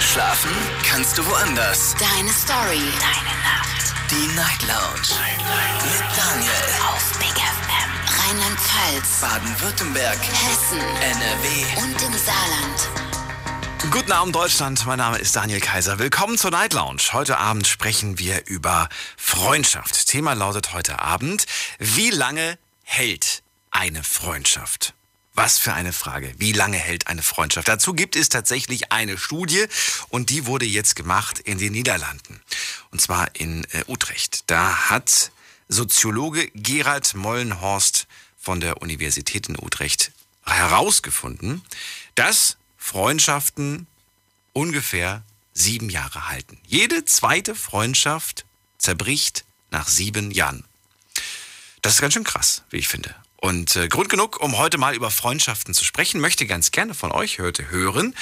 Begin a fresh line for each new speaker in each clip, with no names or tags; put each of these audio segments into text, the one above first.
Schlafen kannst du woanders.
Deine Story.
Deine Nacht.
Die Night Lounge. Mit Daniel.
Auf Big FM.
Rheinland-Pfalz.
Baden-Württemberg.
Hessen.
NRW.
Und im Saarland.
Guten Abend Deutschland, mein Name ist Daniel Kaiser. Willkommen zur Night Lounge. Heute Abend sprechen wir über Freundschaft. Thema lautet heute Abend, wie lange hält eine Freundschaft? Was für eine Frage. Wie lange hält eine Freundschaft? Dazu gibt es tatsächlich eine Studie und die wurde jetzt gemacht in den Niederlanden. Und zwar in äh, Utrecht. Da hat Soziologe Gerald Mollenhorst von der Universität in Utrecht herausgefunden, dass Freundschaften ungefähr sieben Jahre halten. Jede zweite Freundschaft zerbricht nach sieben Jahren. Das ist ganz schön krass, wie ich finde. Und äh, Grund genug, um heute mal über Freundschaften zu sprechen, möchte ganz gerne von euch heute hören.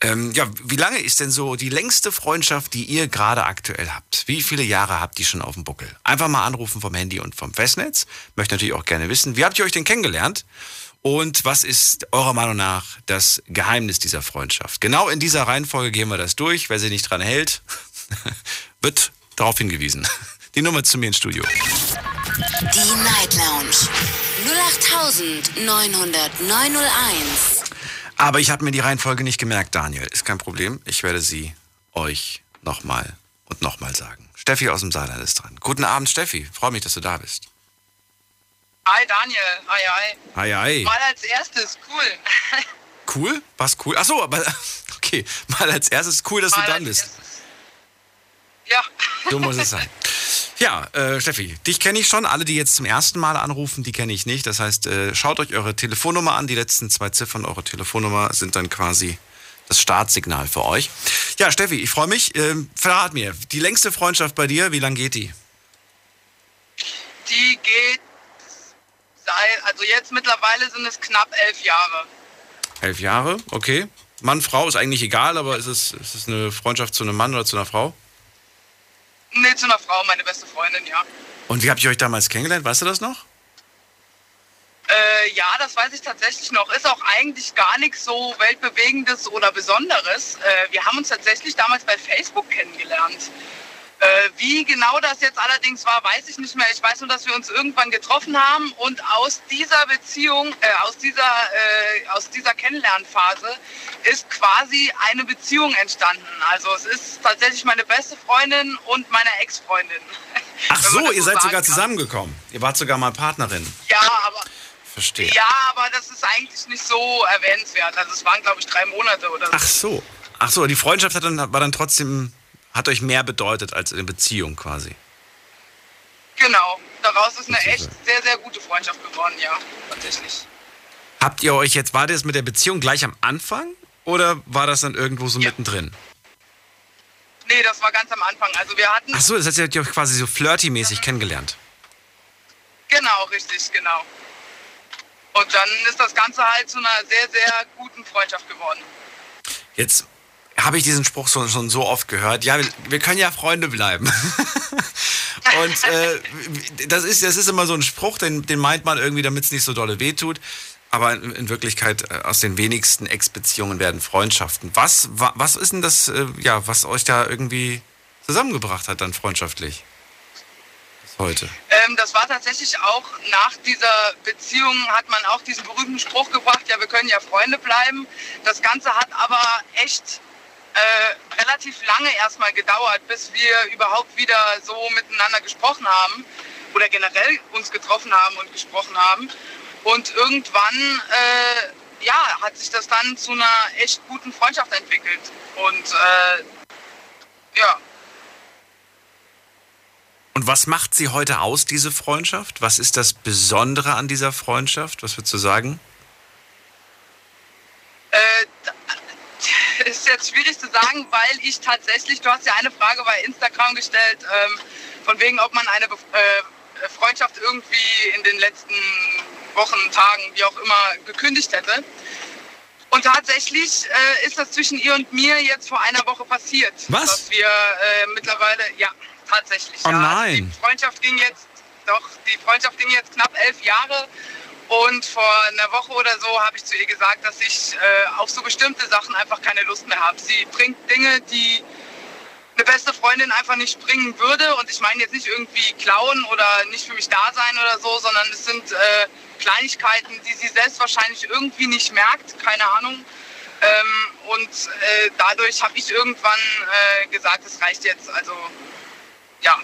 Ähm, ja, wie lange ist denn so die längste Freundschaft, die ihr gerade aktuell habt? Wie viele Jahre habt ihr schon auf dem Buckel? Einfach mal anrufen vom Handy und vom Festnetz. Möchte natürlich auch gerne wissen, wie habt ihr euch denn kennengelernt? Und was ist eurer Meinung nach das Geheimnis dieser Freundschaft? Genau in dieser Reihenfolge gehen wir das durch. Wer sich nicht dran hält, wird darauf hingewiesen. Die Nummer zu mir ins Studio.
Die Night Lounge. 08901.
Aber ich habe mir die Reihenfolge nicht gemerkt, Daniel. Ist kein Problem. Ich werde sie euch nochmal und nochmal sagen. Steffi aus dem Saarland ist dran. Guten Abend, Steffi. Freue mich, dass du da bist.
Hi Daniel, hi hi.
Hi, hi.
Mal als erstes, cool.
Cool? Was cool? Ach so, aber okay. Mal als erstes cool, dass
Mal
du dann
als
bist.
erstes. Ja,
So muss es sein. Ja, äh, Steffi, dich kenne ich schon. Alle, die jetzt zum ersten Mal anrufen, die kenne ich nicht. Das heißt, äh, schaut euch eure Telefonnummer an. Die letzten zwei Ziffern eurer Telefonnummer sind dann quasi das Startsignal für euch. Ja, Steffi, ich freue mich. Ähm, verrat mir, die längste Freundschaft bei dir, wie lang geht die?
die geht seit, also jetzt mittlerweile sind es knapp elf Jahre.
Elf Jahre, okay. Mann, Frau ist eigentlich egal, aber ist es, ist es eine Freundschaft zu einem Mann oder zu einer Frau?
Nee, zu einer Frau, meine beste Freundin, ja.
Und wie habt ihr euch damals kennengelernt? Weißt du das noch?
Äh, ja, das weiß ich tatsächlich noch. Ist auch eigentlich gar nichts so weltbewegendes oder Besonderes. Äh, wir haben uns tatsächlich damals bei Facebook kennengelernt. Äh, wie genau das jetzt allerdings war, weiß ich nicht mehr. Ich weiß nur, dass wir uns irgendwann getroffen haben und aus dieser Beziehung, äh, aus dieser, äh, aus dieser Kennenlernphase ist quasi eine Beziehung entstanden. Also es ist tatsächlich meine beste Freundin und meine Ex-Freundin.
Ach so,
das
ihr seid sogar
kann.
zusammengekommen. Ihr wart sogar mal Partnerin.
Ja, aber
Verstehe.
ja, aber das ist eigentlich nicht so erwähnenswert. Also es waren glaube ich drei Monate oder so.
Ach so. Ach so, die Freundschaft hat dann, war dann trotzdem, hat euch mehr bedeutet als eine Beziehung quasi.
Genau. Daraus ist eine echt sehr, sehr gute Freundschaft geworden, ja, tatsächlich.
Habt ihr euch jetzt, war das mit der Beziehung gleich am Anfang oder war das dann irgendwo so
Ja.
mittendrin?
Nee, das war ganz am Anfang. Also wir hatten.
Ach so, das heißt, ihr habt euch quasi so flirty-mäßig kennengelernt.
Genau, richtig, genau. Und dann ist das Ganze halt zu einer sehr, sehr guten Freundschaft geworden.
Jetzt habe ich diesen Spruch schon, schon so oft gehört. Ja, wir, können ja Freunde bleiben. Und äh, das, ist, das ist immer so ein Spruch, den, den meint man irgendwie, damit es nicht so dolle wehtut. Aber in, in Wirklichkeit, äh, aus den wenigsten Ex-Beziehungen werden Freundschaften. Was, wa, was ist denn das, äh, ja, was euch da irgendwie zusammengebracht hat, dann freundschaftlich? Heute.
Ähm, das war tatsächlich auch nach dieser Beziehung hat man auch diesen berühmten Spruch gebracht, ja, wir können ja Freunde bleiben. Das Ganze hat aber echt äh, relativ lange erstmal gedauert, bis wir überhaupt wieder so miteinander gesprochen haben oder generell uns getroffen haben und gesprochen haben. Und irgendwann, äh, ja, hat sich das dann zu einer echt guten Freundschaft entwickelt. Und äh, ja,
Und was macht sie heute aus, diese Freundschaft? Was ist das Besondere an dieser Freundschaft? Was würdest du sagen?
Äh, ist jetzt schwierig zu sagen, weil ich tatsächlich, du hast ja eine Frage bei Instagram gestellt, ähm, von wegen, ob man eine äh, Freundschaft irgendwie in den letzten Wochen, Tagen, wie auch immer, gekündigt hätte. Und tatsächlich äh, ist das zwischen ihr und mir jetzt vor einer Woche passiert.
Was?
Dass wir äh, mittlerweile, ja, tatsächlich.
Oh
ja.
nein.
Die Freundschaft ging jetzt, doch, die Freundschaft ging jetzt knapp elf Jahre. Und vor einer Woche oder so habe ich zu ihr gesagt, dass ich äh, auf so bestimmte Sachen einfach keine Lust mehr habe. Sie bringt Dinge, die eine beste Freundin einfach nicht bringen würde. Und ich meine jetzt nicht irgendwie klauen oder nicht für mich da sein oder so, sondern es sind äh, Kleinigkeiten, die sie selbst wahrscheinlich irgendwie nicht merkt, keine Ahnung. Ähm, und äh, dadurch habe ich irgendwann äh, gesagt, es reicht jetzt. Also ja.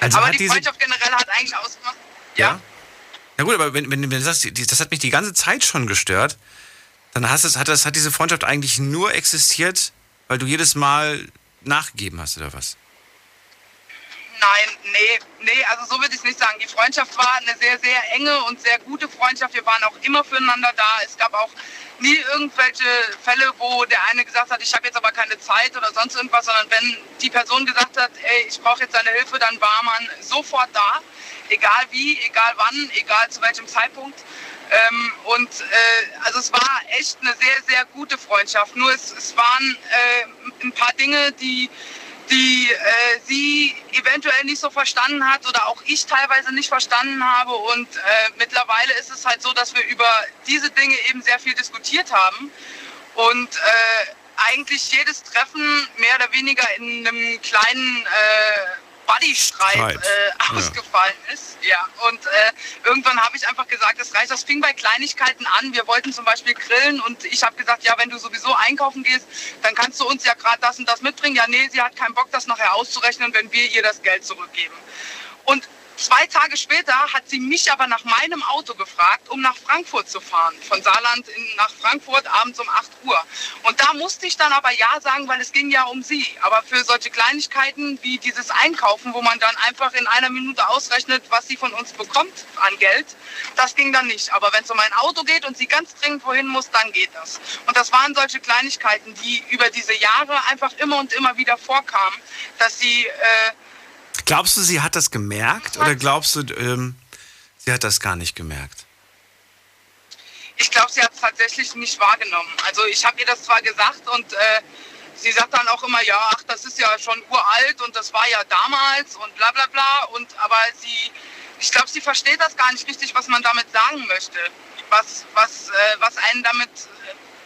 Also
aber die Freundschaft generell hat eigentlich ausgemacht.
ja? Na gut, aber wenn, wenn, du sagst, die- das hat mich die ganze Zeit schon gestört, dann hast es, hat, das, hat diese Freundschaft eigentlich nur existiert, weil du jedes Mal nachgegeben hast, oder was?
Nein, nee, nee, also so würde ich es nicht sagen. Die Freundschaft war eine sehr, sehr enge und sehr gute Freundschaft. Wir waren auch immer füreinander da. Es gab auch nie irgendwelche Fälle, wo der eine gesagt hat, ich habe jetzt aber keine Zeit oder sonst irgendwas, sondern wenn die Person gesagt hat, ey, ich brauche jetzt deine Hilfe, dann war man sofort da. Egal wie, egal wann, egal zu welchem Zeitpunkt. Ähm, und äh, also es war echt eine sehr, sehr gute Freundschaft. Nur es, es waren äh, ein paar Dinge, die die äh, sie eventuell nicht so verstanden hat oder auch ich teilweise nicht verstanden habe. Und äh, mittlerweile ist es halt so, dass wir über diese Dinge eben sehr viel diskutiert haben. Und äh, eigentlich jedes Treffen mehr oder weniger in einem kleinen äh, Buddy-Streit
Streit.
äh,
Ja.
ausgefallen ist. Ja. Und äh, irgendwann habe ich einfach gesagt, es reicht. Das fing bei Kleinigkeiten an. Wir wollten zum Beispiel grillen und ich habe gesagt, ja, wenn du sowieso einkaufen gehst, dann kannst du uns ja gerade das und das mitbringen. Ja, nee, sie hat keinen Bock, das nachher auszurechnen, wenn wir ihr das Geld zurückgeben. Und zwei Tage später hat sie mich aber nach meinem Auto gefragt, um nach Frankfurt zu fahren. Von Saarland in, nach Frankfurt abends um 8 Uhr. Und da musste ich dann aber Ja sagen, weil es ging ja um sie. Aber für solche Kleinigkeiten wie dieses Einkaufen, wo man dann einfach in einer Minute ausrechnet, was sie von uns bekommt an Geld, das ging dann nicht. Aber wenn es um ein Auto geht und sie ganz dringend wohin muss, dann geht das. Und das waren solche Kleinigkeiten, die über diese Jahre einfach immer und immer wieder vorkamen, dass sie... Äh,
Glaubst du, sie hat das gemerkt oder glaubst du, ähm, sie hat das gar nicht gemerkt?
Ich glaube, sie hat es tatsächlich nicht wahrgenommen. Also ich habe ihr das zwar gesagt und äh, sie sagt dann auch immer, ja, ach, das ist ja schon uralt und das war ja damals und bla bla bla. Und aber sie, ich glaube, sie versteht das gar nicht richtig, was man damit sagen möchte. Was, was, äh, was einen damit,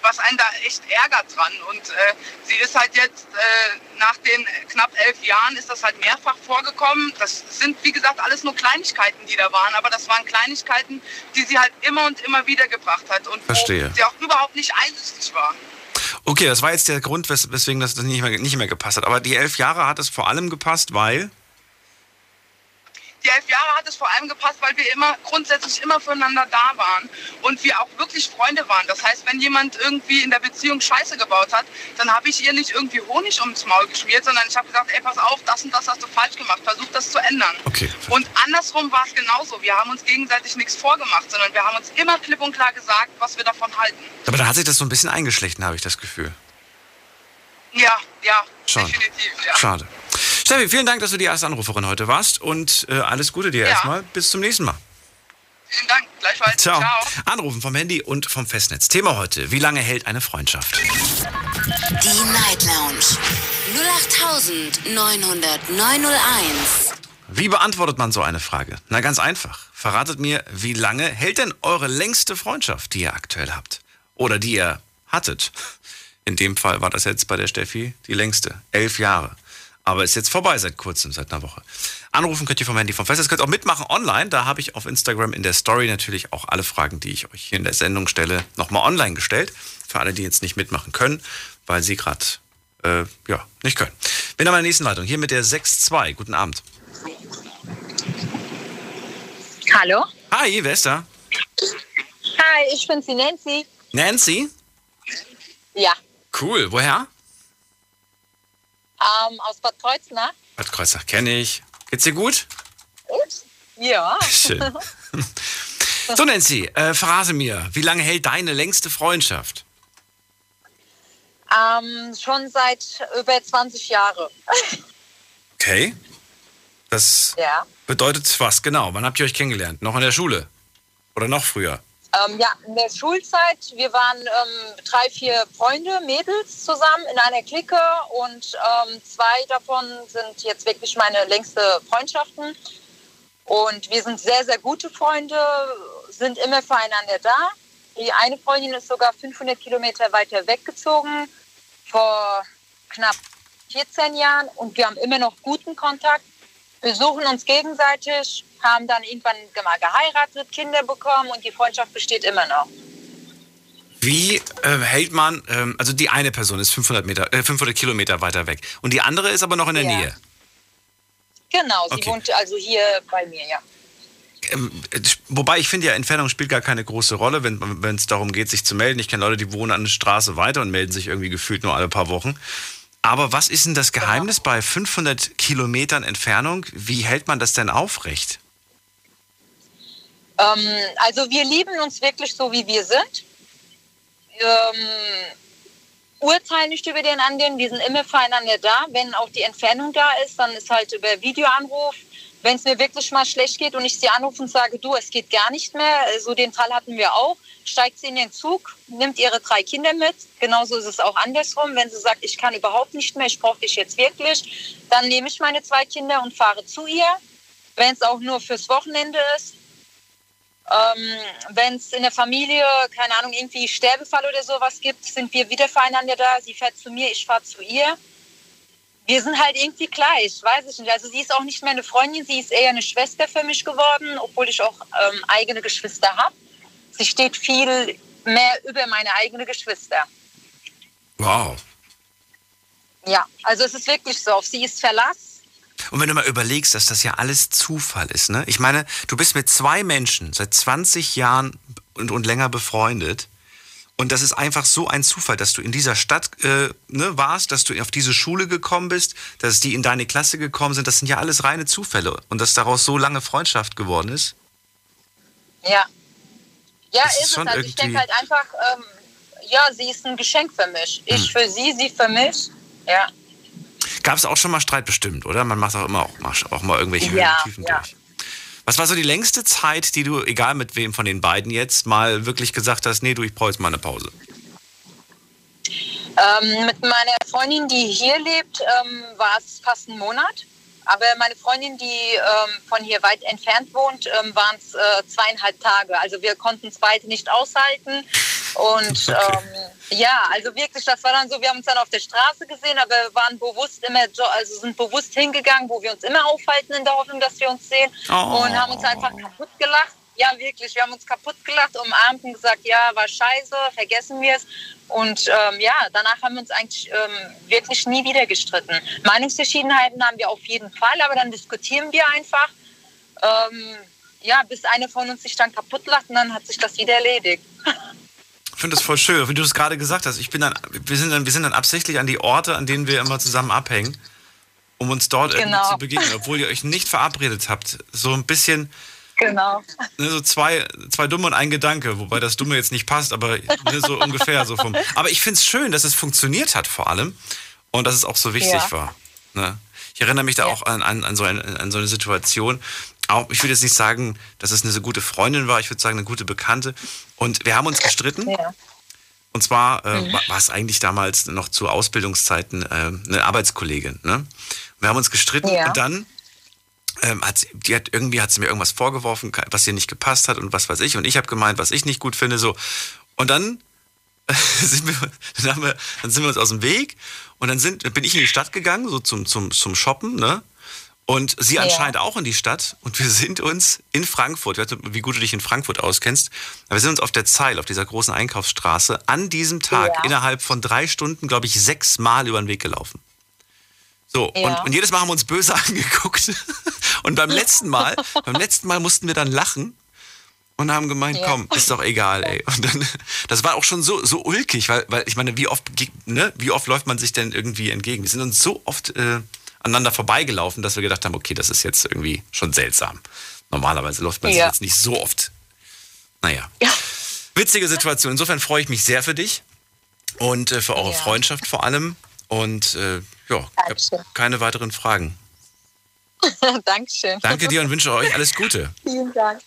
was einen da echt ärgert dran. Und äh, sie ist halt jetzt äh, nach den knapp elf Jahren ist das halt mehrfach vorgekommen. Das sind, wie gesagt, alles nur Kleinigkeiten, die da waren, aber das waren Kleinigkeiten, die sie halt immer und immer wieder gebracht hat und
Verstehe.
wo sie auch überhaupt nicht einsichtig war.
Okay, das war jetzt der Grund, wes weswegen das nicht mehr, nicht mehr gepasst hat. Aber die elf Jahre hat es vor allem gepasst, weil.
Die elf Jahre hat es vor allem gepasst, weil wir immer grundsätzlich immer füreinander da waren und wir auch wirklich Freunde waren. Das heißt, wenn jemand irgendwie in der Beziehung Scheiße gebaut hat, dann habe ich ihr nicht irgendwie Honig ums Maul geschmiert, sondern ich habe gesagt, ey, pass auf, das und das hast du falsch gemacht, versuch das zu ändern.
Okay.
Und andersrum war es genauso. Wir haben uns gegenseitig nichts vorgemacht, sondern wir haben uns immer klipp und klar gesagt, was wir davon halten.
Aber da hat sich das so ein bisschen eingeschlichen, habe ich das Gefühl.
Ja, ja,
Schon.
definitiv, ja.
Schade. Steffi, vielen Dank, dass du die erste Anruferin heute warst und äh, alles Gute dir
Ja.
erstmal. Bis zum nächsten Mal.
Vielen Dank, gleichfalls.
Ciao.
Ciao.
Anrufen vom Handy und vom Festnetz. Thema heute: Wie lange hält eine Freundschaft?
Die Night Lounge 0890901.
Wie beantwortet man so eine Frage? Na, ganz einfach. Verratet mir, wie lange hält denn eure längste Freundschaft, die ihr aktuell habt? Oder die ihr hattet? In dem Fall war das jetzt bei der Steffi die längste. Elf Jahre. Aber ist jetzt vorbei seit kurzem, seit einer Woche. Anrufen könnt ihr vom Handy vom Fest. Ihr könnt auch mitmachen online. Da habe ich auf Instagram in der Story natürlich auch alle Fragen, die ich euch hier in der Sendung stelle, nochmal online gestellt. Für alle, die jetzt nicht mitmachen können, weil sie gerade äh, ja, nicht können. Bin an meiner nächsten Leitung. Hier mit der 6.2. Guten Abend.
Hallo.
Hi, wer ist da?
Hi, ich bin's, die Nancy.
Nancy?
Ja,
Cool. Woher?
Ähm, aus Bad Kreuznach.
Bad Kreuznach kenne ich. Geht's dir gut?
Ja.
Schön. so, Nancy, äh, verrate mir, wie lange hält deine längste Freundschaft?
Ähm, schon seit über 20 Jahren.
Okay. Das
Ja.
bedeutet was genau? Wann habt ihr euch kennengelernt? Noch in der Schule? Oder noch früher?
Ähm, ja, in der Schulzeit, wir waren ähm, drei, vier Freunde, Mädels zusammen in einer Clique und ähm, zwei davon sind jetzt wirklich meine längste Freundschaften. Und wir sind sehr, sehr gute Freunde, sind immer füreinander da. Die eine Freundin ist sogar 500 Kilometer weiter weggezogen vor knapp 14 Jahren und wir haben immer noch guten Kontakt, besuchen uns gegenseitig, haben dann irgendwann mal geheiratet, Kinder bekommen und die Freundschaft besteht immer noch.
Wie äh, hält man, ähm, also die eine Person ist 500, Meter, äh, 500 Kilometer weiter weg und die andere ist aber noch in der
Ja.
Nähe.
Genau, sie
Okay.
wohnt also hier bei mir, ja.
Ähm, äh, wobei ich finde ja, Entfernung spielt gar keine große Rolle, wenn es darum geht, sich zu melden. Ich kenne Leute, die wohnen an der Straße weiter und melden sich irgendwie gefühlt nur alle paar Wochen. Aber was ist denn das Geheimnis bei 500 Kilometern Entfernung? Wie hält man das denn aufrecht?
Ähm, also wir lieben uns wirklich so, wie wir sind. Ähm, urteilen nicht über den anderen, wir sind immer füreinander da. Wenn auch die Entfernung da ist, dann ist halt über Videoanruf. Wenn es mir wirklich mal schlecht geht und ich sie anrufe und sage, du, es geht gar nicht mehr, so den Fall hatten wir auch, steigt sie in den Zug, nimmt ihre drei Kinder mit. Genauso ist es auch andersrum. Wenn sie sagt, ich kann überhaupt nicht mehr, ich brauche dich jetzt wirklich, dann nehme ich meine zwei Kinder und fahre zu ihr. Wenn es auch nur fürs Wochenende ist, ähm, Wenn es in der Familie, keine Ahnung, irgendwie Sterbefall oder sowas gibt, sind wir wieder füreinander da. Sie fährt zu mir, ich fahre zu ihr. Wir sind halt irgendwie gleich, weiß ich nicht. Also sie ist auch nicht mehr eine Freundin, sie ist eher eine Schwester für mich geworden, obwohl ich auch ähm, eigene Geschwister habe. Sie steht viel mehr über meine eigene Geschwister.
Wow.
Ja, also es ist wirklich so. Auf sie ist Verlass.
Und wenn du mal überlegst, dass das ja alles Zufall ist, ne? Ich meine, du bist mit zwei Menschen seit 20 Jahren und, und länger befreundet. Und das ist einfach so ein Zufall, dass du in dieser Stadt äh, ne, warst, dass du auf diese Schule gekommen bist, dass die in deine Klasse gekommen sind. Das sind ja alles reine Zufälle. Und dass daraus so lange Freundschaft geworden ist.
Ja. Ja,
ist
ist, es. Also ich denke halt einfach, ähm, ja, sie ist ein Geschenk für mich.
Hm.
Ich für sie, sie für mich. Ja.
Gab es auch schon mal Streit bestimmt, oder? Man macht auch immer auch mal, auch mal irgendwelche Höhen
Ja,
und Tiefen
ja.
durch. Was war so die längste Zeit, die du, egal mit wem von den beiden jetzt, mal wirklich gesagt hast, nee, du, ich brauche jetzt mal eine Pause?
Ähm, mit meiner Freundin, die hier lebt, ähm, war es fast ein Monat. Aber meine Freundin, die ähm, von hier weit entfernt wohnt, ähm, waren es äh, zweieinhalb Tage. Also wir konnten es beide nicht aushalten. Und ähm, ja, also wirklich, das war dann so, wir haben uns dann auf der Straße gesehen, aber waren bewusst immer, also sind bewusst hingegangen, wo wir uns immer aufhalten in der Hoffnung, dass wir uns sehen.
Oh.
Und haben uns einfach kaputt gelacht. Ja, wirklich, wir haben uns kaputt gelacht, umarmt und gesagt, ja, war scheiße, vergessen wir es. Und ähm, ja, danach haben wir uns eigentlich ähm, wirklich nie wieder gestritten. Meinungsverschiedenheiten haben wir auf jeden Fall, aber dann diskutieren wir einfach. Ähm, ja, bis einer von uns sich dann kaputt lacht und dann hat sich das wieder erledigt.
Ich finde das voll schön, wie du es gerade gesagt hast. Ich bin dann, wir, sind dann, wir sind dann absichtlich an die Orte, an denen wir immer zusammen abhängen, um uns dort irgendwie
Genau.
zu begegnen, obwohl ihr euch nicht verabredet habt. So ein bisschen,
Genau.
ne, so zwei, zwei Dumme und ein Gedanke, wobei das Dumme jetzt nicht passt, aber ne, so ungefähr. So vom, aber ich finde es schön, dass es funktioniert hat vor allem und dass es auch so wichtig
Ja.
war. Ne? Ich erinnere mich da auch an, an, an, so ein, an so eine Situation. Ich würde jetzt nicht sagen, dass es eine so gute Freundin war, ich würde sagen, eine gute Bekannte. Und wir haben uns gestritten.
Ja.
Und zwar äh, war war es eigentlich damals noch zu Ausbildungszeiten äh, eine Arbeitskollegin. Ne? Wir haben uns gestritten
Ja.
und dann ähm, hat sie, die hat irgendwie hat sie mir irgendwas vorgeworfen, was ihr nicht gepasst hat und was weiß ich. Und ich habe gemeint, was ich nicht gut finde. So. Und dann, sind wir, dann, wir, dann sind wir uns aus dem Weg und dann sind, bin ich in die Stadt gegangen, so zum, zum, zum Shoppen, ne? Und sie
Ja.
anscheinend auch in die Stadt. Und wir sind uns in Frankfurt, ich weiß nicht, wie gut du dich in Frankfurt auskennst, aber wir sind uns auf der Zeil, auf dieser großen Einkaufsstraße, an diesem Tag
Ja.
innerhalb von drei Stunden, glaube ich, sechs Mal über den Weg gelaufen. So,
Ja.
und, und jedes Mal haben wir uns böse angeguckt. Und beim letzten Mal, beim letzten Mal mussten wir dann lachen und haben gemeint,
Ja.
komm, ist doch egal, ey. Und dann, das war auch schon so, so ulkig, weil, weil ich meine, wie oft, ne, wie oft läuft man sich denn irgendwie entgegen? Wir sind uns so oft äh, aneinander vorbeigelaufen, dass wir gedacht haben, okay, das ist jetzt irgendwie schon seltsam. Normalerweise läuft man sich
Ja.
jetzt nicht so oft. Naja.
Ja.
Witzige Situation. Insofern freue ich mich sehr für dich und äh, für eure
Ja.
Freundschaft vor allem. Und äh, ja, keine weiteren Fragen.
Dankeschön.
Danke dir und wünsche euch alles Gute.
Vielen Dank.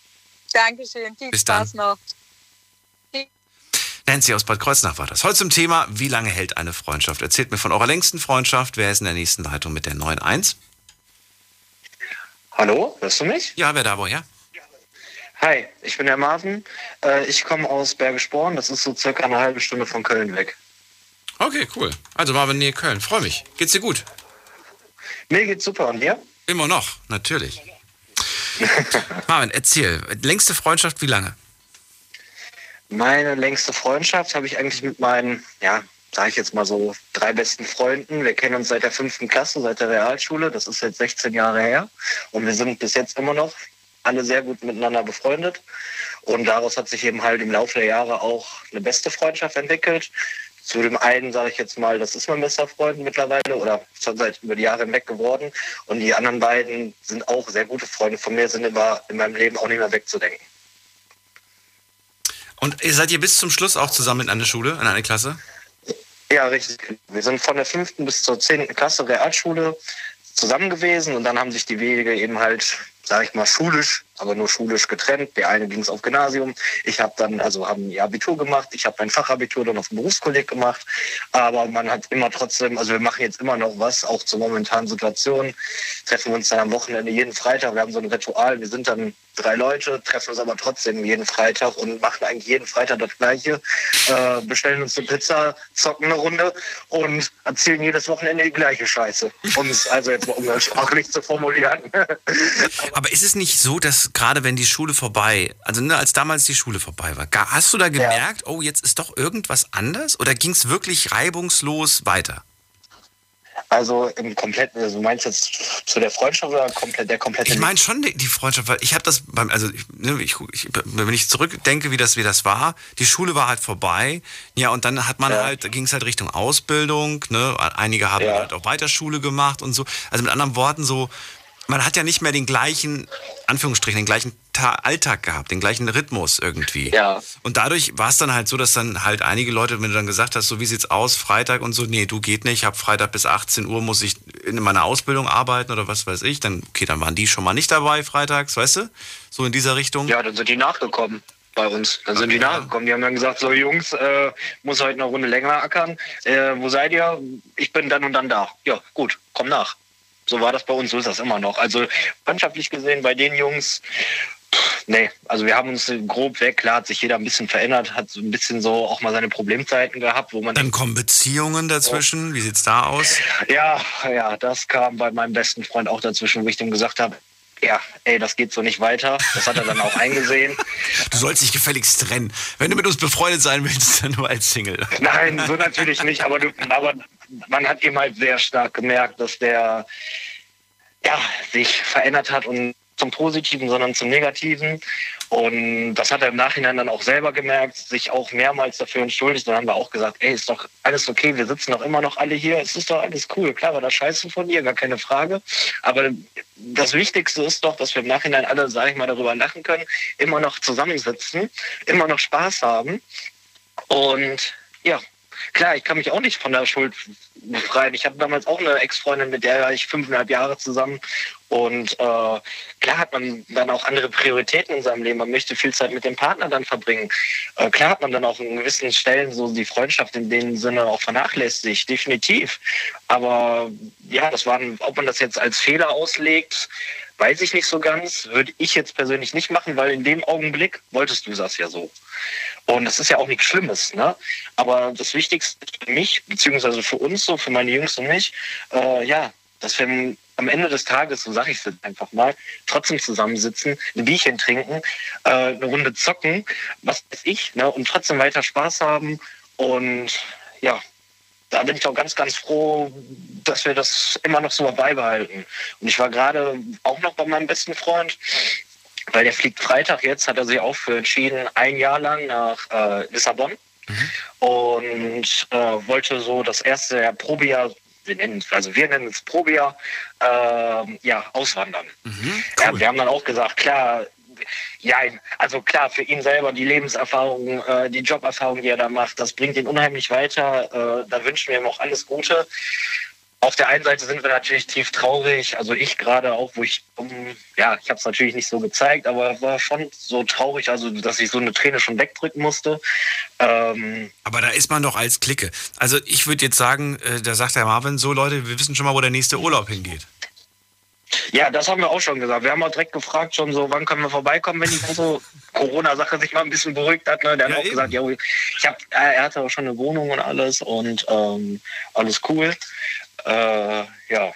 Dankeschön. Viel
Bis
Spaß noch.
Nancy aus Bad Kreuznach war das. Heute zum Thema, wie lange hält eine Freundschaft? Erzählt mir von eurer längsten Freundschaft. Wer ist in der nächsten Leitung mit der 9.1?
Hallo, hörst du mich?
Ja, wer da woher?
Hi, ich bin der Marvin. Äh, ich komme aus Bergisch Born. Das ist so circa eine halbe Stunde von Köln weg.
Okay, cool. Also Marvin, Nähe Köln. Freue mich. Geht's dir gut?
Mir geht's super. Und dir?
Immer noch, natürlich. Marvin, erzähl. Längste Freundschaft, wie lange?
Meine längste Freundschaft habe ich eigentlich mit meinen, ja, sage ich jetzt mal so, drei besten Freunden. Wir kennen uns seit der fünften Klasse, seit der Realschule. Das ist jetzt 16 Jahre her. Und wir sind bis jetzt immer noch alle sehr gut miteinander befreundet. Und daraus hat sich eben halt im Laufe der Jahre auch eine beste Freundschaft entwickelt. Zu dem einen sage ich jetzt mal, das ist mein bester Freund mittlerweile oder schon seit über die Jahre hinweg geworden. Und die anderen beiden sind auch sehr gute Freunde von mir, sind immer in meinem Leben auch nicht mehr wegzudenken.
Und seid ihr bis zum Schluss auch zusammen in einer Schule, in einer Klasse?
Ja, richtig. Wir sind von der fünften bis zur zehnten Klasse Realschule zusammen gewesen und dann haben sich die Wege eben halt, sage ich mal, schulisch aber nur schulisch getrennt. Der eine ging es auf Gymnasium. Ich habe dann, also haben ihr Abitur gemacht. Ich habe mein Fachabitur dann auf dem Berufskolleg gemacht. Aber man hat immer trotzdem, also wir machen jetzt immer noch was, auch zur momentanen Situation. Treffen wir uns dann am Wochenende jeden Freitag. Wir haben so ein Ritual. Wir sind dann drei Leute, treffen uns aber trotzdem jeden Freitag und machen eigentlich jeden Freitag das Gleiche. Äh, bestellen uns eine Pizza, zocken eine Runde und erzählen jedes Wochenende die gleiche Scheiße. Um es also jetzt mal umgangssprachlich zu formulieren.
aber ist es nicht so, dass gerade wenn die Schule vorbei, also ne, als damals die Schule vorbei war, hast du da gemerkt, ja. oh, jetzt ist doch irgendwas anders? Oder ging es wirklich reibungslos weiter?
Also im kompletten, also meinst du jetzt zu der Freundschaft oder komplett der komplette?
Ich meine schon die, Freundschaft, weil ich habe das beim, also ich, ne, ich, ich, wenn ich zurückdenke, wie das, wie das war, die Schule war halt vorbei, ja, und dann hat man ja. halt, ging es halt Richtung Ausbildung, ne, einige haben ja. halt auch Weiterschule gemacht und so. Also mit anderen Worten so, man hat ja nicht mehr den gleichen, Anführungsstrichen, den gleichen Ta Alltag gehabt, den gleichen Rhythmus irgendwie.
Ja.
Und dadurch war es dann halt so, dass dann halt einige Leute, wenn du dann gesagt hast, so wie sieht's aus, Freitag und so, nee, du geht nicht, ich habe Freitag bis 18 Uhr muss ich in meiner Ausbildung arbeiten oder was weiß ich, dann, okay, dann waren die schon mal nicht dabei freitags, weißt du? So in dieser Richtung.
Ja, dann sind die nachgekommen bei uns. Dann sind okay. die nachgekommen. Die haben dann gesagt, so Jungs, äh, muss heute eine Runde länger ackern. Äh, wo seid ihr? Ich bin dann und dann da. Ja, gut, komm nach. So war das bei uns, so ist das immer noch. Also freundschaftlich gesehen bei den Jungs, nee, also wir haben uns grob weg, klar hat sich jeder ein bisschen verändert, hat so ein bisschen so auch mal seine Problemzeiten gehabt, wo man.
Dann kommen Beziehungen dazwischen, oh. wie sieht's da aus?
Ja, ja, das kam bei meinem besten Freund auch dazwischen, wo ich dem gesagt habe, ja, ey, das geht so nicht weiter. Das hat er dann auch eingesehen.
Du sollst dich gefälligst trennen. Wenn du mit uns befreundet sein willst, dann nur als Single.
Nein, so natürlich nicht. Aber, du, aber man hat eben halt sehr stark gemerkt, dass der ja, sich verändert hat und zum Positiven, sondern zum Negativen. Und das hat er im Nachhinein dann auch selber gemerkt, sich auch mehrmals dafür entschuldigt. Dann haben wir auch gesagt, ey, ist doch alles okay, wir sitzen doch immer noch alle hier, es ist doch alles cool. Klar war das scheiße von dir, gar keine Frage. Aber das Wichtigste ist doch, dass wir im Nachhinein alle, sage ich mal, darüber lachen können, immer noch zusammensitzen, immer noch Spaß haben. Und ja, klar, ich kann mich auch nicht von der Schuld befreien. Ich hatte damals auch eine Ex-Freundin, mit der war ich fünfeinhalb Jahre zusammen. Und äh, klar hat man dann auch andere Prioritäten in seinem Leben. Man möchte viel Zeit mit dem Partner dann verbringen. Äh, klar hat man dann auch in gewissen Stellen so die Freundschaft in dem Sinne auch vernachlässigt, definitiv. Aber ja, das waren, ob man das jetzt als Fehler auslegt, weiß ich nicht so ganz. Würde ich jetzt persönlich nicht machen, weil in dem Augenblick wolltest du das ja so. Und das ist ja auch nichts Schlimmes, ne? Aber das Wichtigste für mich, beziehungsweise für uns so, für meine Jungs und mich, äh, ja, dass wir am Ende des Tages, so sage ich es einfach mal, trotzdem zusammensitzen, ein Bierchen trinken, äh, eine Runde zocken, was weiß ich, ne? Und trotzdem weiter Spaß haben. Und ja, da bin ich auch ganz, ganz froh, dass wir das immer noch so beibehalten. Und ich war gerade auch noch bei meinem besten Freund weil der fliegt Freitag jetzt, hat er sich auch für entschieden, ein Jahr lang nach äh, Lissabon mhm. und äh, wollte so das erste Jahr Probejahr, wir nennen also wir nennen es Probejahr, äh, ja, auswandern. Mhm, cool. ja, wir haben dann auch gesagt, klar, ja, also klar, für ihn selber die Lebenserfahrung, äh, die Joberfahrung, die er da macht, das bringt ihn unheimlich weiter. Äh, da wünschen wir ihm auch alles Gute auf der einen Seite sind wir natürlich tief traurig, also ich gerade auch, wo ich, ja, ich habe es natürlich nicht so gezeigt, aber war schon so traurig, also dass ich so eine Träne schon wegdrücken musste.
Ähm, aber da ist man doch als Clique. Also ich würde jetzt sagen, äh, da sagt der Marvin so, Leute, wir wissen schon mal, wo der nächste Urlaub hingeht.
Ja, das haben wir auch schon gesagt. Wir haben auch direkt gefragt, schon so, wann können wir vorbeikommen, wenn die ganze Corona-Sache sich mal ein bisschen beruhigt hat. Ne? Der
Ja,
hat auch
eben.
gesagt, ja, ich hab, er hatte auch schon eine Wohnung und alles und ähm, alles cool. Äh, ja.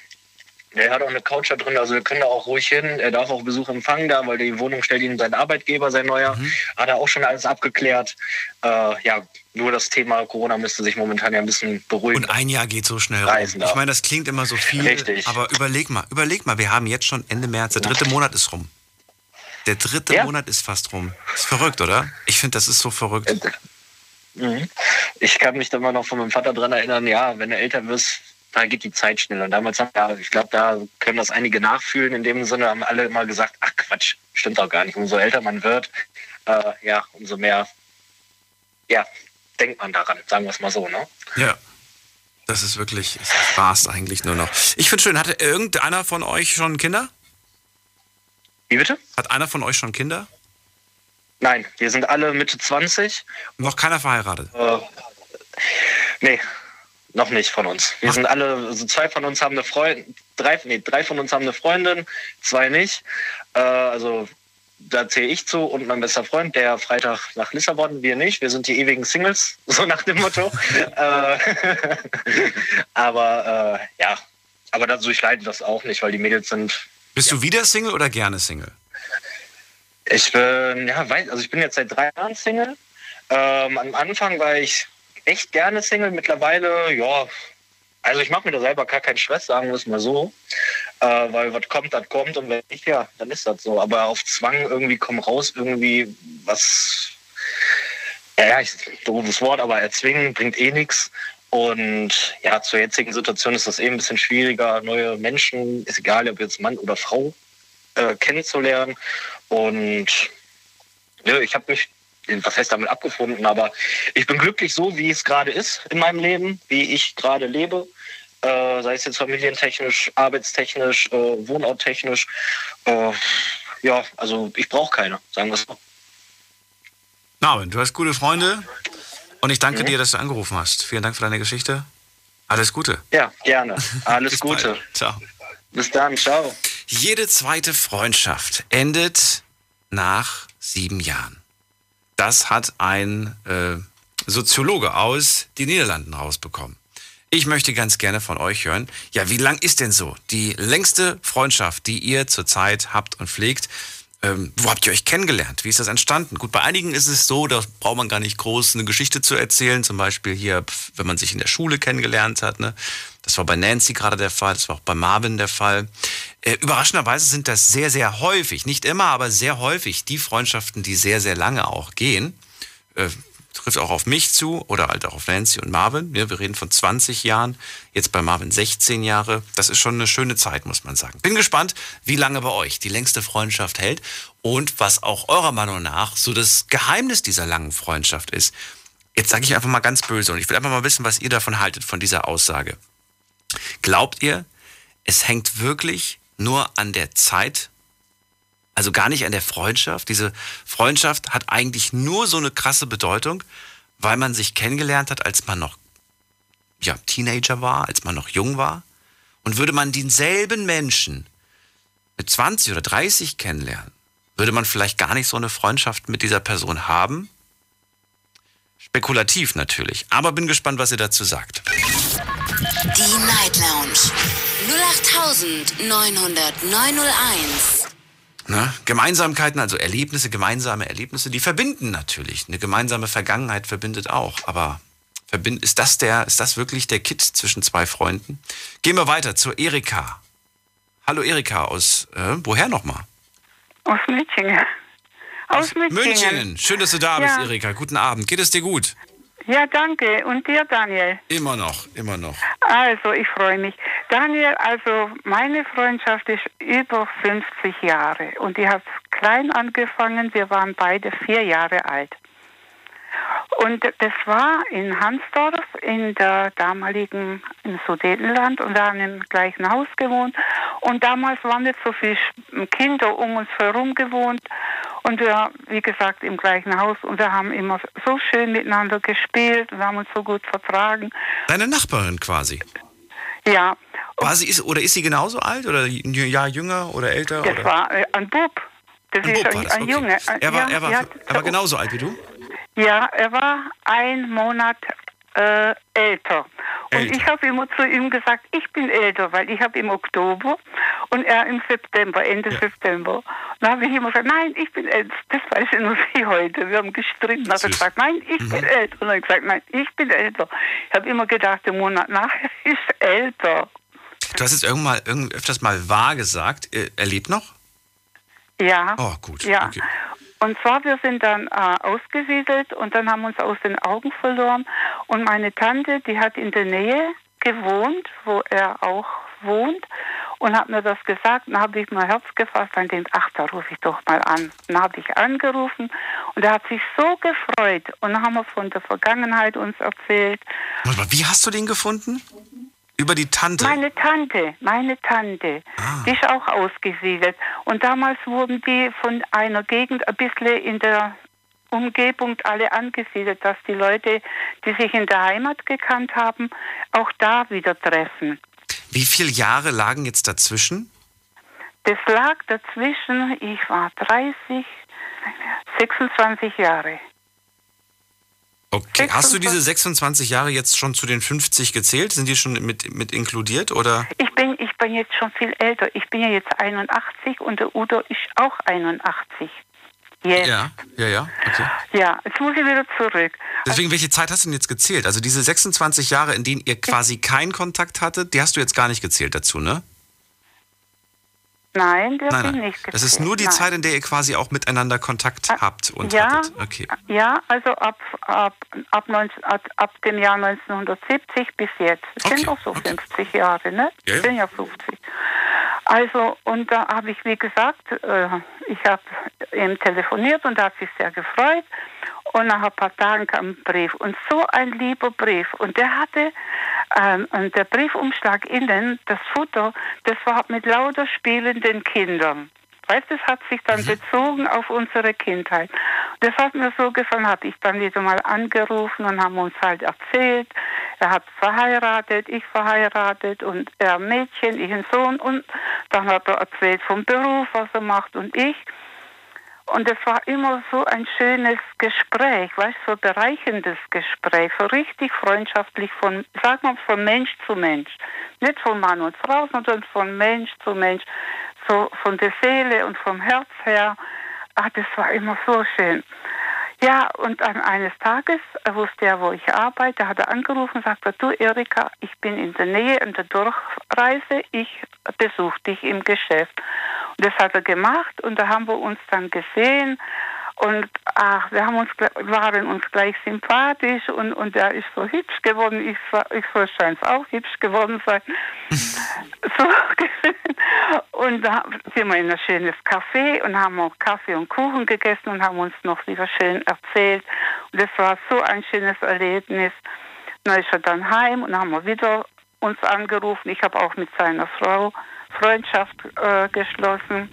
Er hat auch eine Couch da drin, also wir können da auch ruhig hin. Er darf auch Besuch empfangen da, weil die Wohnung stellt ihm sein Arbeitgeber, sein neuer.
Mhm.
Hat er auch schon alles abgeklärt. Äh, ja, nur das Thema Corona müsste sich momentan ja ein bisschen beruhigen.
Und ein Jahr geht so schnell rum.
Reisen
Ich
darf.
meine, das klingt immer so viel,
Richtig.
aber überleg mal, überleg mal, wir haben jetzt schon Ende März, der dritte Monat ist rum. Der dritte
Ja.
Monat ist fast rum. Ist verrückt, oder? Ich finde, das ist so verrückt.
Mhm. Ich kann mich da immer noch von meinem Vater dran erinnern, ja, wenn du älter wirst, da geht die Zeit schneller. Und damals haben ja, ich glaube, da können das einige nachfühlen. In dem Sinne haben alle immer gesagt, ach Quatsch, stimmt auch gar nicht. Umso älter man wird, äh, ja, umso mehr, ja, denkt man daran, sagen wir es mal so, ne?
Ja. Das ist wirklich, es war's eigentlich nur noch. Ich finde schön, hatte irgendeiner von euch schon Kinder?
Wie bitte?
Hat einer von euch schon Kinder?
Nein, wir sind alle Mitte 20.
Noch keiner verheiratet.
Äh, nee, noch nicht von uns. Wir sind alle, also zwei von uns haben eine Freundin, drei, nee, drei von uns haben eine Freundin, zwei nicht. Äh, also da zähle ich zu und mein bester Freund, der Freitag nach Lissabon, wir nicht. Wir sind die ewigen Singles, so nach dem Motto. äh, aber äh, ja, aber dazu ich leide das auch nicht, weil die Mädels sind
Bist du wieder Single oder gerne Single?
Ich bin, ja, weiß, also ich bin jetzt seit drei Jahren Single. Ähm, am Anfang war ich echt gerne Single. Mittlerweile, ja, also ich mache mir da selber gar keinen Stress, sagen wir es mal so. Äh, weil was kommt, das kommt und wenn nicht, ja, dann ist das so. Aber auf Zwang irgendwie komm raus, irgendwie was, ja, ich, doofes Wort, aber erzwingen bringt eh nichts. Und ja, zur jetzigen Situation ist das eh ein bisschen schwieriger, neue Menschen, ist egal, ob jetzt Mann oder Frau, äh, kennenzulernen. Und ja, ich habe mich, was heißt damit abgefunden, aber ich bin glücklich so, wie es gerade ist in meinem Leben, wie ich gerade lebe. Äh, sei es jetzt familientechnisch, arbeitstechnisch, äh, wohnorttechnisch. Äh, ja, also ich brauche keine, sagen wir es so.
Marvin, du hast gute Freunde und ich danke dir, dass du angerufen hast. Vielen Dank für deine Geschichte. Alles Gute.
Ja, gerne. Alles
Bis
Gute.
Bald. Ciao.
Bis dann, ciao.
Jede zweite Freundschaft endet nach sieben Jahren. Das hat ein äh, Soziologe aus den Niederlanden rausbekommen. Ich möchte ganz gerne von euch hören, ja, wie lang ist denn so die längste Freundschaft, die ihr zurzeit habt und pflegt? Ähm, wo habt ihr euch kennengelernt? Wie ist das entstanden? Gut, bei einigen ist es so, da braucht man gar nicht groß eine Geschichte zu erzählen. Zum Beispiel hier, wenn man sich in der Schule kennengelernt hat. Ne? Das war bei Nancy gerade der Fall, das war auch bei Marvin der Fall. Äh, überraschenderweise sind das sehr, sehr häufig, nicht immer, aber sehr häufig die Freundschaften, die sehr, sehr lange auch gehen. Äh, trifft auch auf mich zu oder halt auch auf Nancy und Marvin. Ja, wir reden von 20 Jahren, jetzt bei Marvin 16 Jahre. Das ist schon eine schöne Zeit, muss man sagen. Bin gespannt, wie lange bei euch die längste Freundschaft hält und was auch eurer Meinung nach so das Geheimnis dieser langen Freundschaft ist. Jetzt sage ich einfach mal ganz böse und ich will einfach mal wissen, was ihr davon haltet, von dieser Aussage. Glaubt ihr, es hängt wirklich nur an der Zeit also gar nicht an der Freundschaft. Diese Freundschaft hat eigentlich nur so eine krasse Bedeutung, weil man sich kennengelernt hat, als man noch ja, Teenager war, als man noch jung war. Und würde man denselben Menschen mit 20 oder 30 kennenlernen, würde man vielleicht gar nicht so eine Freundschaft mit dieser Person haben. Spekulativ natürlich, aber bin gespannt, was ihr dazu sagt.
Die Night Lounge 08901.
Ne? Gemeinsamkeiten, also Erlebnisse, gemeinsame Erlebnisse, die verbinden natürlich. Eine gemeinsame Vergangenheit verbindet auch. Aber verbind, ist, das der, ist das wirklich der Kit zwischen zwei Freunden? Gehen wir weiter zur Erika. Hallo Erika, aus äh, woher nochmal?
Aus München. Aus München.
München. Schön, dass du da bist,
Ja.
Erika. Guten Abend. Geht es dir gut?
Ja, danke. Und dir, Daniel?
Immer noch, immer noch.
Also, ich freue mich. Daniel, also meine Freundschaft ist über 50 Jahre und die hat klein angefangen. Wir waren beide vier Jahre alt. Und das war in Hansdorf in der damaligen im Sudetenland und da haben wir im gleichen Haus gewohnt. Und damals waren nicht so viele Kinder um uns herum gewohnt. Und wir, wie gesagt, im gleichen Haus und wir haben immer so schön miteinander gespielt und haben uns so gut vertragen.
Deine Nachbarin quasi.
Ja,
War sie, ist, oder ist sie genauso alt? Oder ein Jahr jünger oder älter?
das
oder?
war äh, ein Bub. Das
Ein
ist
Bub war
ein,
das,
ein
okay.
Junge.
Er war, er war, er war genauso alt wie du?
Ja, er war ein Monat äh, älter. Und
Älter.
ich habe immer zu ihm gesagt, ich bin älter, weil ich habe im Oktober und er im September, Ende September. Und da habe ich immer gesagt, nein, ich bin älter. Das weiß ich nur wie heute. Wir haben gestritten. Dann
Süß. Mhm.
gesagt, nein, ich bin älter. Und dann ich gesagt, nein, ich bin älter. Ich habe immer gedacht, der Monat nachher ist älter.
Du hast jetzt irgendwann mal, irgend, öfters mal wahr gesagt. Er, er lebt noch?
Ja.
Oh, gut.
Ja.
Okay.
Und zwar, wir sind dann äh, ausgesiedelt und dann haben uns aus den Augen verloren. Und meine Tante, die hat in der Nähe gewohnt, wo er auch wohnt, und hat mir das gesagt. Dann habe ich mein Herz gefasst und denkt, ach, da rufe ich doch mal an. Dann habe ich angerufen und er hat sich so gefreut. Und dann haben wir von der Vergangenheit uns erzählt.
Wie hast du den gefunden? Über die Tante?
Meine Tante, meine Tante,
Ah.
die ist auch ausgesiedelt. Und damals wurden die von einer Gegend ein bisschen in der Umgebung alle angesiedelt, dass die Leute, die sich in der Heimat gekannt haben, auch da wieder treffen.
Wie viele Jahre lagen jetzt dazwischen?
Das lag dazwischen, ich war 30, 26 Jahre.
Okay. Hast du diese 26 Jahre jetzt schon zu den 50 gezählt? Sind die schon mit, mit inkludiert? Oder?
Ich bin, ich bin jetzt schon viel älter. Ich bin ja jetzt 81 und der Udo ist auch 81. Jetzt.
Ja, ja, ja. Okay.
Ja, jetzt muss ich wieder zurück.
Deswegen, welche Zeit hast du denn jetzt gezählt? Also diese 26 Jahre, in denen ihr quasi keinen Kontakt hattet, die hast du jetzt gar nicht gezählt dazu, ne?
Nein, der
Nein,
bin
nein.
nicht
Das ist nur die
Nein.
Zeit, in der ihr quasi auch miteinander Kontakt habt und
ja,
hattet. Okay.
Ja, also ab, ab, ab, 19, ab, ab dem Jahr 1970 bis jetzt. Das
Okay,
sind auch so
okay.
50 Jahre, ne?
Ja, ja.
sind ja 50. Also, und da habe ich, wie gesagt, äh, ich habe ihm telefoniert und er hat sich sehr gefreut. Und nach ein paar Tagen kam ein Brief. Und so ein lieber Brief. Und der hatte, ähm, und der Briefumschlag innen, das Futter, das war mit lauter spielenden Kindern. Weißt, das hat sich dann bezogen auf unsere Kindheit. Das hat mir so gefallen, habe ich dann wieder mal angerufen und haben uns halt erzählt. Er hat verheiratet, ich verheiratet und er Mädchen, ich ein Sohn und dann hat er erzählt vom Beruf, was er macht und ich. Und es war immer so ein schönes Gespräch, weißt du, so bereichendes Gespräch, so richtig freundschaftlich von, sag mal, von Mensch zu Mensch. Nicht von Mann und Frau, sondern von Mensch zu Mensch, so von der Seele und vom Herz her. Ach, das war immer so schön. Ja, und an eines Tages wusste er, wo ich arbeite, hat er angerufen und sagte, du Erika, ich bin in der Nähe in der Durchreise, ich besuche dich im Geschäft. Und das hat er gemacht und da haben wir uns dann gesehen und ach, wir haben uns, waren uns gleich sympathisch und, und er ist so hübsch geworden, ich, ich soll scheint auch hübsch geworden sein. so, und da sind wir in ein schönes Café und haben auch Kaffee und Kuchen gegessen und haben uns noch wieder schön erzählt. Und das war so ein schönes Erlebnis. Dann ist er dann heim und haben wir wieder uns angerufen. Ich habe auch mit seiner Frau Freundschaft äh, geschlossen.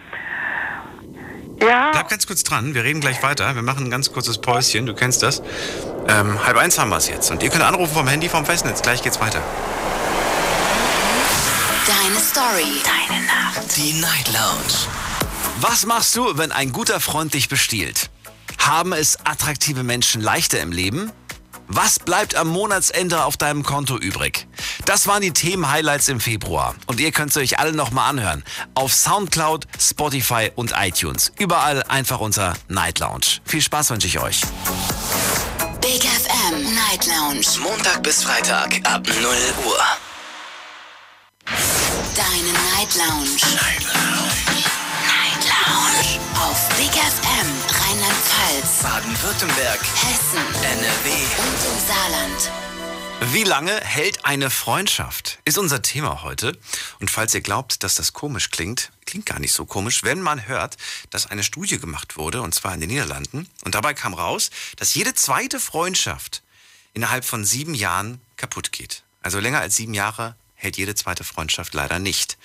Ja,
Bleib ganz kurz dran, wir reden gleich weiter. Wir machen ein ganz kurzes Päuschen, du kennst das. Ähm, halb eins haben wir es jetzt. Und ihr könnt anrufen vom Handy vom Festnetz. Gleich geht's weiter.
Deine Story.
Deine Nacht.
Die Night Lounge.
Was machst du, wenn ein guter Freund dich bestiehlt? Haben es attraktive Menschen leichter im Leben? Was bleibt am Monatsende auf deinem Konto übrig? Das waren die Themen-Highlights im Februar. Und ihr könnt sie euch alle nochmal anhören. Auf Soundcloud, Spotify und iTunes. Überall einfach unter Night Lounge. Viel Spaß wünsche ich euch.
Big FM Night Lounge.
Montag bis Freitag ab 0 Uhr.
Deine Night Lounge.
Night Lounge.
Night Lounge. Auf Big FM
Baden-Württemberg.
Hessen
NRW.
und im Saarland.
Wie lange hält eine Freundschaft? Ist unser Thema heute. Und falls ihr glaubt, dass das komisch klingt, klingt gar nicht so komisch, wenn man hört, dass eine Studie gemacht wurde, und zwar in den Niederlanden. Und dabei kam raus, dass jede zweite Freundschaft innerhalb von sieben Jahren kaputt geht. Also länger als sieben Jahre hält jede zweite Freundschaft leider nicht.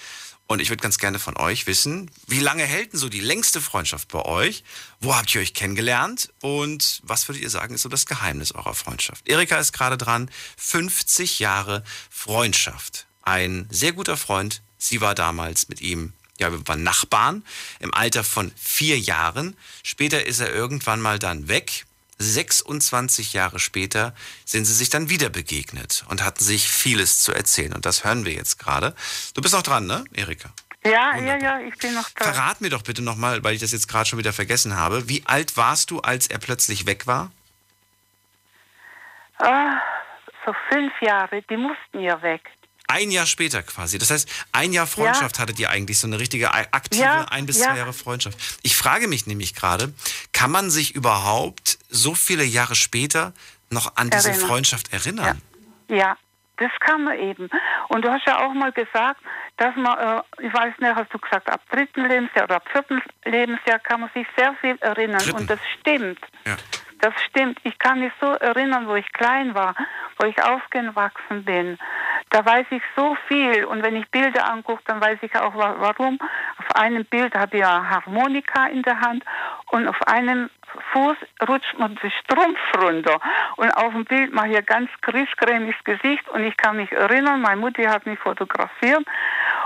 Und ich würde ganz gerne von euch wissen, wie lange hält denn so die längste Freundschaft bei euch? Wo habt ihr euch kennengelernt? Und was würdet ihr sagen, ist so das Geheimnis eurer Freundschaft? Erika ist gerade dran. 50 Jahre Freundschaft. ein sehr guter Freund. Sie war damals mit ihm, ja, wir waren Nachbarn im Alter von vier Jahren. Später ist er irgendwann mal dann weg. 26 Jahre später sind sie sich dann wieder begegnet und hatten sich vieles zu erzählen. Und das hören wir jetzt gerade. Du bist noch dran, ne, Erika?
Ja, ja, ja, ich bin noch da.
Verrat mir doch bitte nochmal, weil ich das jetzt gerade schon wieder vergessen habe. Wie alt warst du, als er plötzlich weg war?
Ah, so fünf Jahre, die mussten ja weg.
Ein Jahr später quasi. Das heißt, ein Jahr Freundschaft
Ja.
hattet ihr eigentlich, so eine richtige aktive
Ja,
ein bis zwei Jahre Freundschaft. Ich frage mich nämlich gerade, kann man sich überhaupt so viele Jahre später noch an diese
Erinnern.
Freundschaft erinnern?
Ja, das kann man eben. Und du hast ja auch mal gesagt, dass man, äh, ich weiß nicht, hast du gesagt, ab dritten Lebensjahr oder ab vierten Lebensjahr kann man sich sehr viel erinnern.
Dritten.
Und das stimmt.
Ja.
Das stimmt. Ich kann mich so erinnern, wo ich klein war, wo ich aufgewachsen bin. Da weiß ich so viel. Und wenn ich Bilder angucke, dann weiß ich auch wa- warum. Auf einem Bild habe ich eine Harmonika in der Hand und auf einem Fuß rutscht man den Strumpf runter. Und auf dem Bild mache ich ein ganz griesgrämiges Gesicht. Und ich kann mich erinnern, meine Mutter hat mich fotografiert.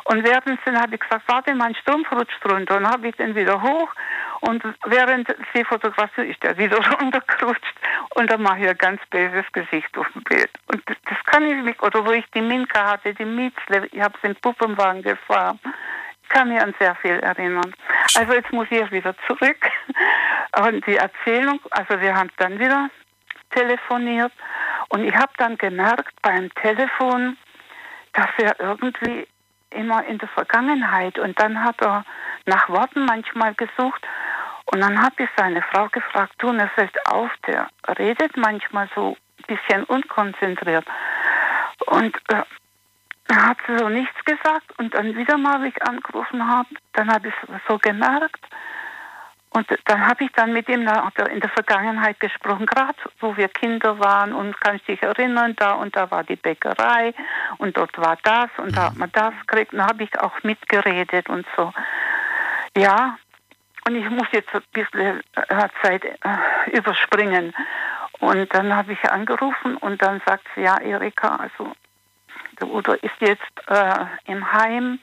Und währenddessen habe ich gesagt, warte, mein Strumpf rutscht runter. Und habe ich den wieder hoch. Und während sie fotografiert, ist der wieder runtergerutscht. Und dann mache ich ein ganz böses Gesicht auf dem Bild. Und das, kann ich mich, oder wo ich die Minka hatte, die Mietzle, ich habe sie den Puppenwagen gefahren. Ich kann mich an sehr viel erinnern. Also jetzt muss ich wieder zurück. Und die Erzählung, also wir haben dann wieder telefoniert. Und ich habe dann gemerkt beim Telefon, dass er irgendwie immer in der Vergangenheit. Und dann hat er nach Worten manchmal gesucht. Und dann habe ich seine Frau gefragt, du, er fällt auf, der redet manchmal so ein bisschen unkonzentriert. Und äh, hat so nichts gesagt. Und dann wieder mal, wie ich angerufen habe, dann habe ich so gemerkt und dann habe ich dann mit ihm in der Vergangenheit gesprochen, gerade wo wir Kinder waren und kannst dich erinnern, da und da war die Bäckerei und dort war das und da hat man das gekriegt. Und da habe ich auch mitgeredet und so. Ja, und ich muss jetzt ein bisschen äh, Zeit äh, überspringen. Und dann habe ich angerufen und dann sagt sie, ja, Erika, also der Udo ist jetzt äh, im Heim.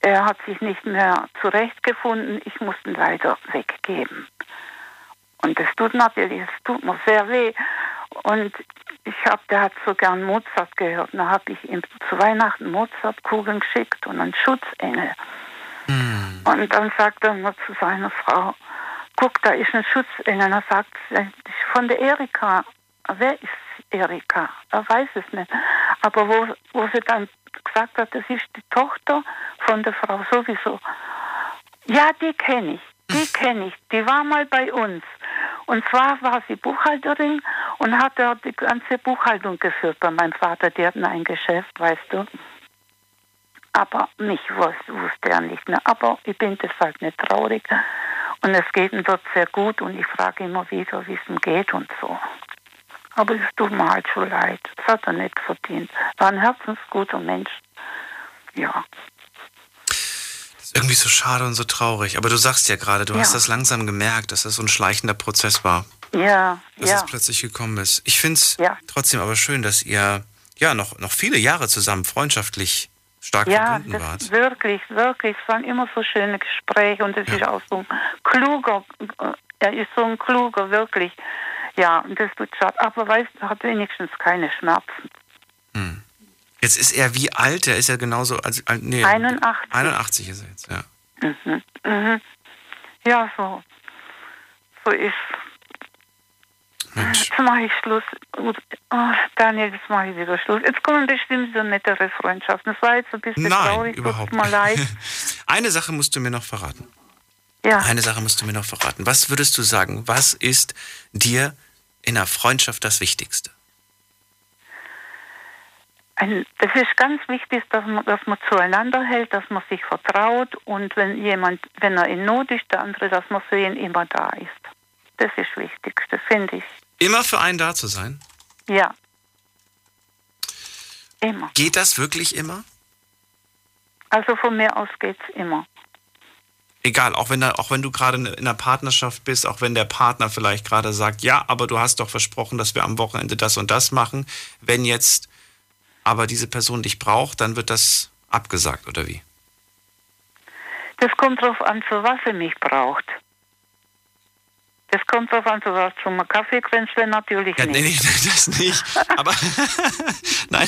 Er hat sich nicht mehr zurechtgefunden. Ich muss ihn leider weggeben. Und das tut natürlich, es tut mir sehr weh. Und ich habe, der hat so gern Mozart gehört. Da habe ich ihm zu Weihnachten Mozartkugeln geschickt und einen Schutzengel. Und dann sagt er noch zu seiner Frau, guck, da ist ein Schutzengel. Er sagt, das ist von der Erika. Wer ist Erika? Er weiß es nicht. Aber wo, wo sie dann gesagt hat, das ist die Tochter von der Frau sowieso. Ja, die kenne ich. Die kenne ich. Die war mal bei uns. Und zwar war sie Buchhalterin und hat dort die ganze Buchhaltung geführt bei meinem Vater. Die hatten ein Geschäft, weißt du. Aber mich wusste, er nicht mehr. Aber ich bin deshalb nicht traurig. Und es geht ihm dort sehr gut und ich frage immer wieder, wie es ihm geht und so. Aber es tut mir halt schon leid. Das hat er nicht verdient. War ein herzensguter Mensch. Ja.
Das ist irgendwie so schade und so traurig. Aber du sagst ja gerade, du
Ja.
hast das langsam gemerkt, dass das so ein schleichender Prozess war,
Ja,
dass
ja.
es plötzlich gekommen ist. Ich finde es
Ja.
trotzdem aber schön, dass ihr ja noch, noch viele Jahre zusammen freundschaftlich stark
Ja,
verbunden
das
wart.
wirklich, wirklich. Es waren immer so schöne Gespräche und es
Ja.
ist auch so ein kluger, er ist so ein kluger, wirklich. Ja, und das tut schade. Aber weißt du, er hat wenigstens keine Schmerzen.
Jetzt ist er wie alt? Er ist ja genauso. Also, nee,
81.
81 ist er jetzt, ja.
Mhm. Mhm. Ja, so. So ist.
Mensch.
Jetzt mache ich Schluss. Oh, Daniel, jetzt mache ich wieder Schluss. Jetzt kommen bestimmt so nettere Freundschaften. Das war jetzt ein bisschen
Nein,
traurig.
überhaupt
Tut mir leid.
Eine Sache musst du mir noch verraten.
Ja.
Eine Sache musst du mir noch verraten. Was würdest du sagen? Was ist dir in einer Freundschaft das Wichtigste?
Ein, das ist ganz wichtig, dass man, dass man zueinander hält, dass man sich vertraut und wenn jemand, wenn er in Not ist, der andere, dass man für ihn immer da ist. Das ist wichtig, das finde ich.
Immer für einen da zu sein?
Ja. Immer.
Geht das wirklich immer?
Also von mir aus geht's immer.
Egal, auch wenn, da, auch wenn du gerade in einer Partnerschaft bist, auch wenn der Partner vielleicht gerade sagt, ja, aber du hast doch versprochen, dass wir am Wochenende das und das machen. Wenn jetzt aber diese Person dich braucht, dann wird das abgesagt, oder wie?
Das kommt darauf an, für was sie mich braucht. Das kommt darauf an, für was zum Kaffeekränzle natürlich
Ja,
nicht.
nee, nee, das nicht. Aber nein,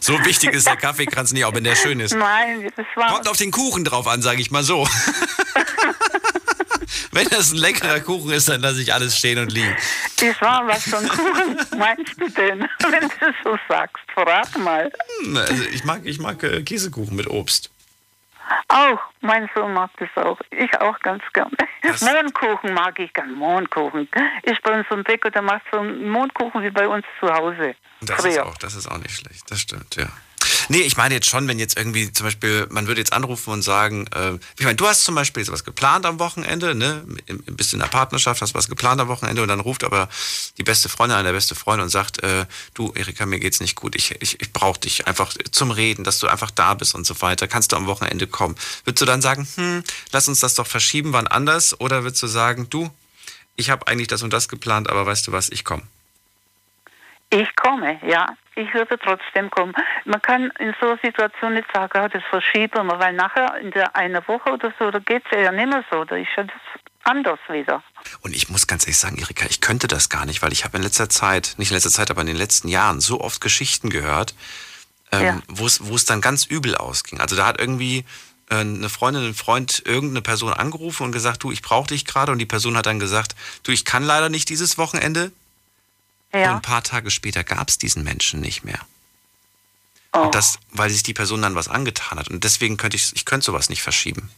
so wichtig ist der Kaffeekranz nicht, auch wenn der schön ist.
Nein, das war.
Kommt auf den Kuchen drauf an, sage ich mal so. Wenn das ein leckerer Kuchen ist, dann lasse ich alles stehen und liegen.
Das war was für ein Kuchen meinst du denn, wenn du so sagst? Verrat mal.
Hm, Also ich mag, ich mag äh, Käsekuchen mit Obst.
Auch, mein Sohn mag das auch. Ich auch ganz gern.
Das-
Mohnkuchen mag ich gern. Mohnkuchen. Ich bei uns um Bäcker, der macht so einen Mohnkuchen wie bei uns zu Hause.
Das ist, auch, das ist auch nicht schlecht, das stimmt, ja. Nee, ich meine jetzt schon, wenn jetzt irgendwie zum Beispiel, man würde jetzt anrufen und sagen, äh, ich meine, du hast zum Beispiel jetzt was geplant am Wochenende, ne? Bist in der Partnerschaft, hast was geplant am Wochenende und dann ruft aber die beste Freundin an, der beste Freund und sagt, äh, du, Erika, mir geht's nicht gut, ich, ich, ich brauche dich einfach zum Reden, dass du einfach da bist und so weiter. Kannst du am Wochenende kommen? Würdest du dann sagen, hm, lass uns das doch verschieben, wann anders? Oder würdest du sagen, du, ich habe eigentlich das und das geplant, aber weißt du was, ich komme?
Ich komme, ja. Ich würde trotzdem kommen. Man kann in so einer Situation nicht sagen, ja, das verschieben wir, weil nachher in der einer Woche oder so, da geht es ja nicht mehr so. Da ist ja das anders wieder.
Und ich muss ganz ehrlich sagen, Erika, ich könnte das gar nicht, weil ich habe in letzter Zeit, nicht in letzter Zeit, aber in den letzten Jahren so oft Geschichten gehört, ähm,
Ja.
wo es wo es dann ganz übel ausging. Also da hat irgendwie äh, eine Freundin, ein Freund irgendeine Person angerufen und gesagt, du, ich brauche dich gerade. Und die Person hat dann gesagt, du, ich kann leider nicht dieses Wochenende. Und
Ja.
ein paar Tage später gab es diesen Menschen nicht mehr.
Oh.
Und das, weil sich die Person dann was angetan hat. Und deswegen könnte ich, ich könnte sowas nicht verschieben.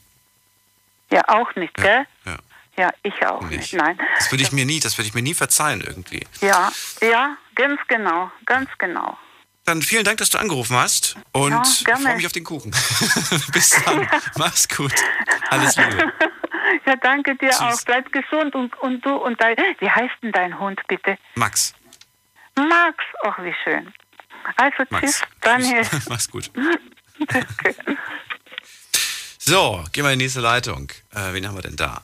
ja, auch nicht, gell?
Ja,
Ja, ich auch
nicht.
nicht. Nein.
Das würde ich mir nie, das würde ich mir nie verzeihen irgendwie.
Ja, ja, ganz genau, ganz genau.
Dann vielen Dank, dass du angerufen hast und
Ja,
freue mich auf den Kuchen. Bis dann. Mach's gut. Alles Liebe.
Ja, danke dir
Tschüss.
auch. Bleib gesund und, und du und dein, wie heißt denn dein Hund bitte?
Max.
Max. Ach, wie schön. Also
Max.
tschüss, Daniel.
Tschüss. Mach's gut.
Danke.
So, gehen wir in die nächste Leitung. Äh, wen haben wir denn da?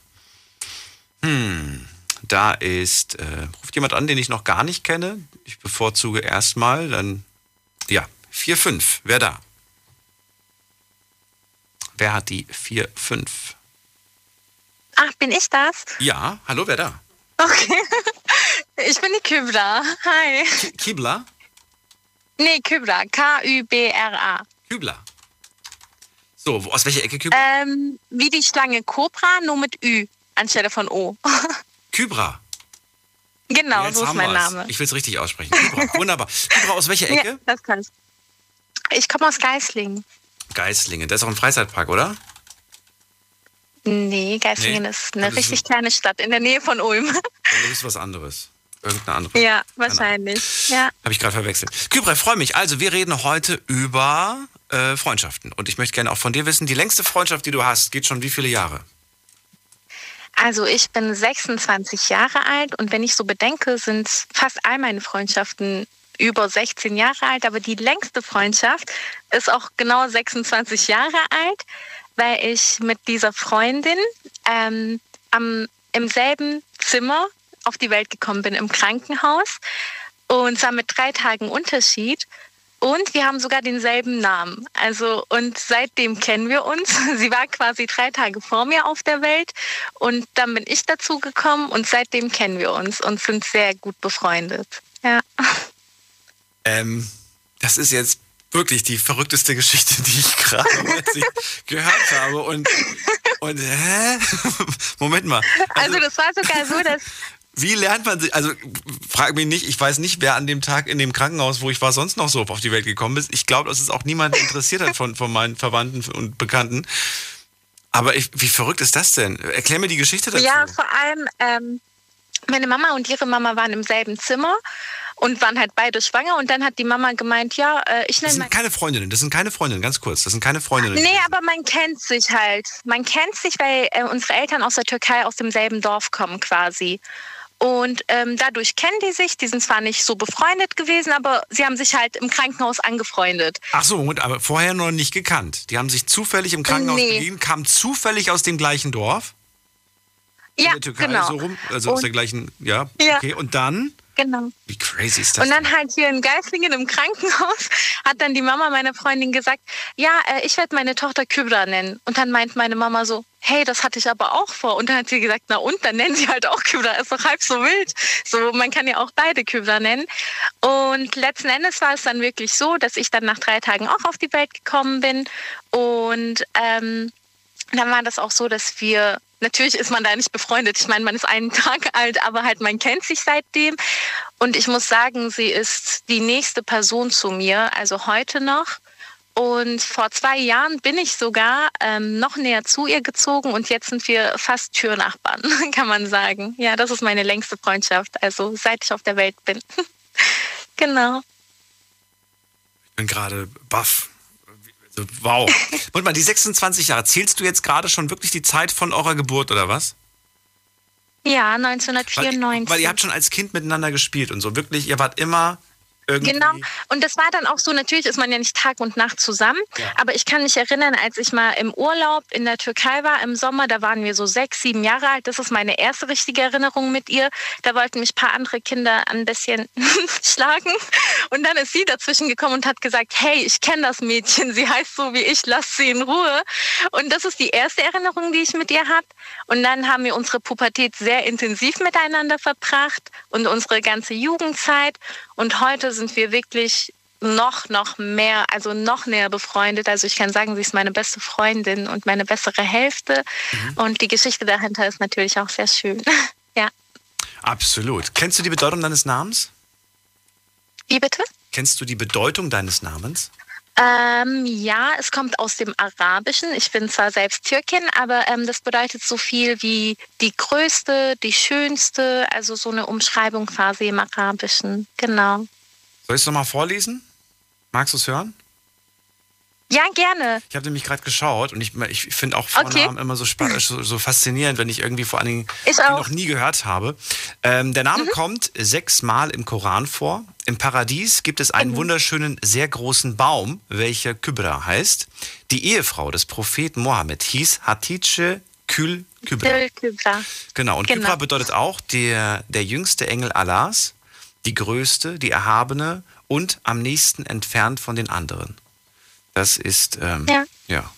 Hm, da ist, äh, ruft jemand an, den ich noch gar nicht kenne. Ich bevorzuge erstmal, dann, ja, 4-5. Wer da? Wer hat die 4-5?
Ach, bin ich das?
Ja, hallo, wer da?
Okay. Ich bin die Kybra. Hi.
Ki- Kibla?
Nee. K-Ü-B-R-A.
Kübler. So, wo, aus welcher Ecke Kübler?
Ähm, wie die Schlange Cobra, nur mit Ü anstelle von O.
Kybra.
genau,
Jetzt
so ist mein. Name.
Ich will es richtig aussprechen. Kybra, wunderbar. Kybra, aus welcher
Ja,
Ecke?
das kannst Ich komme aus Geislingen.
Geislingen. Das ist auch ein Freizeitpark, oder?
Nee, Geislingen
Nee,
ist eine
ist
richtig kleine Stadt in der Nähe von Ulm.
Das ist was anderes. Irgendeine andere.
ja, wahrscheinlich. Ja.
Habe ich gerade verwechselt. Kybra, freue mich. Also, wir reden heute über äh, Freundschaften. Und ich möchte gerne auch von dir wissen, die längste Freundschaft, die du hast, geht schon wie viele Jahre?
Also ich bin 26 Jahre alt und wenn ich so bedenke, sind fast all meine Freundschaften über 16 Jahre alt, aber die längste Freundschaft ist auch genau 26 Jahre alt, weil ich mit dieser Freundin ähm, am, im selben Zimmer auf die Welt gekommen bin, im Krankenhaus und zwar mit drei Tagen Unterschied. Und wir haben sogar denselben Namen. Also, und seitdem kennen wir uns. Sie war quasi drei Tage vor mir auf der Welt. Und dann bin ich dazu gekommen und seitdem kennen wir uns und sind sehr gut befreundet. Ja.
Ähm, das ist jetzt wirklich die verrückteste Geschichte, die ich gerade gehört habe. Und, und hä? Moment mal.
Also, das war sogar so, dass
Wie lernt man sich, also frag mich nicht, ich weiß nicht, wer an dem Tag in dem Krankenhaus, wo ich war, sonst noch so auf die Welt gekommen ist. Ich glaube, dass es auch niemand interessiert hat von, von meinen Verwandten und Bekannten. Aber ich, wie verrückt ist das denn? Erklär mir die Geschichte dazu.
Ja, vor allem ähm, meine Mama und ihre Mama waren im selben Zimmer und waren halt beide schwanger. Und dann hat die Mama gemeint, ja, äh, ich
das
nenne
sind
mein
keine Freundinnen, das sind keine Freundinnen, ganz kurz, das sind keine Freundinnen.
Nee, aber man kennt sich halt. Man kennt sich, weil äh, unsere Eltern aus der Türkei aus demselben Dorf kommen quasi. Und ähm, dadurch kennen die sich. Die sind zwar nicht so befreundet gewesen, aber sie haben sich halt im Krankenhaus angefreundet.
Ach so, und aber vorher noch nicht gekannt. Die haben sich zufällig im Krankenhaus
Nee.
begegnet, kamen zufällig aus dem gleichen Dorf.
Ja,
in der Türkei
genau.
so rum? Also aus
Und-
der gleichen, ja,
Ja.
okay. Und dann?
Genau.
Wie crazy ist das?
Und dann halt hier in Geislingen im Krankenhaus hat dann die Mama meiner Freundin gesagt, ja, äh, ich werde meine Tochter Kybra nennen. Und dann meint meine Mama so, hey, das hatte ich aber auch vor. Und dann hat sie gesagt, na und, dann nennen sie halt auch Kybra. Ist doch halb so wild. So, man kann ja auch beide Kybra nennen. Und letzten Endes war es dann wirklich so, dass ich dann nach drei Tagen auch auf die Welt gekommen bin. Und ähm, dann war das auch so, dass wir, natürlich ist man da nicht befreundet. Ich meine, man ist einen Tag alt, aber halt man kennt sich seitdem. Und ich muss sagen, sie ist die nächste Person zu mir, also heute noch. Und vor zwei Jahren bin ich sogar ähm, noch näher zu ihr gezogen und jetzt sind wir fast Türnachbarn, kann man sagen. Ja, das ist meine längste Freundschaft, also seit ich auf der Welt bin. genau.
Ich bin gerade baff. Wow. Und mal, die 26 Jahre, zählst du jetzt gerade schon wirklich die Zeit von eurer Geburt oder was?
Ja,
Weil,
1994.
weil ihr habt schon als Kind miteinander gespielt und so. Wirklich, ihr wart immer irgendwie.
Genau. Und das war dann auch so, natürlich ist man ja nicht Tag und Nacht zusammen,
Ja.
aber ich kann mich erinnern, als ich mal im Urlaub in der Türkei war im Sommer, da waren wir so sechs, sieben Jahre alt. Das ist meine erste richtige Erinnerung mit ihr. Da wollten mich ein paar andere Kinder ein bisschen schlagen. Und dann ist sie dazwischen gekommen und hat gesagt, hey, ich kenne das Mädchen, sie heißt so wie ich, lass sie in Ruhe. Und das ist die erste Erinnerung, die ich mit ihr habe. Und dann haben wir unsere Pubertät sehr intensiv miteinander verbracht und unsere ganze Jugendzeit. Und heute sind wir wirklich noch, noch mehr, also noch näher befreundet. Also ich kann sagen, sie ist meine beste Freundin und meine bessere Hälfte. Und die Geschichte dahinter ist natürlich auch sehr schön. ja.
Absolut. Kennst du die Bedeutung deines Namens?
Wie bitte?
Kennst du die Bedeutung deines Namens?
Ähm, ja, es kommt aus dem Arabischen. Ich bin zwar selbst Türkin, aber ähm, das bedeutet so viel wie die größte, die schönste, also so eine Umschreibung quasi im Arabischen. Genau.
Soll ich es nochmal vorlesen? Magst du es hören?
Ja, gerne.
Ich habe nämlich gerade geschaut und ich, ich finde auch Vornamen immer so, spa- so, so faszinierend, wenn ich irgendwie vor allen Dingen noch nie gehört habe. Ähm, der Name kommt sechsmal im Koran vor. Im Paradies gibt es einen wunderschönen, sehr großen Baum, welcher Kybra heißt. Die Ehefrau des Propheten Mohammed hieß Hatice Kül Kybra.
Dil Kübra.
Genau, und
Genau.
Kybra bedeutet auch der, der jüngste Engel Allahs, die größte, die erhabene und am nächsten entfernt von den anderen. Das ist ähm,
Ja.
ja,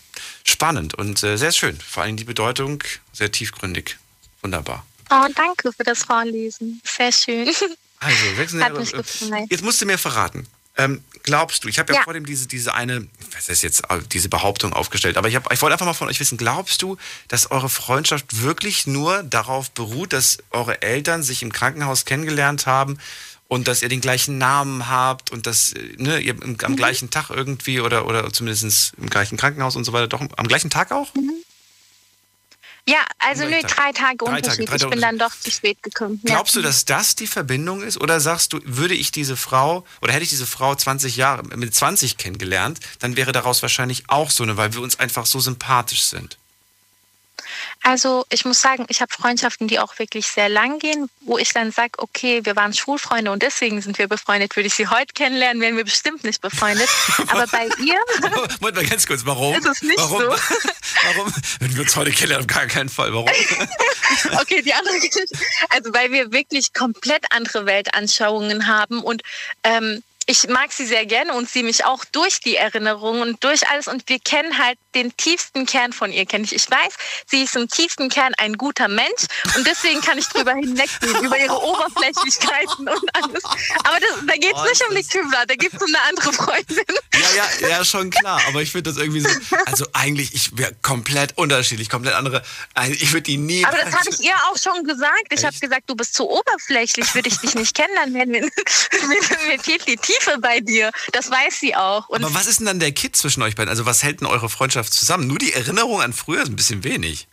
spannend und äh, sehr schön. Vor allem die Bedeutung sehr tiefgründig. Wunderbar.
Oh, danke für das Vorlesen. Sehr schön.
Also, sechs
Hat mich gefreut.
jetzt musst du mir verraten. Ähm, glaubst du, ich habe ja,
Ja.
vor dem diese, diese eine, was ist jetzt, äh, diese Behauptung aufgestellt, aber ich, hab, ich wollte einfach mal von euch wissen, glaubst du, dass eure Freundschaft wirklich nur darauf beruht, dass eure Eltern sich im Krankenhaus kennengelernt haben und dass ihr den gleichen Namen habt und dass äh, ne, ihr im,
Mhm.
am gleichen Tag irgendwie oder, oder zumindest im gleichen Krankenhaus und so weiter, doch am gleichen Tag auch?
Ja, also nö, drei Tage
Drei Tage,
Unterschied.
drei
ich
Tage
bin dann doch zu spät gekommen.
Glaubst
ja.
du, dass das die Verbindung ist? Oder sagst du, würde ich diese Frau, oder hätte ich diese Frau 20 Jahre, mit 20 kennengelernt, dann wäre daraus wahrscheinlich auch so eine, weil wir uns einfach so sympathisch sind.
Also ich muss sagen, ich habe Freundschaften, die auch wirklich sehr lang gehen, wo ich dann sage, okay, wir waren Schulfreunde und deswegen sind wir befreundet. Würde ich sie heute kennenlernen, wären wir bestimmt nicht befreundet. Aber bei ihr,
Moment mal ganz kurz, warum?
Ist es nicht
warum?
so?
warum? Wenn wir uns heute kennenlernen, auf gar keinen Fall. Warum?
okay, die andere Geschichte. Also weil wir wirklich komplett andere Weltanschauungen haben und ähm, ich mag sie sehr gerne und sie mich auch durch die Erinnerungen und durch alles. Und wir kennen halt den tiefsten Kern von ihr, kenne ich. Ich weiß, sie ist im tiefsten Kern ein guter Mensch und deswegen kann ich drüber hinweggehen, über ihre Oberflächlichkeiten und alles. Aber das, da geht es
Oh,
nicht um die Kübler, da geht es um eine andere Freundin.
Ja, ja, ja, schon klar. Aber ich finde das irgendwie so. Also eigentlich, ich wäre komplett unterschiedlich, komplett andere. Also ich würde die nie.
Aber das habe ich ihr auch schon gesagt. Ich habe gesagt, du bist zu oberflächlich, würde ich dich nicht kennenlernen. Mir, mir, mir fehlt die Tiefe bei dir. Das weiß sie auch. Und
Aber was ist denn dann der Kit zwischen euch beiden? Also was hält denn eure Freundschaft zusammen? Nur die Erinnerung an früher ist ein bisschen wenig.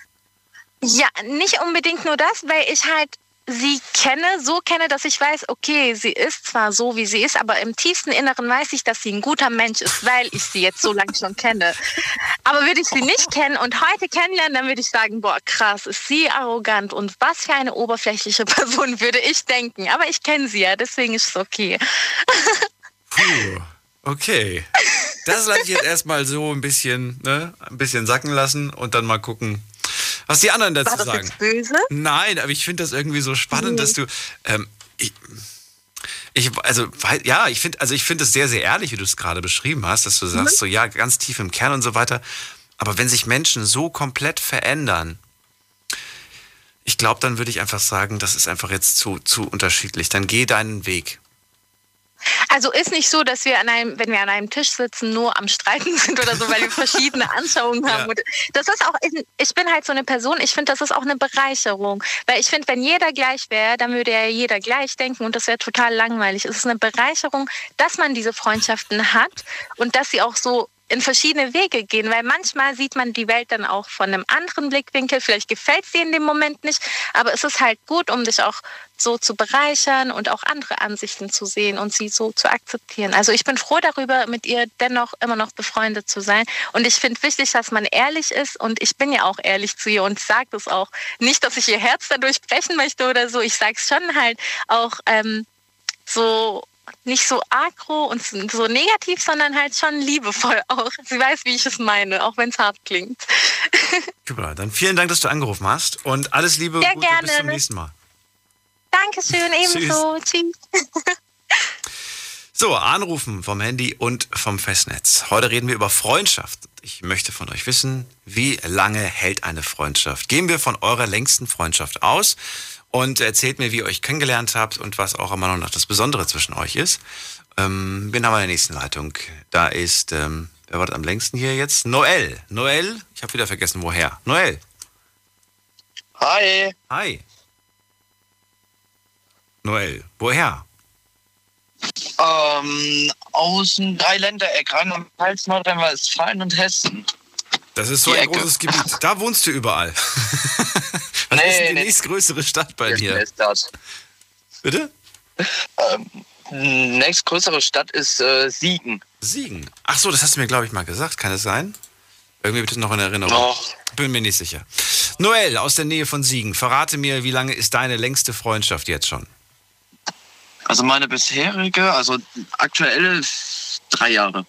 ja, nicht unbedingt nur das, weil ich halt sie kenne, so kenne, dass ich weiß, okay, sie ist zwar so, wie sie ist, aber im tiefsten Inneren weiß ich, dass sie ein guter Mensch ist, weil ich sie jetzt so lange schon kenne. Aber würde ich sie nicht kennen und heute kennenlernen, dann würde ich sagen, boah, krass, ist sie arrogant und was für eine oberflächliche Person würde ich denken. Aber ich kenne sie ja, deswegen ist es okay.
Puh, okay. Das lasse ich jetzt erstmal so ein bisschen, ne, ein bisschen sacken lassen und dann mal gucken. Was die anderen dazu
War das
sagen.
jetzt böse?
Nein, aber ich finde das irgendwie so spannend,
Nee.
dass du. Ähm, ich, ich, also, ja, ich finde, also ich finde es sehr, sehr ehrlich, wie du es gerade beschrieben hast, dass du sagst, so ja, ganz tief im Kern und so weiter. Aber wenn sich Menschen so komplett verändern, ich glaube, dann würde ich einfach sagen, das ist einfach jetzt zu, zu unterschiedlich. Dann geh deinen Weg.
Also ist nicht so, dass wir an einem, wenn wir an einem Tisch sitzen, nur am Streiten sind oder so, weil wir verschiedene Anschauungen haben.
Ja.
Das ist auch, ich bin halt so eine Person, ich finde, das ist auch eine Bereicherung. Weil ich finde, wenn jeder gleich wäre, dann würde ja jeder gleich denken und das wäre total langweilig. Es ist eine Bereicherung, dass man diese Freundschaften hat und dass sie auch so in verschiedene Wege gehen, weil manchmal sieht man die Welt dann auch von einem anderen Blickwinkel. Vielleicht gefällt sie in dem Moment nicht, aber es ist halt gut, um dich auch so zu bereichern und auch andere Ansichten zu sehen und sie so zu akzeptieren. Also ich bin froh darüber, mit ihr dennoch immer noch befreundet zu sein. Und ich finde wichtig, dass man ehrlich ist und ich bin ja auch ehrlich zu ihr und sage das auch. Nicht, dass ich ihr Herz dadurch brechen möchte oder so. Ich sage es schon halt auch ähm, so nicht so agro und so negativ, sondern halt schon liebevoll auch. Sie weiß, wie ich es meine, auch wenn es hart klingt.
Super, dann vielen Dank, dass du angerufen hast und alles Liebe
Sehr
Gute bis
gerne.
zum nächsten Mal.
Dankeschön, ebenso. Tschüss.
So, anrufen vom Handy und vom Festnetz. Heute reden wir über Freundschaft. Ich möchte von euch wissen, wie lange hält eine Freundschaft? Gehen wir von eurer längsten Freundschaft aus und erzählt mir, wie ihr euch kennengelernt habt und was auch immer noch das Besondere zwischen euch ist. Ähm, wen haben wir in der nächsten Leitung? Da ist, ähm, wer war das am längsten hier jetzt? Noel. Noel, ich habe wieder vergessen, woher. Noel.
Hi.
Hi. Noel, woher?
Ähm, aus dem Dreiländereck, Rheinland-Pfalz, Nordrhein-Westfalen und Hessen.
Das ist so
Die
ein
Ecke.
großes Gebiet. Da wohnst du überall. Was
Nee,
ist denn die
nee.
nächstgrößere Stadt bei dir?
Ist das.
Bitte?
Ähm, nächstgrößere Stadt ist äh, Siegen.
Siegen. Ach so, das hast du mir, glaube ich, mal gesagt. Kann es sein? Irgendwie bitte noch in Erinnerung.
Doch.
Bin mir nicht sicher. Noel, aus der Nähe von Siegen. Verrate mir, wie lange ist deine längste Freundschaft jetzt schon?
Also meine bisherige, also aktuelle drei Jahre.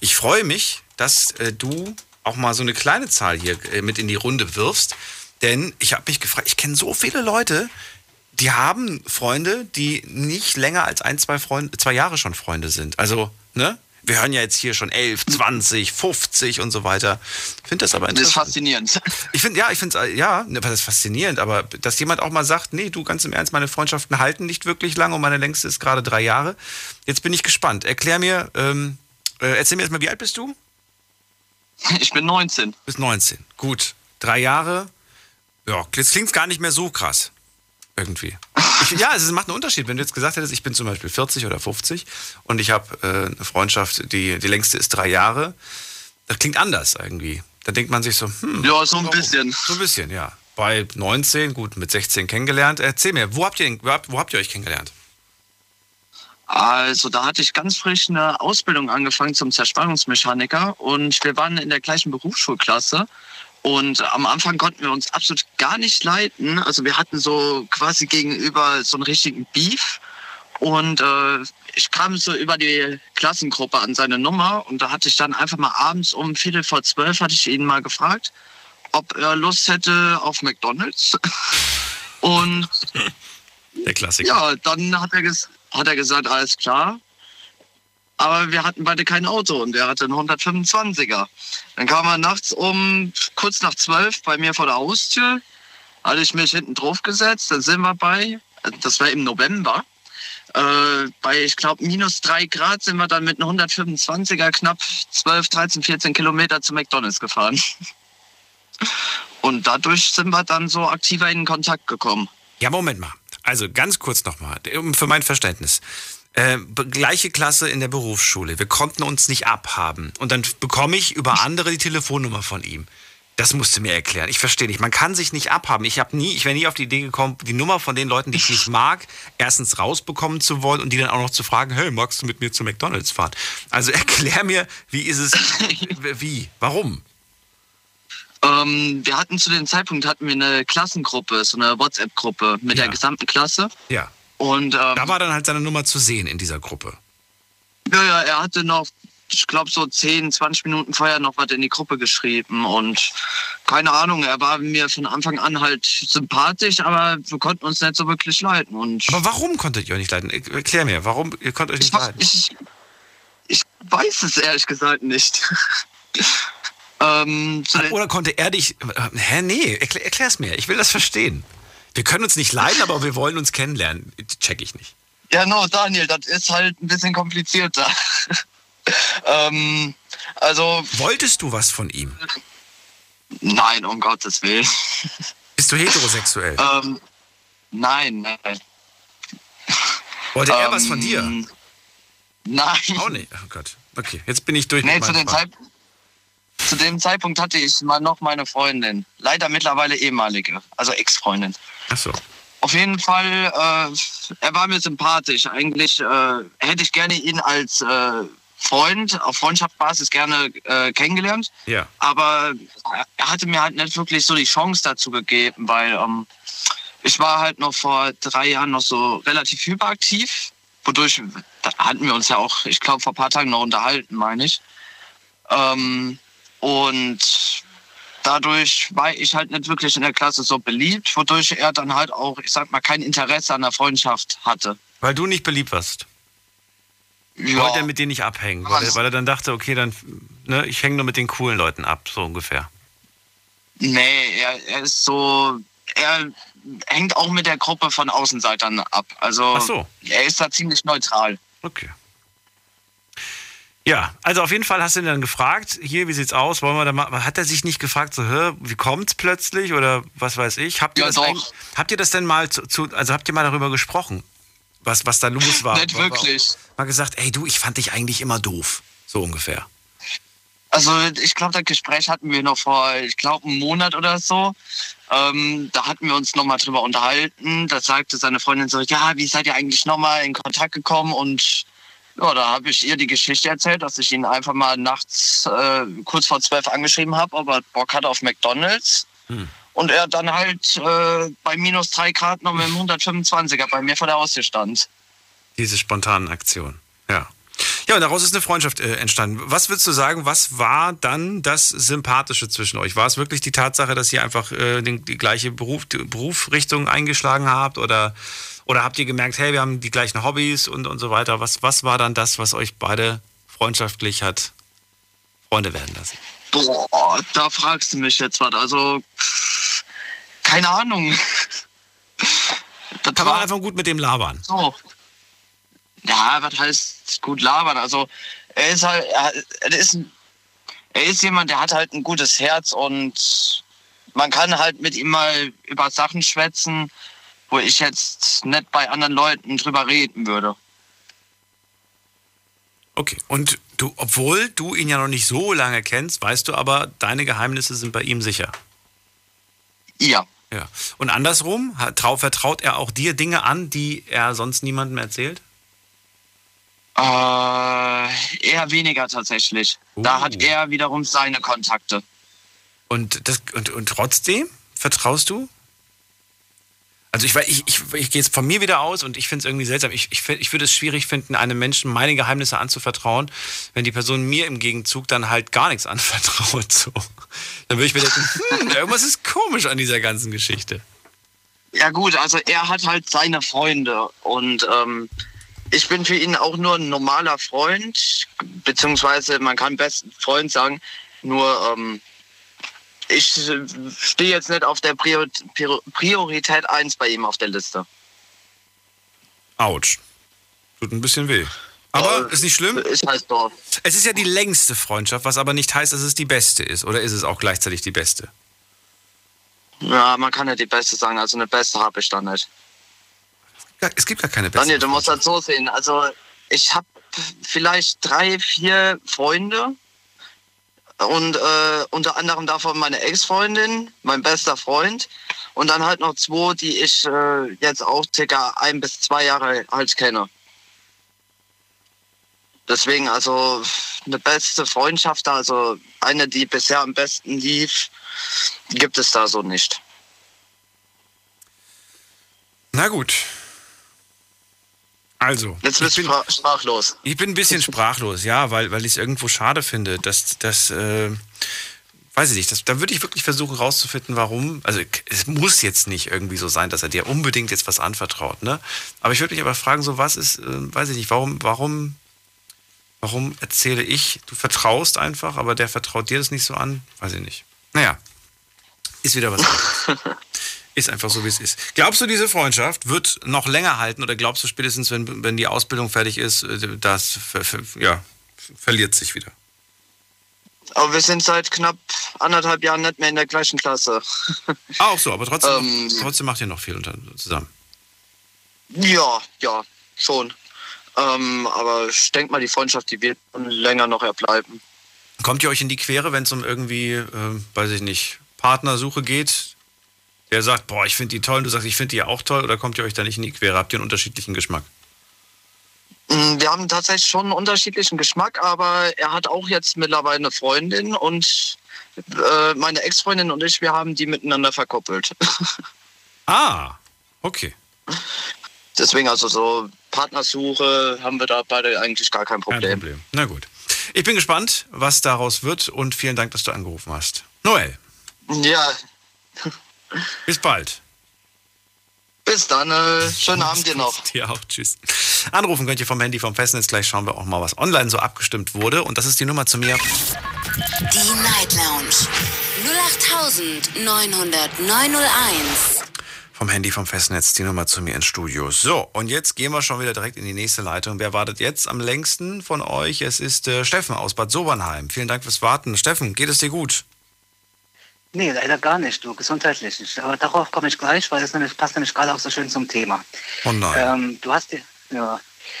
Ich freue mich, dass äh, du auch mal so eine kleine Zahl hier äh, mit in die Runde wirfst. Denn ich habe mich gefragt, ich kenne so viele Leute, die haben Freunde, die nicht länger als ein, zwei, Freunde, zwei Jahre schon Freunde sind. Also, ne? Wir hören ja jetzt hier schon 11, 20, 50 und so weiter. Ich finde das aber
Das ist
interessant.
faszinierend.
Ich finde, ja, ich finde es, ja, ne, was ist faszinierend, aber dass jemand auch mal sagt, nee, du ganz im Ernst, meine Freundschaften halten nicht wirklich lang und meine längste ist gerade drei Jahre. Jetzt bin ich gespannt. Erklär mir, ähm, äh, erzähl mir erstmal, wie alt bist du?
Ich bin 19.
Bis 19. Gut. Drei Jahre. Ja, jetzt klingt gar nicht mehr so krass. Irgendwie. Ich, ja, es macht einen Unterschied. Wenn du jetzt gesagt hättest, ich bin zum Beispiel 40 oder 50 und ich habe äh, eine Freundschaft, die, die längste ist drei Jahre, das klingt anders irgendwie. Da denkt man sich so, hm.
Ja, so ein bisschen.
So ein bisschen, ja. Bei 19, gut, mit 16 kennengelernt. Erzähl mir, wo habt ihr, wo habt, wo habt ihr euch kennengelernt?
Also da hatte ich ganz frisch eine Ausbildung angefangen zum Zerspannungsmechaniker und wir waren in der gleichen Berufsschulklasse. Und am Anfang konnten wir uns absolut gar nicht leiten. Also wir hatten so quasi gegenüber so einen richtigen Beef. Und äh, ich kam so über die Klassengruppe an seine Nummer und da hatte ich dann einfach mal abends um Viertel vor zwölf hatte ich ihn mal gefragt, ob er Lust hätte auf McDonalds. Und
Der Klassiker.
ja, dann hat er, hat er gesagt, alles klar. Aber wir hatten beide kein Auto und er hatte einen 125er. Dann kam er nachts um kurz nach zwölf bei mir vor der Haustür. Hatte ich mich hinten drauf gesetzt. Dann sind wir bei, das war im November, äh, bei, ich glaube, minus drei Grad sind wir dann mit einem 125er knapp 12, 13, 14 Kilometer zu McDonalds gefahren. Und dadurch sind wir dann so aktiver in Kontakt gekommen.
Ja, Moment mal. Also ganz kurz nochmal, für mein Verständnis. Äh, gleiche Klasse in der Berufsschule. Wir konnten uns nicht abhaben. Und dann bekomme ich über andere die Telefonnummer von ihm. Das musst du mir erklären. Ich verstehe nicht. Man kann sich nicht abhaben. Ich habe nie, ich wäre nie auf die Idee gekommen, die Nummer von den Leuten, die ich nicht mag, erstens rausbekommen zu wollen und die dann auch noch zu fragen, hey, magst du mit mir zu McDonalds fahren? Also erklär mir, wie ist es, wie, warum?
Ähm, wir hatten zu dem Zeitpunkt hatten wir eine Klassengruppe, so eine WhatsApp-Gruppe mit
Ja.
der gesamten Klasse.
Ja.
Und ähm,
Da war dann halt seine Nummer zu sehen in dieser Gruppe.
ja, ja, er hatte noch ich glaube, so 10, 20 Minuten vorher noch was in die Gruppe geschrieben. Und keine Ahnung, er war mir von Anfang an halt sympathisch, aber wir konnten uns nicht so wirklich leiden. Und
Aber warum konntet ihr euch nicht leiden? Erklär mir, warum ihr konntet euch nicht leiden?
ich, ich weiß es ehrlich gesagt nicht. ähm,
Oder konnte er dich. äh, Hä, nee, erklär, erklär's mir. Ich will das verstehen. Wir können uns nicht leiden, aber wir wollen uns kennenlernen. Check ich nicht.
Ja, no, Daniel, das ist halt ein bisschen komplizierter. ähm, also,
Wolltest du was von ihm?
nein, um Gottes Willen.
Bist du heterosexuell?
ähm, nein, nein.
Wollte er
ähm,
was von dir?
Nein.
Auch nicht. Oh Gott. Okay, jetzt bin ich durch
Nee, zu zu dem Zeitpunkt hatte ich mal noch meine Freundin. Leider mittlerweile ehemalige, also Ex-Freundin.
Ach so.
Auf jeden Fall, äh, er war mir sympathisch. Eigentlich äh, hätte ich gerne ihn als äh, Freund auf Freundschaftsbasis gerne äh, kennengelernt.
Ja.
Aber er hatte mir halt nicht wirklich so die Chance dazu gegeben, weil ähm, ich war halt noch vor drei Jahren noch so relativ hyperaktiv, wodurch, hatten wir uns ja auch, ich glaube, vor ein paar Tagen noch unterhalten, meine ich. Ähm, und dadurch war ich halt nicht wirklich in der Klasse so beliebt, wodurch er dann halt auch, ich sag mal, kein Interesse an der Freundschaft hatte.
Weil du nicht beliebt warst.
Ja.
Wollte er mit dir nicht abhängen, weil er, weil er dann dachte, okay, dann, ne, ich hänge nur mit den coolen Leuten ab, so ungefähr.
Nee, er, er ist so, er hängt auch mit der Gruppe von Außenseitern ab. Also
Ach so.
er ist da ziemlich neutral.
Okay. Ja, also auf jeden Fall hast du ihn dann gefragt, hier, wie sieht's aus? Wollen wir da mal, hat er sich nicht gefragt, so, hä, wie kommt's plötzlich oder was weiß ich? Habt ihr,
Ja,
das,
doch.
habt ihr das denn mal zu, zu, also habt ihr mal darüber gesprochen, was, was da los war?
Nicht
War- war-
wirklich.
Mal gesagt, ey du, ich fand dich eigentlich immer doof. So ungefähr.
Also ich glaube, das Gespräch hatten wir noch vor, ich glaube, einem Monat oder so. Ähm, da hatten wir uns nochmal drüber unterhalten. Da sagte seine Freundin so, ja, wie seid ihr eigentlich nochmal in Kontakt gekommen? Und ja, da habe ich ihr die Geschichte erzählt, dass ich ihn einfach mal nachts äh, kurz vor zwölf angeschrieben habe, ob er Bock hatte auf McDonalds.
Hm.
Und er dann halt äh, bei minus drei Grad noch mit dem 125er bei mir vor der Haustür stand.
Diese spontanen Aktionen. Ja. Ja, und daraus ist eine Freundschaft äh, entstanden. Was würdest du sagen, was war dann das Sympathische zwischen euch? War es wirklich die Tatsache, dass ihr einfach äh, den, die gleiche Beruf, die Berufsrichtung eingeschlagen habt? Oder, oder habt ihr gemerkt, hey, wir haben die gleichen Hobbys und, und so weiter? Was, was war dann das, was euch beide freundschaftlich hat Freunde werden lassen?
Boah, da fragst du mich jetzt was. Also, keine Ahnung. Das
Kann man
war
einfach gut mit dem labern.
so. Ja, was heißt gut labern? Also, er ist halt, er, ist, er ist jemand, der hat halt ein gutes Herz und man kann halt mit ihm mal über Sachen schwätzen, wo ich jetzt nicht bei anderen Leuten drüber reden würde.
Okay. Und du, obwohl du ihn ja noch nicht so lange kennst, weißt du aber, deine Geheimnisse sind bei ihm sicher.
Ja.
Ja. Und andersrum, vertraut er auch dir Dinge an, die er sonst niemandem erzählt?
Äh, eher weniger tatsächlich. Da
Uh.
hat er wiederum seine Kontakte.
Und, das, und, und trotzdem vertraust du? Also ich, ich, ich, ich gehe jetzt von mir wieder aus und ich finde es irgendwie seltsam. Ich, ich, ich würde es schwierig finden, einem Menschen meine Geheimnisse anzuvertrauen, wenn die Person mir im Gegenzug dann halt gar nichts anvertraut. So. Dann würde ich mir denken, hm, irgendwas ist komisch an dieser ganzen Geschichte.
Ja gut, also er hat halt seine Freunde und ähm, ich bin für ihn auch nur ein normaler Freund, beziehungsweise man kann besten Freund sagen, nur ähm, ich äh, stehe jetzt nicht auf der Prior Prior- Priorität 1 bei ihm auf der Liste.
Autsch. Tut ein bisschen weh. Aber ist nicht schlimm.
Ist halt so.
Es ist ja die längste Freundschaft, was aber nicht heißt, dass es die beste ist. Oder ist es auch gleichzeitig die beste?
Ja, man kann ja die Beste sagen, also eine Beste habe ich da nicht.
Ja, Es gibt gar keine beste.
Daniel, du musst das so sehen. Also ich habe vielleicht drei, vier Freunde und äh, unter anderem davon meine Ex-Freundin, mein bester Freund und dann halt noch zwei, die ich äh, jetzt auch circa ein bis zwei Jahre halt kenne. Deswegen also eine beste Freundschaft, also eine, die bisher am besten lief, gibt es da so nicht.
Na gut. Also.
Jetzt bist du sprach sprachlos.
Ich bin ein bisschen sprachlos, ja, weil, weil ich es irgendwo schade finde, dass, dass äh, weiß ich nicht, das, da würde ich wirklich versuchen rauszufinden, warum. Also es muss jetzt nicht irgendwie so sein, dass er dir unbedingt jetzt was anvertraut, ne? Aber ich würde mich aber fragen, so was ist, äh, weiß ich nicht, warum, warum, warum erzähle ich, du vertraust einfach, aber der vertraut dir das nicht so an? Weiß ich nicht. Naja, ist wieder was anderes. Ist einfach so, wie es ist. Glaubst du, diese Freundschaft wird noch länger halten oder glaubst du spätestens, wenn, wenn die Ausbildung fertig ist, äh, das ja, verliert sich wieder?
Aber wir sind seit knapp anderthalb Jahren nicht mehr in der gleichen Klasse.
Ah, auch so, aber trotzdem,
Ähm.
trotzdem macht ihr noch viel zusammen.
Ja, ja, schon. Ähm, aber ich denke mal, die Freundschaft, die wird länger noch erbleiben.
Kommt ihr euch in die Quere, wenn es um irgendwie, äh, weiß ich nicht, Partnersuche geht? Der sagt, boah, ich finde die toll und du sagst, ich finde die ja auch toll, oder kommt ihr euch da nicht in die Quere? Habt ihr einen unterschiedlichen Geschmack?
Mm, Wir haben tatsächlich schon einen unterschiedlichen Geschmack, aber er hat auch jetzt mittlerweile eine Freundin und äh, meine Ex-Freundin und ich, wir haben die miteinander verkoppelt.
Ah, okay.
Deswegen also so Partnersuche haben wir da beide eigentlich gar kein
Kein
Problem.
Problem. Na gut. Ich bin gespannt, was daraus wird und vielen Dank, dass du angerufen hast. Noel,
Ja,
bis bald.
bis dann. Äh, schönen Abend dir noch.
Dir auch, tschüss. Anrufen könnt ihr vom Handy vom Festnetz. Gleich schauen wir auch mal, was online so abgestimmt wurde. Und das ist die Nummer zu mir.
Die Night Lounge 0890901.
Vom Handy vom Festnetz die Nummer zu mir ins Studio. So, und jetzt gehen wir schon wieder direkt in die nächste Leitung. Wer wartet jetzt am längsten von euch? Es ist äh, Steffen aus Bad Sobernheim. Vielen Dank fürs Warten. Steffen, geht es dir gut?
Nee, leider gar nicht, du, gesundheitlich nicht. Aber darauf komme ich gleich, weil es nämlich, passt nämlich gerade auch so schön zum Thema.
Oh nein.
Ähm, du hast ja, ja,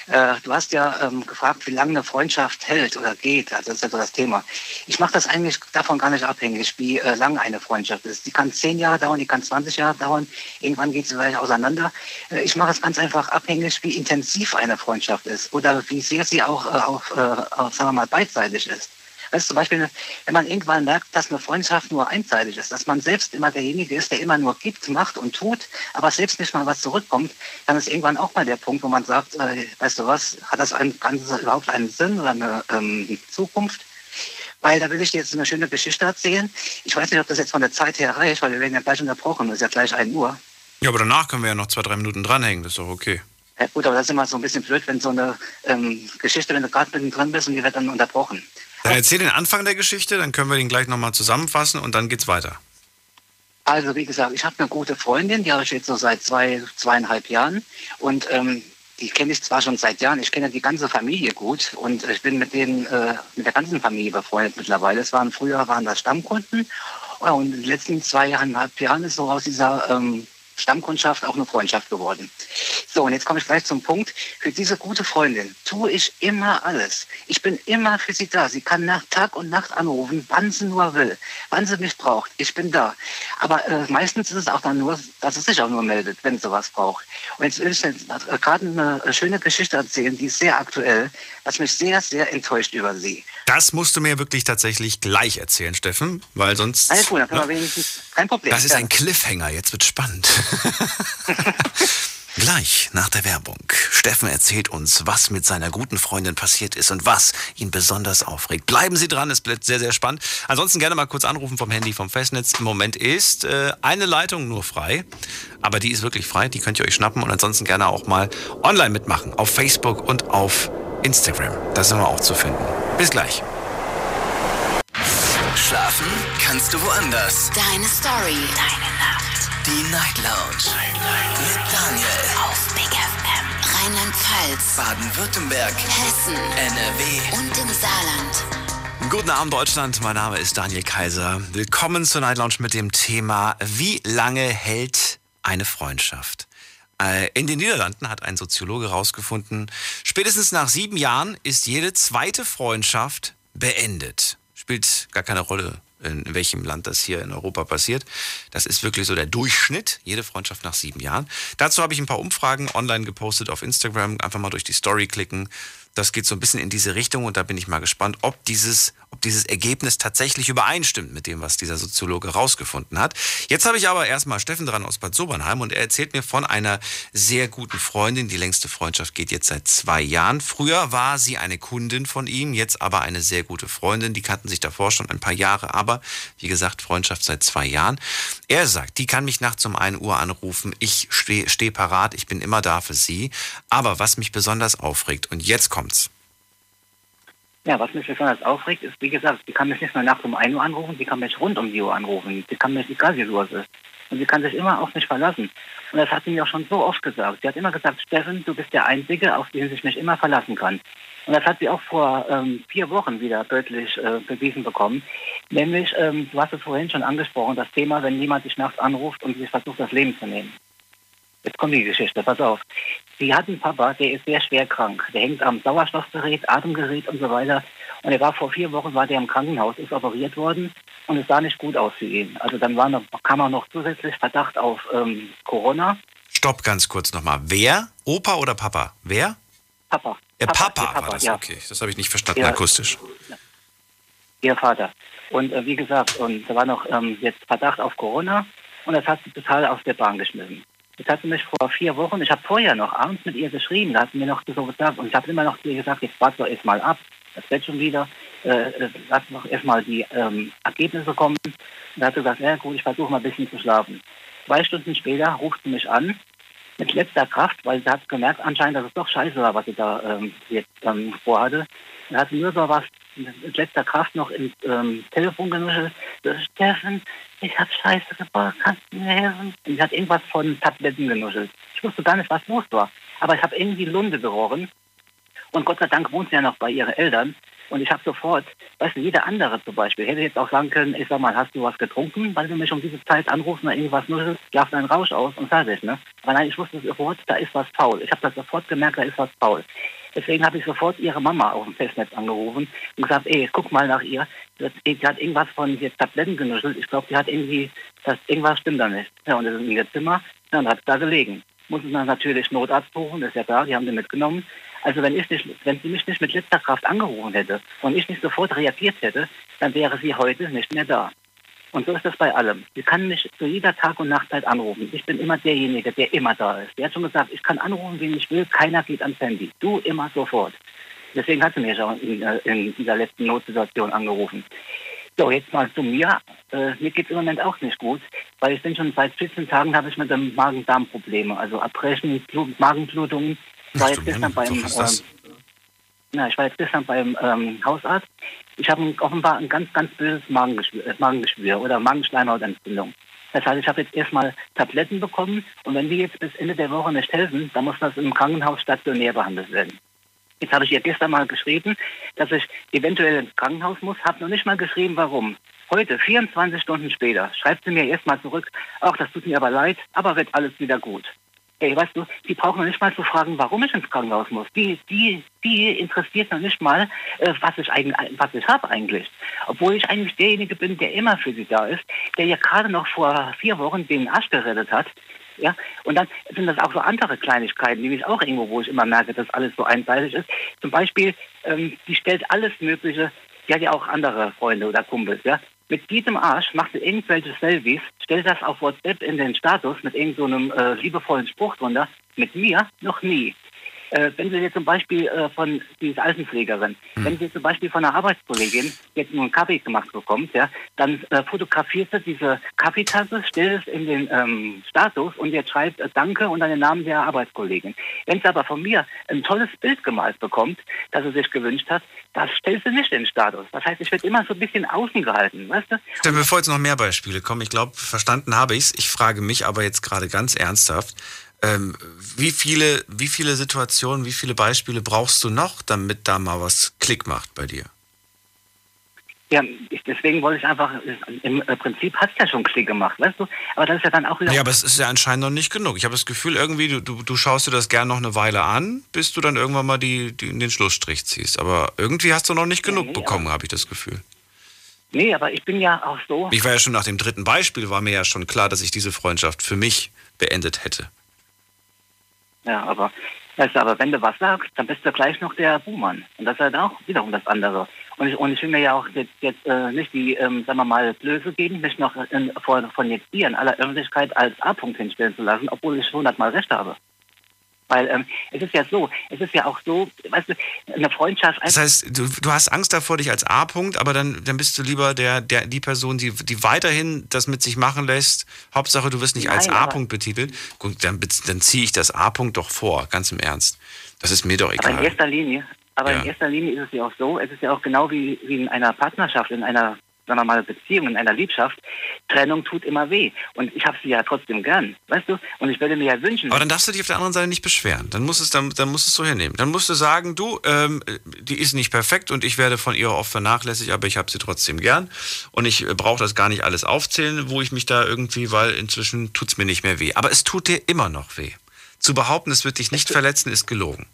äh, du hast ja ähm, gefragt, wie lange eine Freundschaft hält oder geht. Also das ist ja so das Thema. Ich mache das eigentlich davon gar nicht abhängig, wie äh, lang eine Freundschaft ist. Die kann zehn Jahre dauern, die kann 20 Jahre dauern. Irgendwann geht sie vielleicht auseinander. Äh, ich mache es ganz einfach abhängig, wie intensiv eine Freundschaft ist oder wie sehr sie auch, äh, auf, äh, auf, sagen wir mal, beidseitig ist. Weißt du, zum Beispiel, wenn man irgendwann merkt, dass eine Freundschaft nur einseitig ist, dass man selbst immer derjenige ist, der immer nur gibt, macht und tut, aber selbst nicht mal was zurückkommt, dann ist irgendwann auch mal der Punkt, wo man sagt, äh, weißt du was, hat das Ganze überhaupt einen Sinn oder eine ähm, Zukunft? Weil da will ich dir jetzt eine schöne Geschichte erzählen. Ich weiß nicht, ob das jetzt von der Zeit her reicht, weil wir werden ja gleich unterbrochen. Es ist ja gleich 1 Uhr.
Ja, aber danach können wir ja noch zwei, drei Minuten dranhängen. Das ist doch okay.
Ja, gut, aber das ist immer so ein bisschen blöd, wenn so eine ähm, Geschichte, wenn du gerade mittendrin bist und die wird dann unterbrochen.
Dann erzähl den Anfang der Geschichte, dann können wir den gleich nochmal zusammenfassen und dann geht's weiter.
Also wie gesagt, ich habe eine gute Freundin, die habe ich jetzt so seit zwei, zweieinhalb Jahren. Und ähm, die kenne ich zwar schon seit Jahren, ich kenne die ganze Familie gut und ich bin mit denen, äh, mit der ganzen Familie befreundet mittlerweile. Es waren früher waren das Stammkunden und in den letzten zweieinhalb Jahren ist so aus dieser ähm, Stammkundschaft auch eine Freundschaft geworden. So, und jetzt komme ich gleich zum Punkt. Für diese gute Freundin tue ich immer alles. Ich bin immer für sie da. Sie kann nach Tag und Nacht anrufen, wann sie nur will, wann sie mich braucht. Ich bin da. Aber äh, meistens ist es auch dann nur, dass es sich auch nur meldet, wenn sie was braucht. Und jetzt will ich äh, gerade eine äh, schöne Geschichte erzählen, die ist sehr aktuell, was mich sehr, sehr enttäuscht über sie.
Das musst du mir wirklich tatsächlich gleich erzählen, Steffen, weil sonst.
Alles gut, dann können wir wenigstens, kein Problem.
Das ist ein Cliffhanger, jetzt wird spannend. Gleich nach der Werbung. Steffen erzählt uns, was mit seiner guten Freundin passiert ist und was ihn besonders aufregt. Bleiben Sie dran, es bleibt sehr, sehr spannend. Ansonsten gerne mal kurz anrufen vom Handy vom Festnetz. Im Moment ist äh, eine Leitung nur frei, aber die ist wirklich frei, die könnt ihr euch schnappen und ansonsten gerne auch mal online mitmachen. Auf Facebook und auf Instagram. Da sind wir auch zu finden. Bis gleich.
Schlafen kannst du woanders.
Deine Story.
Deine Nacht.
Die Night Lounge. Mit Daniel.
Auf Big FM. Rheinland-Pfalz.
Baden-Württemberg.
Hessen.
NRW.
Und im Saarland.
Guten Abend Deutschland, mein Name ist Daniel Kaiser. Willkommen zur Night Lounge mit dem Thema Wie lange hält eine Freundschaft? Äh, In den Niederlanden hat ein Soziologe herausgefunden, spätestens nach sieben Jahren ist jede zweite Freundschaft beendet. Spielt gar keine Rolle, in welchem Land das hier in Europa passiert. Das ist wirklich so der Durchschnitt, jede Freundschaft nach sieben Jahren. Dazu habe ich ein paar Umfragen online gepostet auf Instagram. Einfach mal durch die Story klicken. Das geht so ein bisschen in diese Richtung und da bin ich mal gespannt, ob dieses, ob dieses Ergebnis tatsächlich übereinstimmt mit dem, was dieser Soziologe rausgefunden hat. Jetzt habe ich aber erstmal Steffen dran aus Bad Sobernheim und er erzählt mir von einer sehr guten Freundin. Die längste Freundschaft geht jetzt seit zwei Jahren. Früher war sie eine Kundin von ihm, jetzt aber eine sehr gute Freundin. Die kannten sich davor schon ein paar Jahre, aber wie gesagt, Freundschaft seit zwei Jahren. Er sagt, die kann mich nachts um 1 Uhr anrufen. Ich stehe steh parat, ich bin immer da für sie. Aber was mich besonders aufregt, und jetzt kommt's.
Ja, was mich besonders aufregt, ist, wie gesagt, sie kann mich nicht nur nachts um 1 Uhr anrufen, sie kann mich rund um die Uhr anrufen. Sie kann mich, egal wie es ist. Und sie kann sich immer auf mich verlassen. Und das hat sie mir auch schon so oft gesagt. Sie hat immer gesagt, Steffen, du bist der Einzige, auf den ich mich immer verlassen kann. Und das hat sie auch vor ähm, vier Wochen wieder deutlich äh, bewiesen bekommen. Nämlich, ähm, du hast es vorhin schon angesprochen, das Thema, wenn jemand dich nachts anruft und sich versucht, das Leben zu nehmen. Jetzt kommt die Geschichte, pass auf. Sie hat einen Papa, der ist sehr schwer krank. Der hängt am Sauerstoffgerät, Atemgerät und so weiter. Und er war vor vier Wochen, war der im Krankenhaus, ist operiert worden und es sah nicht gut aus für ihn. Also dann war noch, kam auch noch zusätzlich Verdacht auf ähm, Corona.
Stopp ganz kurz nochmal. Wer? Opa oder Papa? Wer?
Papa.
Der
Papa,
Papa,
Papa,
war das,
ja.
okay. Das habe ich nicht verstanden
Ja.
akustisch.
Ihr Vater. Und äh, wie gesagt, und da war noch ähm, jetzt Verdacht auf Corona und das hat sie total aus der Bahn geschmissen. Das hat sie mich vor vier Wochen, ich habe vorher noch abends mit ihr geschrieben, da hat sie mir noch so gesagt, und ich habe immer noch zu ihr gesagt, jetzt warte doch erst mal ab, das wird schon wieder, äh, äh, lass doch erstmal die ähm, Ergebnisse kommen. Und da hat sie gesagt, ja gut, ich versuche mal ein bisschen zu schlafen. Zwei Stunden später ruft sie mich an, mit letzter Kraft, weil sie hat gemerkt anscheinend, dass es doch scheiße war, was sie da ähm, jetzt ähm, vorhatte. Dann hat nur so was mit letzter Kraft noch ins ähm, Telefon genuschelt. Steffen, ich hab Scheiße gebaut, kannst du mir helfen? Und sie hat irgendwas von Tabletten genuschelt. Ich wusste gar nicht, was los war. Aber ich habe irgendwie Lunde gerochen. Und Gott sei Dank wohnt sie ja noch bei ihren Eltern. Und ich habe sofort, weißt du, jeder andere zum Beispiel hätte jetzt auch sagen können, ich sag mal, hast du was getrunken, weil du mich um diese Zeit anrufst oder irgendwas nuschelst, schlaf deinen Rausch aus und fertig, ne? Aber nein, ich wusste sofort, da ist was faul. Ich habe das sofort gemerkt, da ist was faul. Deswegen habe ich sofort ihre Mama auf dem Festnetz angerufen und gesagt, ey, guck mal nach ihr. Die hat irgendwas von jetzt Tabletten genuschelt. Ich glaube, die hat irgendwie, das, irgendwas stimmt da nicht. Ja, und das ist in ihr Zimmer. Ja, und hat da gelegen. Mussten dann natürlich Notarzt buchen, ist ja klar, die haben den mitgenommen. Also wenn ich nicht, wenn sie mich nicht mit letzter Kraft angerufen hätte und ich nicht sofort reagiert hätte, dann wäre sie heute nicht mehr da. Und so ist das bei allem. Sie kann mich zu jeder Tag- und Nachtzeit anrufen. Ich bin immer derjenige, der immer da ist. Der hat schon gesagt, ich kann anrufen, wen ich will, keiner geht ans Handy. Du immer sofort. Deswegen hat sie mich auch in, in dieser letzten Notsituation angerufen. So, jetzt mal zu mir. Äh, mir geht es im Moment auch nicht gut, weil ich bin schon seit 14 Tagen habe ich mit dem Magen-Darm-Probleme. Also Erbrechen, Blut, Magenblutungen. Ich war
Ach
jetzt gestern beim, ähm, na, ich war jetzt gestern beim ähm, Hausarzt. Ich habe offenbar ein ganz, ganz böses Magengeschwür, äh, Magengeschwür oder Magenschleimhautentzündung. Das heißt, ich habe jetzt erstmal Tabletten bekommen und wenn die jetzt bis Ende der Woche nicht helfen, dann muss das im Krankenhaus stationär behandelt werden. Jetzt habe ich ihr gestern mal geschrieben, dass ich eventuell ins Krankenhaus muss, habe noch nicht mal geschrieben, warum. Heute, 24 Stunden später, schreibt sie mir erstmal zurück, ach, das tut mir aber leid, aber wird alles wieder gut. Ey, weißt du, die brauchen noch nicht mal zu fragen, warum ich ins Krankenhaus muss. Die, die, die interessiert noch nicht mal, äh, was ich was ich habe eigentlich. Obwohl ich eigentlich derjenige bin, der immer für sie da ist, der ja gerade noch vor vier Wochen den Arsch gerettet hat. Ja, und dann sind das auch so andere Kleinigkeiten, nämlich auch irgendwo, wo ich immer merke, dass alles so einseitig ist. Zum Beispiel, ähm, die stellt alles Mögliche, die hat ja auch andere Freunde oder Kumpels, ja. Mit diesem Arsch macht sie irgendwelche Selfies, stellt das auf WhatsApp in den Status mit irgendeinem so äh, liebevollen Spruch drunter. Mit mir noch nie. Äh, wenn sie jetzt zum Beispiel äh, von, die ist Altenpflegerin, wenn sie zum Beispiel von einer Arbeitskollegin jetzt nur einen Kaffee gemacht bekommt, ja, dann äh, fotografiert sie diese Kaffeetasse, stellt es in den ähm, Status und jetzt schreibt äh, Danke und dann den Namen der Arbeitskollegin. Wenn sie aber von mir ein tolles Bild gemalt bekommt, das sie sich gewünscht hat, das stellt sie nicht in den Status. Das heißt, ich werde immer so ein bisschen außen gehalten, weißt du?
Stell mir vor, jetzt noch mehr Beispiele kommen. Ich glaube, verstanden habe ich's. Ich frage mich aber jetzt gerade ganz ernsthaft, ähm, wie, viele, wie viele Situationen, wie viele Beispiele brauchst du noch, damit da mal was Klick macht bei dir?
Ja, ich, deswegen wollte ich einfach, im äh, Prinzip hat es ja schon Klick gemacht, weißt du? Aber das ist ja dann auch wieder...
Ja, aber es ist ja anscheinend noch nicht genug. Ich habe das Gefühl, irgendwie, du, du, du schaust dir das gern noch eine Weile an, bis du dann irgendwann mal die, die, den Schlussstrich ziehst. Aber irgendwie hast du noch nicht genug
nee,
bekommen, habe ich das Gefühl.
Nee, aber ich bin ja auch so...
Ich war ja schon nach dem dritten Beispiel, war mir ja schon klar, dass ich diese Freundschaft für mich beendet hätte.
Ja, aber, weißt du, aber wenn du was sagst, dann bist du gleich noch der Buhmann. Und das ist halt auch wiederum das andere. Und ich, und ich will mir ja auch jetzt, jetzt äh, nicht die, ähm, sagen wir mal, Blöße geben, mich noch in, von, von jetzt dir in aller Öffentlichkeit als A-Punkt hinstellen zu lassen, obwohl ich hundertmal recht habe. Weil ähm, es ist ja so, es ist ja auch so, weißt du, eine Freundschaft.
Das heißt, du, du hast Angst davor, dich als A-Punkt, aber dann, dann bist du lieber der, der, die Person, die, die weiterhin das mit sich machen lässt. Hauptsache, du wirst nicht Nein, als A-Punkt betitelt. Gut, dann, dann ziehe ich das A-Punkt doch vor, ganz im Ernst. Das ist mir doch egal.
Aber in erster Linie, aber ja. in erster Linie ist es ja auch so, es ist ja auch genau wie, wie in einer Partnerschaft, in einer wir mal, Beziehung, in einer Liebschaft, Trennung tut immer weh. Und ich habe sie ja trotzdem gern, weißt du? Und ich würde mir ja wünschen.
Aber dann darfst du dich auf der anderen Seite nicht beschweren. Dann musst du es, dann, dann musst es so hinnehmen. Dann musst du sagen, du, ähm, die ist nicht perfekt und ich werde von ihr oft vernachlässigt, aber ich habe sie trotzdem gern. Und ich brauche das gar nicht alles aufzählen, wo ich mich da irgendwie, weil inzwischen tut es mir nicht mehr weh. Aber es tut dir immer noch weh. Zu behaupten, es wird dich nicht verletzen, ist gelogen.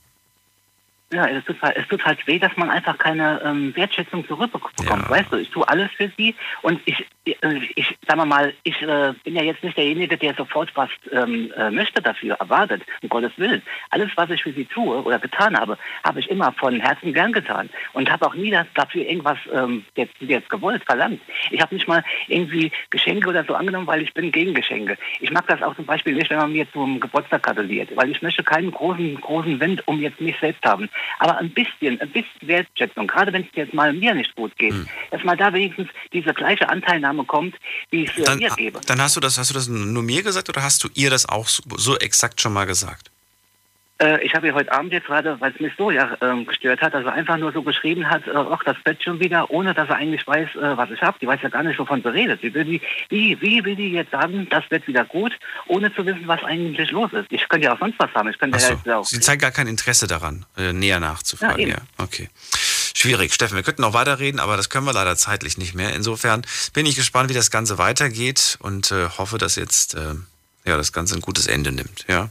Ja, es tut, halt, es tut halt weh, dass man einfach keine ähm, Wertschätzung zurückbekommt. Ja. Weißt du, ich tue alles für sie und ich, ich, äh, ich sagen mal, ich äh, bin ja jetzt nicht derjenige, der sofort was ähm, äh, möchte dafür, erwartet, um Gottes Willen. Alles, was ich für sie tue oder getan habe, habe ich immer von Herzen gern getan und habe auch nie das, dafür irgendwas ähm, jetzt, jetzt gewollt, verlangt. Ich habe nicht mal irgendwie Geschenke oder so angenommen, weil ich bin gegen Geschenke. Ich mag das auch zum Beispiel nicht, wenn man mir zum Geburtstag gratuliert, weil ich möchte keinen großen, großen Wind um jetzt mich selbst haben. Aber ein bisschen, ein bisschen Wertschätzung, gerade wenn es jetzt mal mir nicht gut geht, hm. dass mal da wenigstens diese gleiche Anteilnahme kommt, die ich
dann,
mir gebe.
Dann hast du das, hast du das nur mir gesagt oder hast du ihr das auch so, so exakt schon mal gesagt?
Äh, ich habe ihr heute Abend jetzt gerade, weil es mich so ja ähm, gestört hat, also einfach nur so geschrieben hat, äh, ach, das Bett schon wieder, ohne dass er eigentlich weiß, äh, was ich habe. Die weiß ja gar nicht, wovon sie redet. Wie will, die, wie, wie will die jetzt sagen, das wird wieder gut, ohne zu wissen, was eigentlich los ist? Ich könnte ja auch sonst was haben. Ich könnte
so.
ja jetzt auch
Sie zeigt gar kein Interesse daran, äh, näher nachzufragen. Ja, ja, okay. Schwierig, Steffen. Wir könnten noch weiterreden, aber das können wir leider zeitlich nicht mehr. Insofern bin ich gespannt, wie das Ganze weitergeht und äh, hoffe, dass jetzt äh, ja, das Ganze ein gutes Ende nimmt. Ja.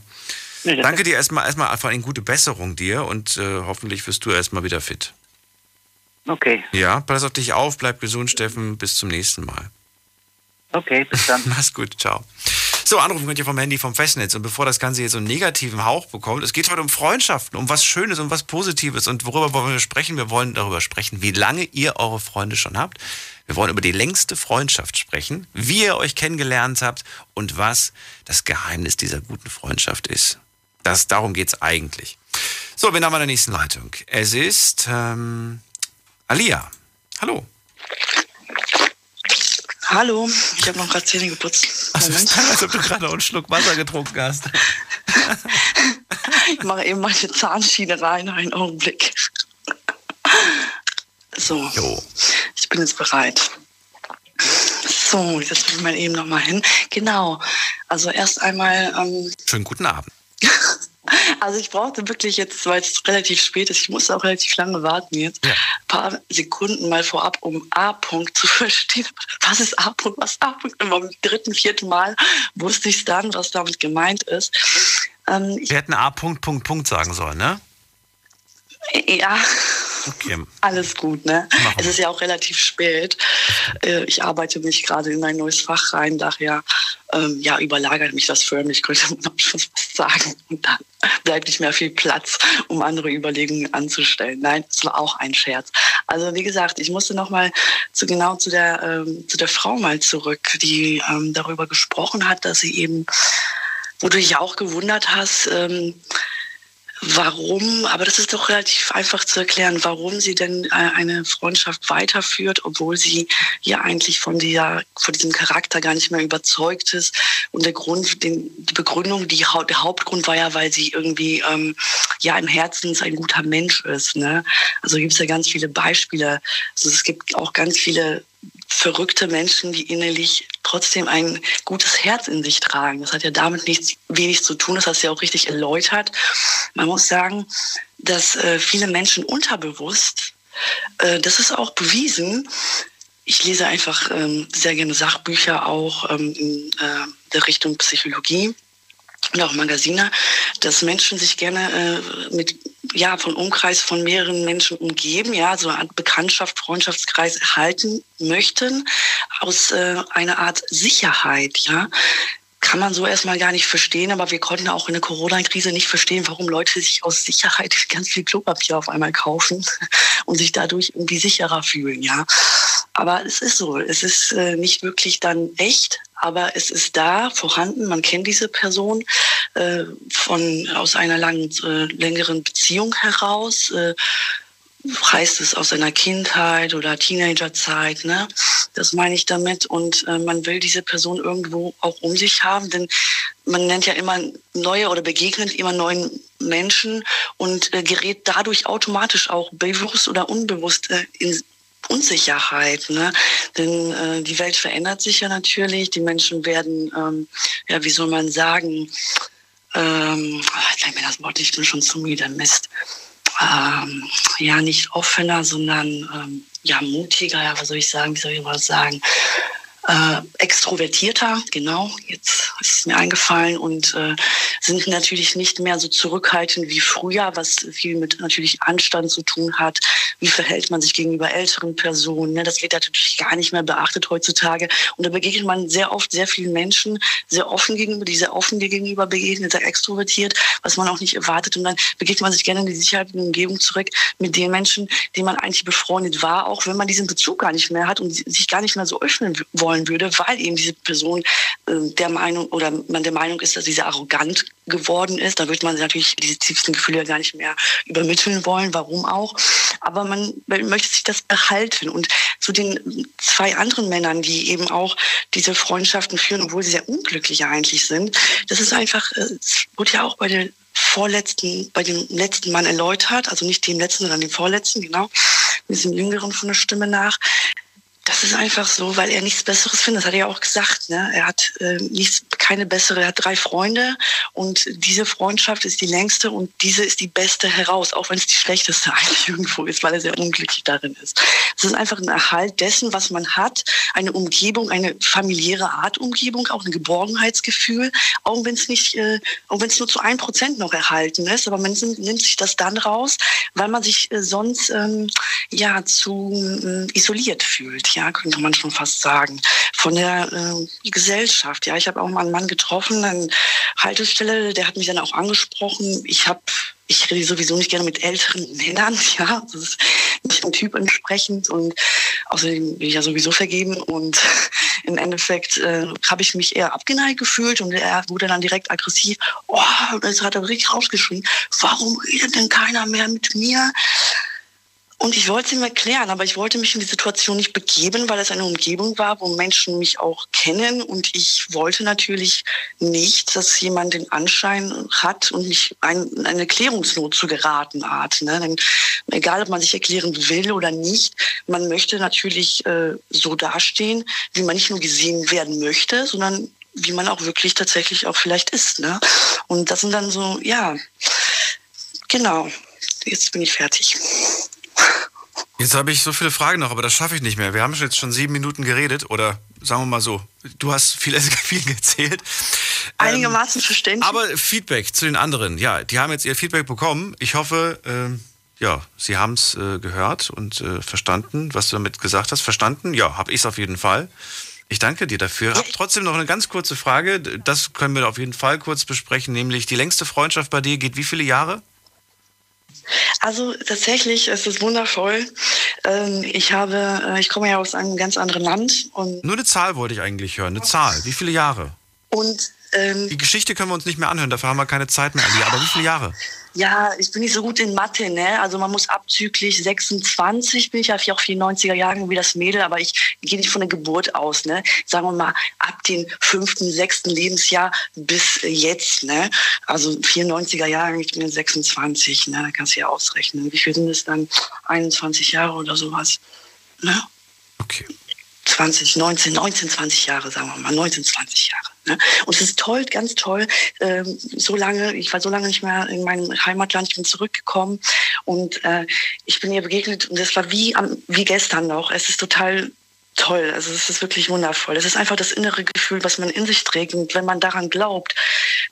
Nee, Danke dir erstmal, erstmal einfach eine gute Besserung dir und äh, hoffentlich wirst du erstmal wieder fit.
Okay.
Ja, pass auf dich auf, bleib gesund, Steffen. Bis zum nächsten Mal.
Okay, bis dann.
Mach's gut, ciao. So, anrufen könnt ihr vom Handy vom Festnetz. Und bevor das Ganze jetzt so einen negativen Hauch bekommt, es geht heute um Freundschaften, um was Schönes, um was Positives. Und worüber wollen wir sprechen? Wir wollen darüber sprechen, wie lange ihr eure Freunde schon habt. Wir wollen über die längste Freundschaft sprechen, wie ihr euch kennengelernt habt und was das Geheimnis dieser guten Freundschaft ist. Das, darum geht es eigentlich. So, wir haben an der nächsten Leitung. Es ist ähm, Alia. Hallo.
Hallo, ich habe noch gerade Zähne geputzt.
Also, als ob du gerade einen Schluck Wasser getrunken hast.
ich mache eben meine Zahnschiene rein, einen Augenblick. So, jo. ich bin jetzt bereit. So, jetzt will ich mal eben noch mal hin. Genau, also erst einmal... Ähm,
Schönen guten Abend.
Also ich brauchte wirklich jetzt, weil es relativ spät ist, ich musste auch relativ lange warten jetzt, ja. ein paar Sekunden mal vorab, um A-Punkt zu verstehen. Was ist A-Punkt, was A-Punkt? Und beim dritten, vierten Mal wusste ich es dann, was damit gemeint ist.
Ähm, Wir hätten A-Punkt, Punkt, Punkt sagen sollen, ne?
Ja. Okay. Alles gut, ne? Machen. Es ist ja auch relativ spät. Äh, ich arbeite mich gerade in ein neues Fach rein, daher ähm, ja, überlagert mich das förmlich, könnte man am Schluss was sagen. Und dann bleibt nicht mehr viel Platz, um andere Überlegungen anzustellen. Nein, es war auch ein Scherz. Also wie gesagt, ich musste noch mal zu genau zu der ähm, zu der Frau mal zurück, die ähm, darüber gesprochen hat, dass sie eben, wo du dich auch gewundert hast, ähm, warum, aber das ist doch relativ einfach zu erklären, warum sie denn äh, eine Freundschaft weiterführt, obwohl sie ja eigentlich von, dieser, von diesem Charakter gar nicht mehr überzeugt ist. Und der Grund, den, die Begründung, die, der Hauptgrund war ja, weil sie irgendwie ähm, ja im Herzen ein guter Mensch ist. Ne? Also gibt es ja ganz viele Beispiele. Also es gibt auch ganz viele verrückte Menschen, die innerlich trotzdem ein gutes Herz in sich tragen. Das hat ja damit nichts wenig zu tun. Das hast du ja auch richtig erläutert. Man muss sagen, dass äh, viele Menschen unterbewusst, äh, das ist auch bewiesen. Ich lese einfach ähm, sehr gerne Sachbücher auch ähm, in äh, der Richtung Psychologie und auch Magazine, dass Menschen sich gerne äh, mit ja von Umkreis von mehreren Menschen umgeben, ja, so eine Art Bekanntschaft, Freundschaftskreis erhalten möchten aus äh, einer Art Sicherheit, ja. kann man so erstmal gar nicht verstehen, aber wir konnten auch in der Corona-Krise nicht verstehen, warum Leute sich aus Sicherheit ganz viel Klopapier auf einmal kaufen und sich dadurch irgendwie sicherer fühlen, ja. Aber es ist so, es ist äh, nicht wirklich dann echt, aber es ist da vorhanden. Man kennt diese Person äh, von aus einer langen, äh, längeren Beziehung heraus. Äh, heißt es aus seiner Kindheit oder Teenagerzeit, ne? Das meine ich damit. Und äh, man will diese Person irgendwo auch um sich haben, denn man nennt ja immer neue oder begegnet immer neuen Menschen und äh, gerät dadurch automatisch auch bewusst oder unbewusst äh, in Unsicherheit, ne? Denn äh, die Welt verändert sich ja natürlich. Die Menschen werden, ähm, ja, wie soll man sagen, ähm, ich mir das Wort, ich bin schon zu müde, Mist ähm, ja nicht offener, sondern ähm, ja mutiger, ja, was soll ich sagen, wie soll ich mal sagen, äh, extrovertierter, genau, jetzt ist es mir eingefallen und äh, sind natürlich nicht mehr so zurückhaltend wie früher, was viel mit natürlich Anstand zu tun hat. Wie verhält man sich gegenüber älteren Personen? Ne? Das wird natürlich gar nicht mehr beachtet heutzutage. Und da begegnet man sehr oft sehr vielen Menschen, sehr offen gegenüber, die sehr offen gegenüber begegnen, sehr extrovertiert, was man auch nicht erwartet. Und dann begegnet man sich gerne in die Sicherheit in die Umgebung zurück mit den Menschen, denen man eigentlich befreundet war, auch wenn man diesen Bezug gar nicht mehr hat und sich gar nicht mehr so öffnen wollen würde, weil eben diese Person äh, der Meinung oder man der Meinung ist, dass sie sehr arrogant geworden ist. Da wird man natürlich diese tiefsten Gefühle gar nicht mehr übermitteln wollen, warum auch. Aber man möchte sich das behalten. Und zu den zwei anderen Männern, die eben auch diese Freundschaften führen, obwohl sie sehr unglücklich eigentlich sind, das ist einfach, äh, es wurde ja auch bei der vorletzten, bei dem letzten Mann erläutert, also nicht dem letzten, sondern dem vorletzten, genau, mit diesem Jüngeren von der Stimme nach, das ist einfach so, weil er nichts Besseres findet. Das hat er ja auch gesagt. Ne? Er hat äh, nichts, keine bessere. Er hat drei Freunde und diese Freundschaft ist die längste und diese ist die beste heraus, auch wenn es die schlechteste eigentlich irgendwo ist, weil er sehr unglücklich darin ist. Es ist einfach ein Erhalt dessen, was man hat, eine Umgebung, eine familiäre Art Umgebung, auch ein Geborgenheitsgefühl, auch wenn es nicht, äh, auch wenn es nur zu ein Prozent noch erhalten ist, aber man nimmt sich das dann raus, weil man sich äh, sonst ähm, ja zu äh, isoliert fühlt ja, könnte man schon fast sagen, von der äh, Gesellschaft. Ja, ich habe auch mal einen Mann getroffen an Haltestelle, der hat mich dann auch angesprochen. Ich habe ich rede sowieso nicht gerne mit älteren Männern, ja, das ist nicht dem Typ entsprechend und außerdem bin ich ja sowieso vergeben und im Endeffekt äh, habe ich mich eher abgeneigt gefühlt und er wurde dann direkt aggressiv. Oh, das hat er richtig rausgeschrien. Warum redet denn keiner mehr mit mir? Und ich wollte ihm erklären, aber ich wollte mich in die Situation nicht begeben, weil es eine Umgebung war, wo Menschen mich auch kennen. Und ich wollte natürlich nicht, dass jemand den Anschein hat und mich in eine Erklärungsnot zu geraten hat. Ne? Denn egal, ob man sich erklären will oder nicht, man möchte natürlich äh, so dastehen, wie man nicht nur gesehen werden möchte, sondern wie man auch wirklich tatsächlich auch vielleicht ist. Ne? Und das sind dann so, ja, genau. Jetzt bin ich fertig.
Jetzt habe ich so viele Fragen noch, aber das schaffe ich nicht mehr. Wir haben jetzt schon sieben Minuten geredet oder sagen wir mal so, du hast viel, viel erzählt.
Einigermaßen ähm, verständlich.
Aber Feedback zu den anderen. Ja, die haben jetzt ihr Feedback bekommen. Ich hoffe, ähm, ja, sie haben es äh, gehört und äh, verstanden, was du damit gesagt hast. Verstanden? Ja, habe ich es auf jeden Fall. Ich danke dir dafür. Hab trotzdem noch eine ganz kurze Frage. Das können wir auf jeden Fall kurz besprechen, nämlich die längste Freundschaft bei dir geht wie viele Jahre?
Also tatsächlich ist es wundervoll. Ähm, ich habe, äh, ich komme ja aus einem ganz anderen Land und
nur eine Zahl wollte ich eigentlich hören. Eine Zahl. Wie viele Jahre?
Und ähm,
die Geschichte können wir uns nicht mehr anhören. Dafür haben wir keine Zeit mehr. Aber wie viele Jahre?
Ja, ich bin nicht so gut in Mathe, ne? Also man muss abzüglich 26 bin ich ja auch 94er Jahren wie das Mädel, aber ich gehe nicht von der Geburt aus, ne? Sagen wir mal ab dem fünften, sechsten Lebensjahr bis jetzt, ne? Also 94er Jahre, ich bin 26, ne? Da kannst du ja ausrechnen. Wie viel sind es dann? 21 Jahre oder sowas, ne?
Okay.
20, 19, 19, 20 Jahre, sagen wir mal, 19, 20 Jahre. Ne? Und es ist toll, ganz toll. Ähm, so lange, ich war so lange nicht mehr in meinem Heimatland, ich bin zurückgekommen und äh, ich bin ihr begegnet und das war wie, am, wie gestern noch. Es ist total toll. Also es ist wirklich wundervoll. Es ist einfach das innere Gefühl, was man in sich trägt. Und wenn man daran glaubt,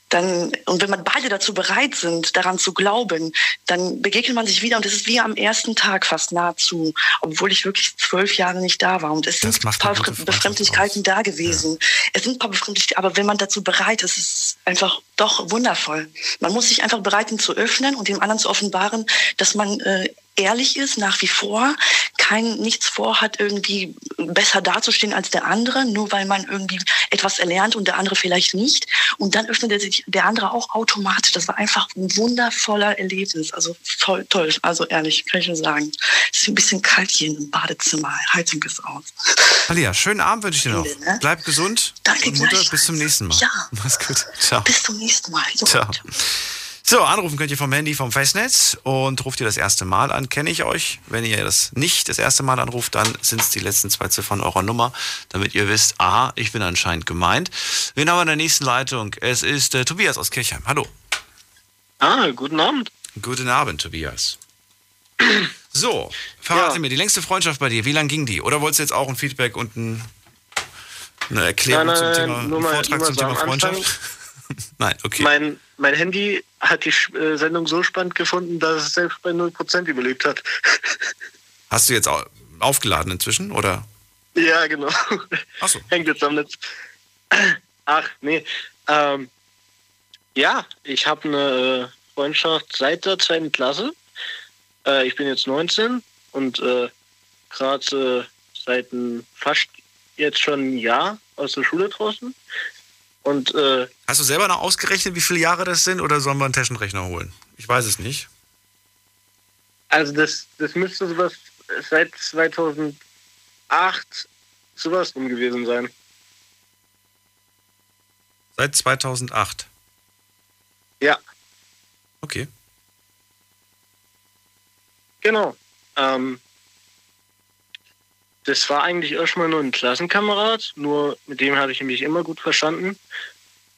dann, und wenn man beide dazu bereit sind, daran zu glauben, dann begegnet man sich wieder und es ist wie am ersten Tag fast nahezu, obwohl ich wirklich zwölf Jahre nicht da war. Und es sind ein paar Befremdlichkeiten da gewesen. Ja. Es sind ein paar Befremdlichkeiten, aber wenn man dazu bereit ist, ist es einfach doch wundervoll. Man muss sich einfach bereiten zu öffnen und dem anderen zu offenbaren, dass man äh, ehrlich ist, nach wie vor, kein nichts vorhat, irgendwie besser dazustehen als der andere, nur weil man irgendwie etwas erlernt und der andere vielleicht nicht. Und dann öffnet sich der andere auch automatisch. Das war einfach ein wundervoller Erlebnis. Also toll, toll. Also ehrlich, kann ich nur sagen. Es ist ein bisschen kalt hier im Badezimmer. Heizung ist aus.
Alia, schönen Abend wünsche ich dir noch. Ne? Bleib gesund.
Danke,
und Mutter, bis zum nächsten Mal.
Ja.
Mach's gut. Ciao.
Bis zum nächsten Mal.
Jo. Ciao. So, anrufen könnt ihr vom Handy vom Festnetz und ruft ihr das erste Mal an, kenne ich euch. Wenn ihr das nicht das erste Mal anruft, dann sind es die letzten zwei Ziffern eurer Nummer, damit ihr wisst, aha, ich bin anscheinend gemeint. Wen haben wir in der nächsten Leitung? Es ist äh, Tobias aus Kirchheim. Hallo.
Ah, guten Abend.
Guten Abend, Tobias. So, verrate ja. mir, die längste Freundschaft bei dir, wie lang ging die? Oder wolltest du jetzt auch ein Feedback und ein, eine Erklärung
nein,
nein,
zum
Thema, einen Vortrag zum Thema Freundschaft? nein, okay.
Mein, mein Handy hat die äh, Sendung so spannend gefunden, dass es selbst bei 0% überlebt hat.
Hast du jetzt aufgeladen inzwischen, oder?
Ja, genau.
Achso.
Hängt jetzt am Netz. Ach, nee. Ähm, ja, ich habe eine äh, Freundschaft seit der zweiten Klasse. Äh, ich bin jetzt 19 und äh, gerade äh, seit fast jetzt schon ein Jahr aus der Schule draußen. Und, äh,
Hast du selber noch ausgerechnet, wie viele Jahre das sind oder sollen wir einen Taschenrechner holen? Ich weiß es nicht.
Also das, das müsste sowas seit 2008 sowas drum gewesen sein.
Seit 2008?
Ja.
Okay.
Genau. Ähm, das war eigentlich erstmal nur ein Klassenkamerad, nur mit dem habe ich mich immer gut verstanden.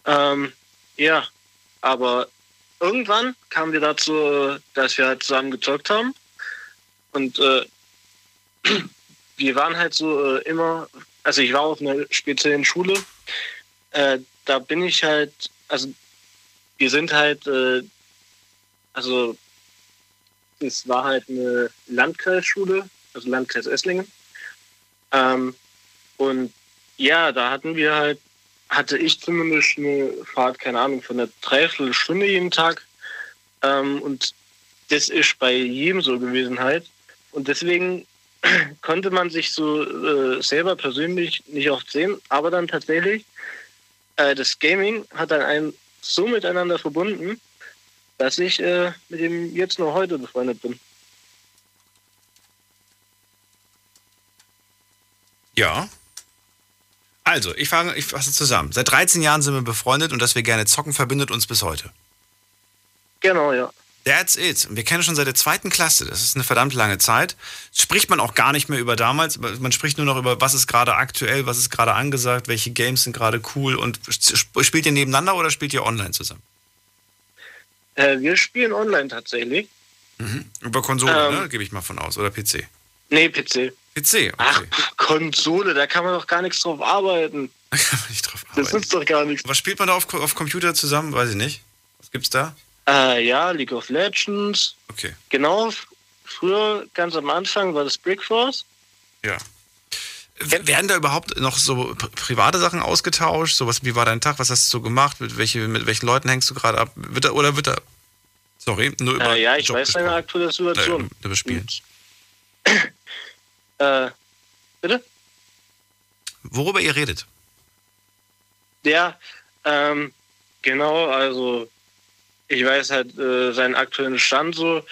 Ähm, ja, aber irgendwann kamen wir dazu, dass wir halt zusammen gezockt haben. Und äh, wir waren halt so äh, immer, also ich war auf einer speziellen Schule. Äh, da bin ich halt, also wir sind halt, äh, also es war halt eine Landkreisschule, also Landkreis Esslingen. Ähm, und ja, da hatten wir halt, hatte ich zumindest eine Fahrt, keine Ahnung, von einer Dreiviertelstunde jeden Tag. Ähm, und das ist bei jedem so gewesen halt. Und deswegen konnte man sich so äh, selber persönlich nicht oft sehen, aber dann tatsächlich, äh, das Gaming hat dann einen so miteinander verbunden, dass ich äh, mit dem jetzt noch heute befreundet bin.
Ja. Also, ich, fange, ich fasse zusammen. Seit 13 Jahren sind wir befreundet und dass wir gerne zocken, verbindet uns bis heute.
Genau, ja.
That's it. Wir kennen schon seit der zweiten Klasse. Das ist eine verdammt lange Zeit. Spricht man auch gar nicht mehr über damals. Man spricht nur noch über, was ist gerade aktuell, was ist gerade angesagt, welche Games sind gerade cool. Und spielt ihr nebeneinander oder spielt ihr online zusammen?
Äh, wir spielen online tatsächlich.
Mhm. Über Konsole, ähm, ne? gebe ich mal von aus. Oder PC?
Nee, PC.
PC, okay.
Ach, Konsole, da kann man doch gar nichts drauf arbeiten.
Da kann man nicht drauf arbeiten.
Das ist doch gar nichts.
Was spielt man da auf, auf Computer zusammen? Weiß ich nicht. Was gibt's da?
Äh, ja, League of Legends.
Okay.
Genau, früher, ganz am Anfang, war das Brickforce.
Ja. Werden da überhaupt noch so private Sachen ausgetauscht? So was, wie war dein Tag? Was hast du so gemacht? Mit, welche, mit welchen Leuten hängst du gerade ab? Wird da, oder wird da. Sorry, nur über.
Äh, ja, ich Job weiß deine aktuelle Situation.
Äh, über Spielen.
Äh, bitte?
Worüber ihr redet?
Ja, ähm, genau, also ich weiß halt äh, seinen aktuellen Stand so.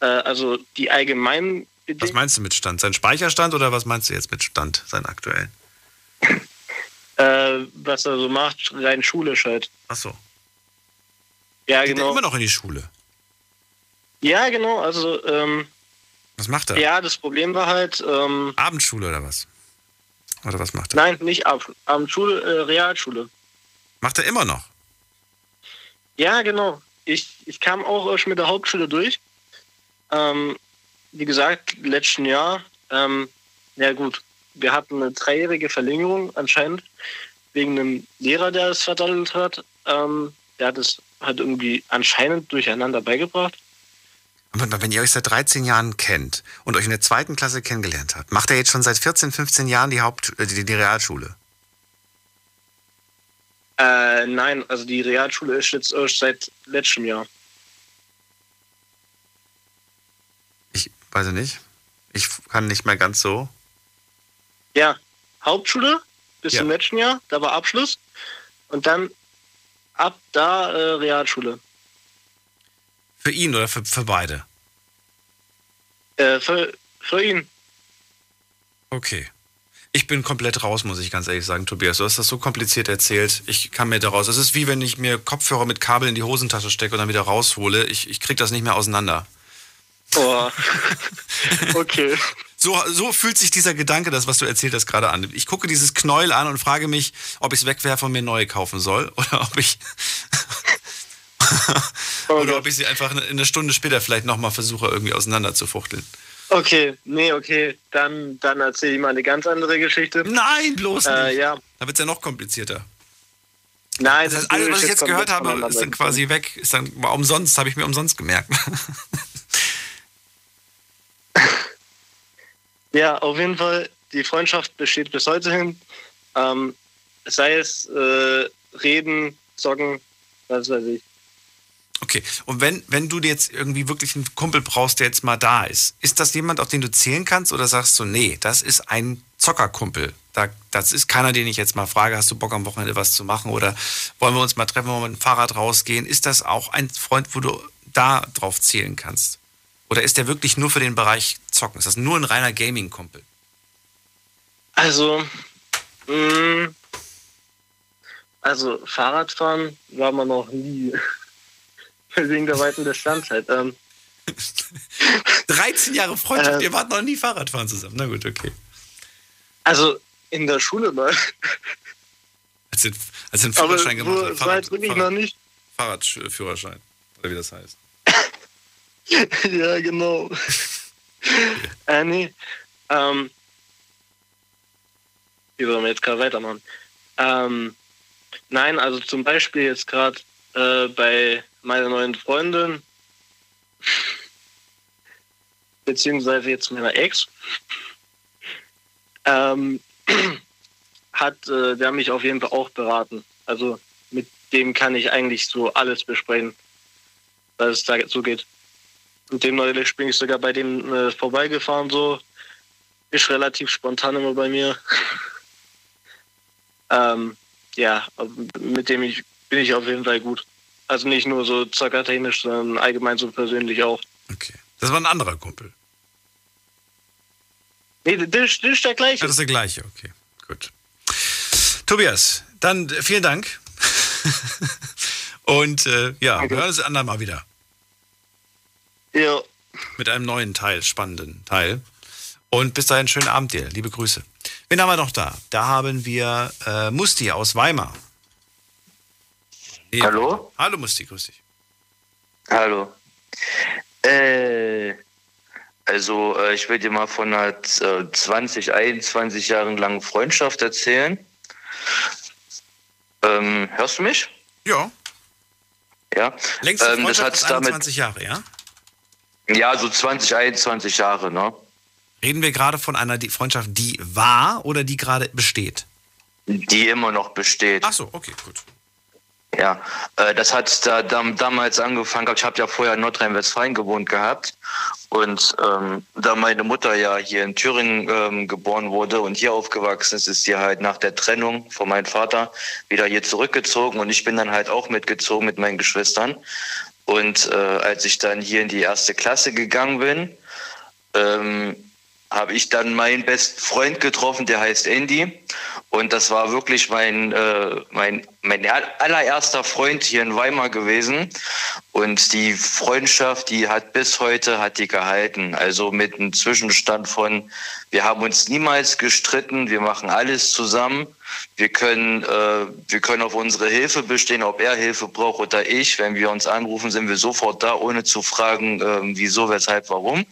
Äh, also die allgemeinen
Bedingungen. Was meinst du mit Stand? Sein Speicherstand oder was meinst du jetzt mit Stand, sein aktuellen?
äh, was er so macht, rein schulisch halt.
Ach so.
Ja,
Geht
genau.
immer noch in die Schule?
Ja, genau, also ähm,
was macht er?
Ja, das Problem war halt. Ähm,
Abendschule oder was? Oder was macht er?
Nein, nicht Ab Abendschule, äh, Realschule.
Macht er immer noch?
Ja, genau. Ich, ich kam auch erst mit der Hauptschule durch. Ähm, wie gesagt, letzten Jahr. Ähm, ja, gut. wir hatten eine dreijährige Verlängerung anscheinend wegen einem Lehrer, der es verdattelt hat. Ähm, der hat es halt irgendwie anscheinend durcheinander beigebracht.
Wenn ihr euch seit 13 Jahren kennt und euch in der zweiten Klasse kennengelernt habt, macht er jetzt schon seit 14, 15 Jahren die Haupt, äh, die, die Realschule?
Äh, nein, also die Realschule ist jetzt erst seit letztem Jahr.
Ich weiß nicht. Ich kann nicht mehr ganz so.
Ja, Hauptschule bis ja. zum letzten Jahr, da war Abschluss. Und dann ab da äh, Realschule.
Für ihn oder für, für beide?
Äh, für, für ihn.
Okay. Ich bin komplett raus, muss ich ganz ehrlich sagen, Tobias. Du hast das so kompliziert erzählt. Ich kann mir daraus. Es ist wie wenn ich mir Kopfhörer mit Kabel in die Hosentasche stecke und dann wieder raushole. Ich, ich krieg das nicht mehr auseinander.
Oh. okay.
So, so fühlt sich dieser Gedanke, das, was du erzählt hast, gerade an. Ich gucke dieses Knäuel an und frage mich, ob ich es wegwerfe und mir neue kaufen soll oder ob ich. Oder ob ich sie einfach eine Stunde später vielleicht nochmal versuche, irgendwie auseinanderzufuchteln.
Okay, nee, okay. Dann, dann erzähle ich mal eine ganz andere Geschichte.
Nein, bloß
äh,
nicht.
Ja.
Da wird es ja noch komplizierter.
Nein,
das heißt, alles, was ich jetzt gehört habe, ist dann quasi weg. Ist dann war umsonst, habe ich mir umsonst gemerkt.
ja, auf jeden Fall, die Freundschaft besteht bis heute hin. Ähm, sei es äh, reden, zocken, was weiß ich.
Okay, und wenn, wenn du jetzt irgendwie wirklich einen Kumpel brauchst, der jetzt mal da ist, ist das jemand, auf den du zählen kannst oder sagst du, nee, das ist ein Zockerkumpel? Da, das ist keiner, den ich jetzt mal frage, hast du Bock am Wochenende was zu machen oder wollen wir uns mal treffen, wollen wir mit dem Fahrrad rausgehen? Ist das auch ein Freund, wo du da drauf zählen kannst? Oder ist der wirklich nur für den Bereich Zocken? Ist das nur ein reiner Gaming-Kumpel?
Also, mh, mm, also Fahrradfahren war man noch nie. Wegen der weiten Distanz halt. Ähm,
13 Jahre Freundschaft, äh, ihr wart noch nie Fahrradfahren zusammen. Na gut, okay.
Also in der Schule mal.
Als den, als den Führerschein
gemacht
hat.
Fahrrad, wirklich Fahrrad, noch nicht.
Fahrradführerschein, oder wie das heißt.
ja, genau. äh, nee. Ähm, wie wollen wir jetzt gerade weitermachen? Ähm, nein, also zum Beispiel jetzt gerade äh, bei meiner neuen Freundin, beziehungsweise jetzt meiner Ex, ähm, hat äh, der mich auf jeden Fall auch beraten. Also mit dem kann ich eigentlich so alles besprechen, was es da so geht. Und dem neulich bin ich sogar bei dem äh, vorbeigefahren, so. Ist relativ spontan immer bei mir. ähm, ja, mit dem ich, bin ich auf jeden Fall gut. Also nicht nur so zockertechnisch, sondern allgemein so persönlich auch.
Okay. Das war ein anderer Kumpel.
Nee, das, ist der gleiche.
Das ist der gleiche, okay. Gut. Tobias, dann vielen Dank. Und äh, ja, Danke. wir hören uns anderen mal wieder.
Ja.
Mit einem neuen Teil, spannenden Teil. Und bis dahin, schönen Abend dir. Liebe Grüße. Wen haben wir noch da? Da haben wir äh, Musti aus Weimar.
Ja. Hallo?
Hallo Musti, grüß dich.
Hallo. Äh, also äh, ich will dir mal von einer äh, 20, 21 Jahren langen Freundschaft erzählen. Ähm, hörst du mich?
Ja.
Ja.
Längste ähm, Freundschaft ist 21 Jahre, ja?
Ja, so 20, 21 Jahre, ne?
Reden wir gerade von einer Freundschaft, die war oder die gerade besteht?
Die immer noch besteht.
Ach so, okay, gut.
Ja, äh, das hat da, da, damals angefangen. Ich habe ja vorher in Nordrhein-Westfalen gewohnt gehabt. Und ähm, da meine Mutter ja hier in Thüringen ähm, geboren wurde und hier aufgewachsen ist, ist sie halt nach der Trennung von meinem Vater wieder hier zurückgezogen. Und ich bin dann halt auch mitgezogen mit meinen Geschwistern. Und äh, als ich dann hier in die erste Klasse gegangen bin, ähm, habe ich dann meinen besten Freund getroffen, der heißt Andy. Und das war wirklich mein, äh, mein, mein allererster Freund hier in Weimar gewesen. Und die Freundschaft, die hat bis heute, hat die gehalten. Also mit einem Zwischenstand von, wir haben uns niemals gestritten, wir machen alles zusammen. Wir können, äh, wir können auf unsere Hilfe bestehen, ob er Hilfe braucht oder ich. Wenn wir uns anrufen, sind wir sofort da, ohne zu fragen, äh, wieso, weshalb, warum.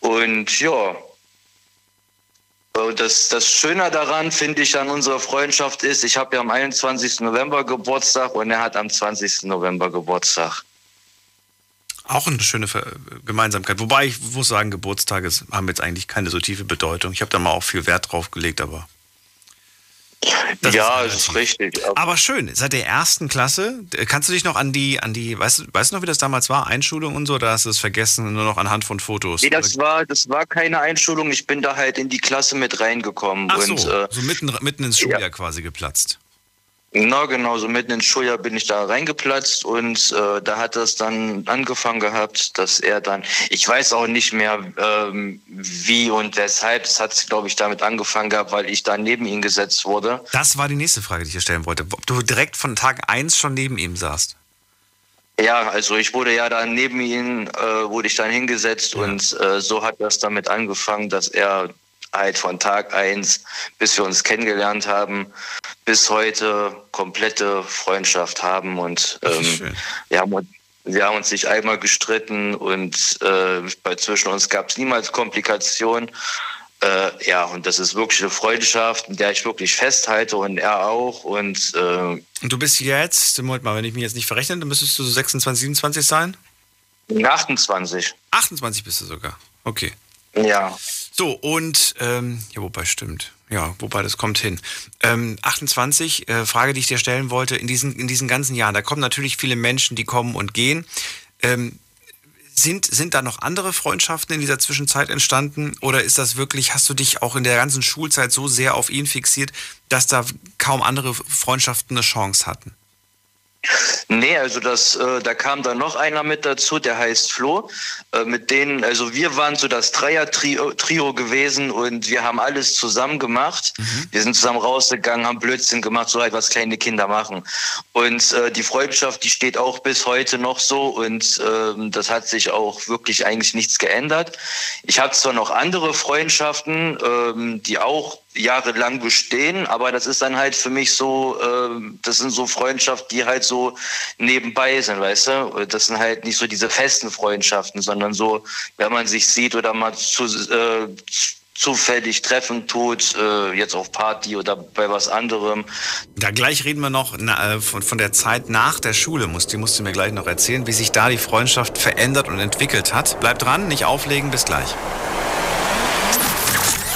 Und ja, das, das Schöne daran, finde ich, an unserer Freundschaft ist, ich habe ja am 21. November Geburtstag und er hat am 20. November Geburtstag.
Auch eine schöne Gemeinsamkeit. Wobei ich muss sagen, Geburtstage haben jetzt eigentlich keine so tiefe Bedeutung. Ich habe da mal auch viel Wert drauf gelegt, aber
das ja, ist, ist richtig.
Aber schön, seit der ersten Klasse, kannst du dich noch an die, an die, weißt, weißt du noch, wie das damals war, Einschulung und so, oder hast du es vergessen, nur noch anhand von Fotos?
Nee, das war, das war keine Einschulung, ich bin da halt in die Klasse mit reingekommen.
Ach und, so, äh, so mitten, mitten ins Schuljahr ja. quasi geplatzt.
Na genau, so mitten ins Schuljahr bin ich da reingeplatzt und äh, da hat das dann angefangen gehabt, dass er dann, ich weiß auch nicht mehr ähm, wie und weshalb, es hat glaube ich damit angefangen gehabt, weil ich da neben ihm gesetzt wurde.
Das war die nächste Frage, die ich dir stellen wollte. Ob du direkt von Tag 1 schon neben ihm saßt?
Ja, also ich wurde ja dann neben ihm, äh, wurde ich dann hingesetzt ja. und äh, so hat das damit angefangen, dass er halt von Tag eins, bis wir uns kennengelernt haben, bis heute komplette Freundschaft haben und ähm, wir, haben, wir haben uns nicht einmal gestritten und äh, bei zwischen uns gab es niemals Komplikationen. Äh, ja, und das ist wirklich eine Freundschaft, in der ich wirklich festhalte und er auch. Und, äh, und
du bist jetzt, Moment mal, wenn ich mich jetzt nicht verrechne, dann müsstest du so 26, 27 sein?
28.
28 bist du sogar. Okay.
Ja.
So, und, ähm, ja, wobei stimmt. Ja, wobei das kommt hin. Ähm, 28, äh, Frage, die ich dir stellen wollte, in diesen, in diesen ganzen Jahren, da kommen natürlich viele Menschen, die kommen und gehen. Ähm, sind, sind da noch andere Freundschaften in dieser Zwischenzeit entstanden? Oder ist das wirklich, hast du dich auch in der ganzen Schulzeit so sehr auf ihn fixiert, dass da kaum andere Freundschaften eine Chance hatten?
Nee, also das, äh, da kam dann noch einer mit dazu, der heißt Flo. Äh, mit denen, also wir waren so das Dreier-Trio Trio gewesen und wir haben alles zusammen gemacht. Mhm. Wir sind zusammen rausgegangen, haben Blödsinn gemacht, so halt was kleine Kinder machen. Und äh, die Freundschaft, die steht auch bis heute noch so und ähm, das hat sich auch wirklich eigentlich nichts geändert. Ich habe zwar noch andere Freundschaften, ähm, die auch jahrelang bestehen, aber das ist dann halt für mich so, äh, das sind so Freundschaften, die halt so nebenbei sind, weißt du? Das sind halt nicht so diese festen Freundschaften, sondern so, wenn man sich sieht oder mal zu, äh, zufällig treffen tut, äh, jetzt auf Party oder bei was anderem.
Da gleich reden wir noch na, äh, von, von der Zeit nach der Schule, musst, die musst du mir gleich noch erzählen, wie sich da die Freundschaft verändert und entwickelt hat. Bleib dran, nicht auflegen, bis gleich.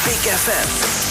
Big FM.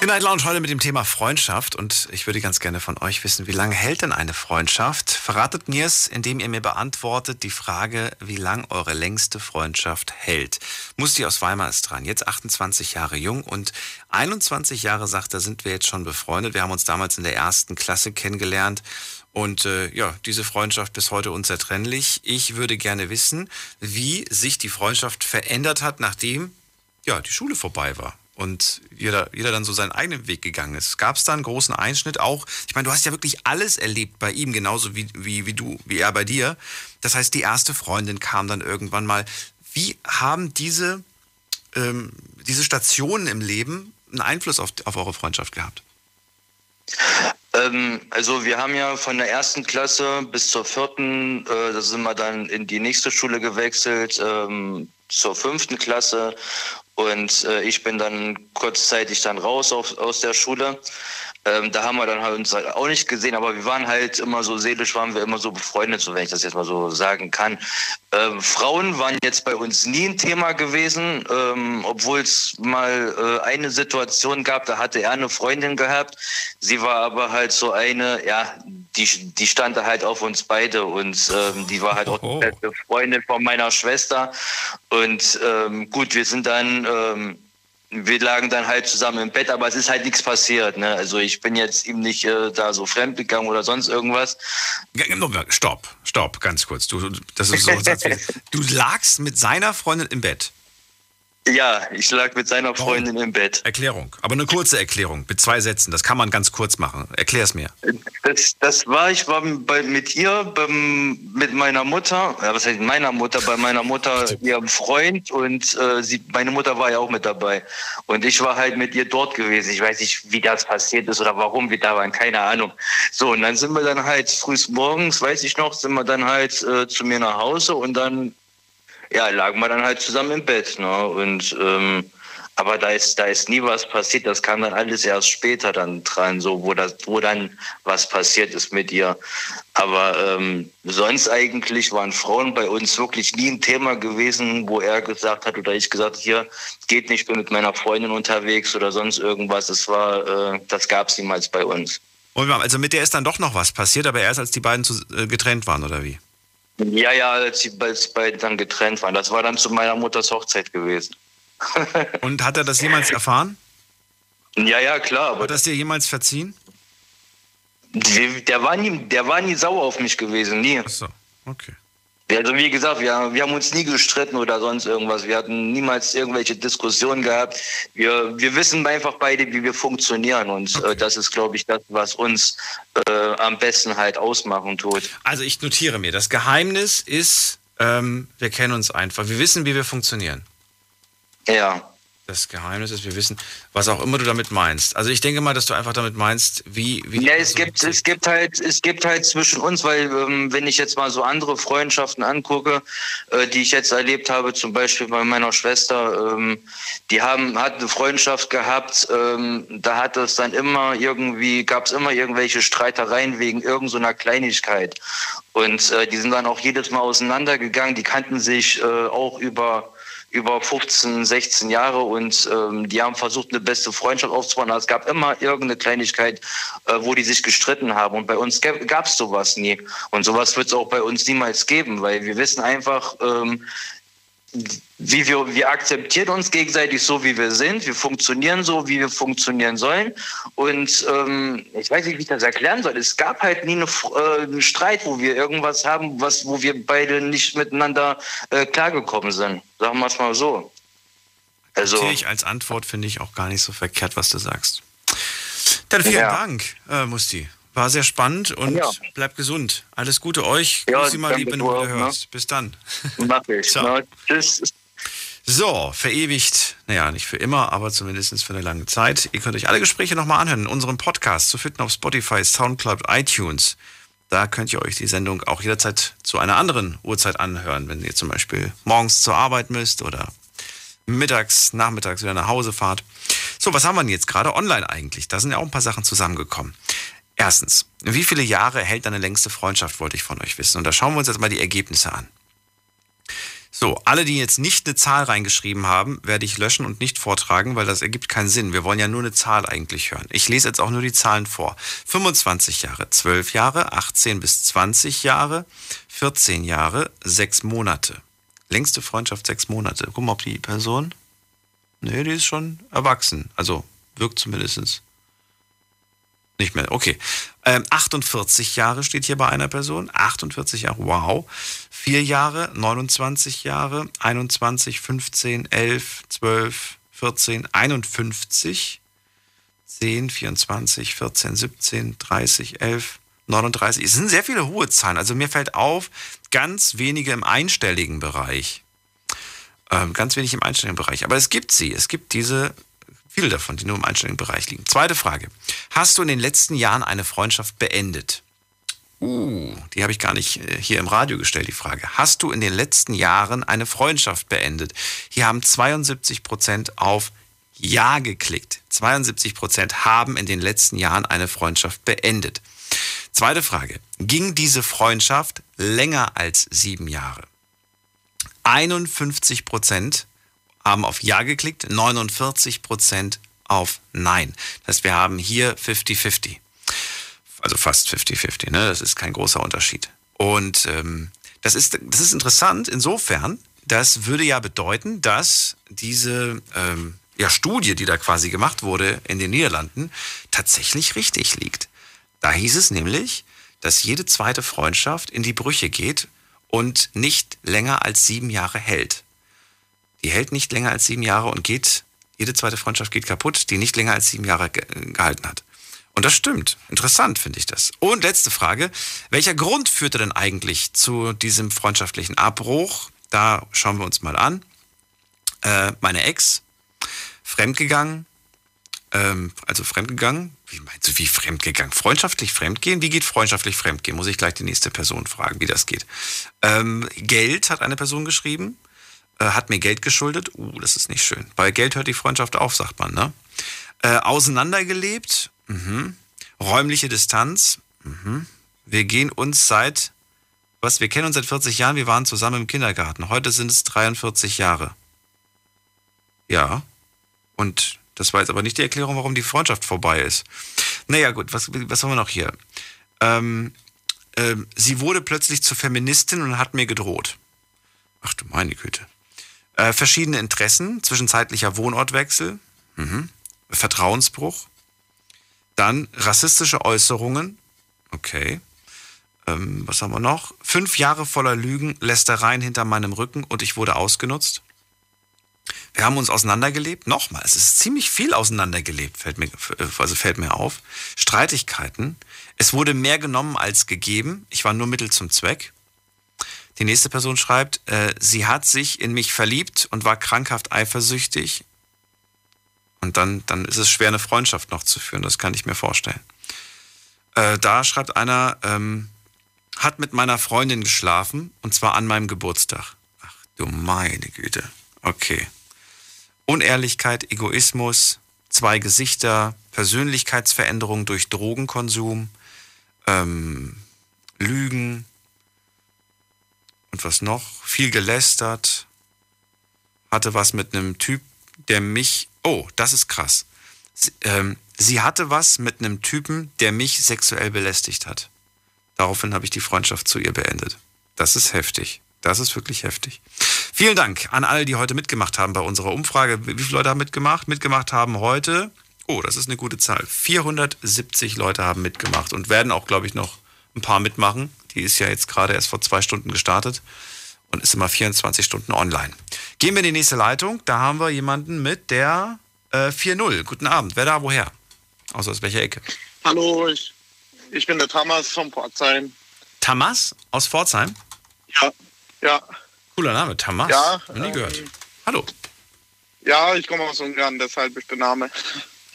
Die Night Lounge heute mit dem Thema Freundschaft und ich würde ganz gerne von euch wissen, wie lange hält denn eine Freundschaft? Verratet mir es, indem ihr mir beantwortet die Frage, wie lang eure längste Freundschaft hält. Musti aus Weimar ist dran, jetzt 28 Jahre jung und 21 Jahre, sagt er, sind wir jetzt schon befreundet. Wir haben uns damals in der ersten Klasse kennengelernt und äh, ja, diese Freundschaft bis heute unzertrennlich. Ich würde gerne wissen, wie sich die Freundschaft verändert hat, nachdem ja, die Schule vorbei war und jeder, jeder dann so seinen eigenen Weg gegangen ist. Gab es da einen großen Einschnitt auch? Ich meine, du hast ja wirklich alles erlebt bei ihm, genauso wie, wie, wie du, wie er bei dir. Das heißt, die erste Freundin kam dann irgendwann mal. Wie haben diese, ähm, diese Stationen im Leben einen Einfluss auf, auf eure Freundschaft gehabt?
Ähm, also wir haben ja von der ersten Klasse bis zur vierten, äh, da sind wir dann in die nächste Schule gewechselt, ähm, zur fünften Klasse und äh, ich bin dann kurzzeitig dann raus auf, aus der Schule. Ähm, da haben wir dann halt uns halt auch nicht gesehen, aber wir waren halt immer so seelisch, waren wir immer so befreundet, so wenn ich das jetzt mal so sagen kann. Ähm, Frauen waren jetzt bei uns nie ein Thema gewesen, ähm, obwohl es mal äh, eine Situation gab, da hatte er eine Freundin gehabt. Sie war aber halt so eine, ja, die, die stand da halt auf uns beide und ähm, die war halt auch oh. die beste Freundin von meiner Schwester. Und ähm, gut, wir sind dann ähm, wir lagen dann halt zusammen im Bett, aber es ist halt nichts passiert. Ne? Also ich bin jetzt ihm nicht äh, da so fremdgegangen oder sonst irgendwas.
Stopp, stopp, ganz kurz. Du, das ist so, du lagst mit seiner Freundin im Bett.
Ja, ich lag mit seiner Freundin im Bett.
Erklärung, aber eine kurze Erklärung mit zwei Sätzen. Das kann man ganz kurz machen. Erklär es mir.
Das, das war, ich war bei, mit ihr, beim, mit meiner Mutter, ja, was heißt meiner Mutter, bei meiner Mutter, ihrem Freund und äh, sie, meine Mutter war ja auch mit dabei. Und ich war halt mit ihr dort gewesen. Ich weiß nicht, wie das passiert ist oder warum wir da waren, keine Ahnung. So, und dann sind wir dann halt früh morgens, weiß ich noch, sind wir dann halt äh, zu mir nach Hause und dann ja, lagen wir dann halt zusammen im Bett. Ne? Und ähm, aber da ist, da ist nie was passiert. Das kam dann alles erst später dann dran, so wo das, wo dann was passiert ist mit ihr. Aber ähm, sonst eigentlich waren Frauen bei uns wirklich nie ein Thema gewesen, wo er gesagt hat oder ich gesagt hier geht nicht, bin mit meiner Freundin unterwegs oder sonst irgendwas. Es war, äh, das gab es niemals bei uns.
also mit der ist dann doch noch was passiert, aber erst als die beiden äh, getrennt waren oder wie?
Ja, ja, als die beiden dann getrennt waren. Das war dann zu meiner Mutters Hochzeit gewesen.
Und hat er das jemals erfahren?
Ja, ja, klar.
Aber hat das dir jemals verziehen?
Der war nie, der war nie sauer auf mich gewesen, nie.
Ach so, okay.
Also wie gesagt, wir, wir haben uns nie gestritten oder sonst irgendwas. Wir hatten niemals irgendwelche Diskussionen gehabt. Wir, wir wissen einfach beide, wie wir funktionieren. Und äh, okay. äh, das ist, glaube ich, das, was uns äh, am besten halt ausmachen tut.
Also ich notiere mir, das Geheimnis ist, ähm, wir kennen uns einfach. Wir wissen, wie wir funktionieren.
Ja
das Geheimnis ist, wir wissen, was auch immer du damit meinst. Also ich denke mal, dass du einfach damit meinst, wie... wie
ja, es gibt, es, gibt halt, es gibt halt zwischen uns, weil ähm, wenn ich jetzt mal so andere Freundschaften angucke, äh, die ich jetzt erlebt habe, zum Beispiel bei meiner Schwester, ähm, die haben, hat eine Freundschaft gehabt, ähm, da hat es dann immer irgendwie, gab es immer irgendwelche Streitereien wegen irgendeiner so Kleinigkeit. Und äh, die sind dann auch jedes Mal auseinandergegangen, die kannten sich äh, auch über über 15, 16 Jahre und ähm, die haben versucht, eine beste Freundschaft aufzubauen. Es gab immer irgendeine Kleinigkeit, äh, wo die sich gestritten haben. Und bei uns gab es sowas nie. Und sowas wird es auch bei uns niemals geben, weil wir wissen einfach, ähm, wie wir, wir akzeptieren uns gegenseitig so, wie wir sind. Wir funktionieren so, wie wir funktionieren sollen. Und ähm, ich weiß nicht, wie ich das erklären soll. Es gab halt nie eine, äh, einen Streit, wo wir irgendwas haben, was, wo wir beide nicht miteinander äh, klargekommen sind. Sagen wir es mal so.
Also, ich als Antwort finde ich auch gar nicht so verkehrt, was du sagst. Dann vielen ja. Dank, äh, Musti. War sehr spannend und ja. bleib gesund. Alles Gute euch. Ja, Grüß Sie mal, lieb, wenn du hörst. Ne? Bis dann.
Mach ich. so. Ne? Tschüss.
So, verewigt, naja, nicht für immer, aber zumindest für eine lange Zeit. Ihr könnt euch alle Gespräche nochmal anhören in unserem Podcast zu finden auf Spotify, Soundcloud, iTunes. Da könnt ihr euch die Sendung auch jederzeit zu einer anderen Uhrzeit anhören, wenn ihr zum Beispiel morgens zur Arbeit müsst oder mittags, nachmittags wieder nach Hause fahrt. So, was haben wir denn jetzt gerade online eigentlich? Da sind ja auch ein paar Sachen zusammengekommen. Erstens, wie viele Jahre hält deine längste Freundschaft, wollte ich von euch wissen. Und da schauen wir uns jetzt mal die Ergebnisse an. So, alle, die jetzt nicht eine Zahl reingeschrieben haben, werde ich löschen und nicht vortragen, weil das ergibt keinen Sinn. Wir wollen ja nur eine Zahl eigentlich hören. Ich lese jetzt auch nur die Zahlen vor. 25 Jahre, 12 Jahre, 18 bis 20 Jahre, 14 Jahre, 6 Monate. Längste Freundschaft, 6 Monate. Guck mal, ob die Person. Nee, die ist schon erwachsen. Also wirkt zumindest. Nicht mehr, okay. Ähm, 48 Jahre steht hier bei einer Person. 48 Jahre, wow. 4 Jahre, 29 Jahre, 21, 15, 11, 12, 14, 51, 10, 24, 14, 17, 30, 11, 39. Es sind sehr viele hohe Zahlen. Also mir fällt auf, ganz wenige im einstelligen Bereich. Ähm, ganz wenig im einstelligen Bereich. Aber es gibt sie. Es gibt diese Viele davon, die nur im Einstellungsbereich liegen. Zweite Frage. Hast du in den letzten Jahren eine Freundschaft beendet? Uh, die habe ich gar nicht äh, hier im Radio gestellt, die Frage. Hast du in den letzten Jahren eine Freundschaft beendet? Hier haben 72 Prozent auf Ja geklickt. 72 Prozent haben in den letzten Jahren eine Freundschaft beendet. Zweite Frage. Ging diese Freundschaft länger als sieben Jahre? 51 Prozent haben auf Ja geklickt, 49 Prozent auf Nein. Das heißt, wir haben hier 50-50. Also fast 50-50, ne? Das ist kein großer Unterschied. Und ähm, das, ist, das ist interessant insofern, das würde ja bedeuten, dass diese, ähm, ja, Studie, die da quasi gemacht wurde in den Niederlanden, tatsächlich richtig liegt. Da hieß es nämlich, dass jede zweite Freundschaft in die Brüche geht und nicht länger als sieben Jahre hält. Die hält nicht länger als sieben Jahre und geht, jede zweite Freundschaft geht kaputt, die nicht länger als sieben Jahre gehalten hat. Und das stimmt. Interessant finde ich das. Und letzte Frage. Welcher Grund führte denn eigentlich zu diesem freundschaftlichen Abbruch? Da schauen wir uns mal an. Äh, meine Ex, fremdgegangen, ähm, also fremdgegangen. Wie meinst du, wie fremdgegangen? Freundschaftlich fremdgehen? Wie geht freundschaftlich fremdgehen? Muss ich gleich die nächste Person fragen, wie das geht. Ähm, Geld hat eine Person geschrieben, äh, hat mir Geld geschuldet. Uh, das ist nicht schön. Bei Geld hört die Freundschaft auf, sagt man, ne? Äh, auseinandergelebt. Mhm. Räumliche Distanz. Mhm. Wir gehen uns seit, was, wir kennen uns seit 40 Jahren, wir waren zusammen im Kindergarten. Heute sind es 43 Jahre. Ja. Und das war jetzt aber nicht die Erklärung, warum die Freundschaft vorbei ist. Naja, gut, was, was haben wir noch hier? Ähm, ähm, sie wurde plötzlich zur Feministin und hat mir gedroht. Ach du meine Güte. Äh, verschiedene Interessen, zwischenzeitlicher Wohnortwechsel, mhm. Vertrauensbruch, dann rassistische Äußerungen, okay. Ähm, was haben wir noch? Fünf Jahre voller Lügen, Lästereien hinter meinem Rücken und ich wurde ausgenutzt. Wir haben uns auseinandergelebt. Nochmal, es ist ziemlich viel auseinandergelebt, fällt mir, also fällt mir auf. Streitigkeiten. Es wurde mehr genommen als gegeben. Ich war nur Mittel zum Zweck. Die nächste Person schreibt, äh, sie hat sich in mich verliebt und war krankhaft eifersüchtig. Und dann, dann ist es schwer, eine Freundschaft noch zu führen. Das kann ich mir vorstellen. Äh, da schreibt einer, ähm, hat mit meiner Freundin geschlafen und zwar an meinem Geburtstag. Ach du meine Güte. Okay. Unehrlichkeit, Egoismus, zwei Gesichter, Persönlichkeitsveränderung durch Drogenkonsum, ähm, Lügen und was noch? Viel gelästert, hatte was mit einem Typ, der mich, oh, das ist krass. Sie, ähm, sie hatte was mit einem Typen, der mich sexuell belästigt hat. Daraufhin habe ich die Freundschaft zu ihr beendet. Das ist heftig. Das ist wirklich heftig. Vielen Dank an alle, die heute mitgemacht haben bei unserer Umfrage. Wie viele Leute haben mitgemacht? Mitgemacht haben heute, oh, das ist eine gute Zahl. 470 Leute haben mitgemacht und werden auch, glaube ich, noch ein paar mitmachen. Die ist ja jetzt gerade erst vor zwei Stunden gestartet und ist immer 24 Stunden online. Gehen wir in die nächste Leitung. Da haben wir jemanden mit der äh, 4.0. Guten Abend. Wer da, woher? Außer aus welcher Ecke?
Hallo, ich, ich bin der Thomas von Pforzheim.
Thomas aus Pforzheim?
Ja, ja.
Cooler Name, Tamas.
Ja.
Noch nie ähm, gehört. Hallo.
Ja, ich komme aus Ungarn, deshalb ist der Name.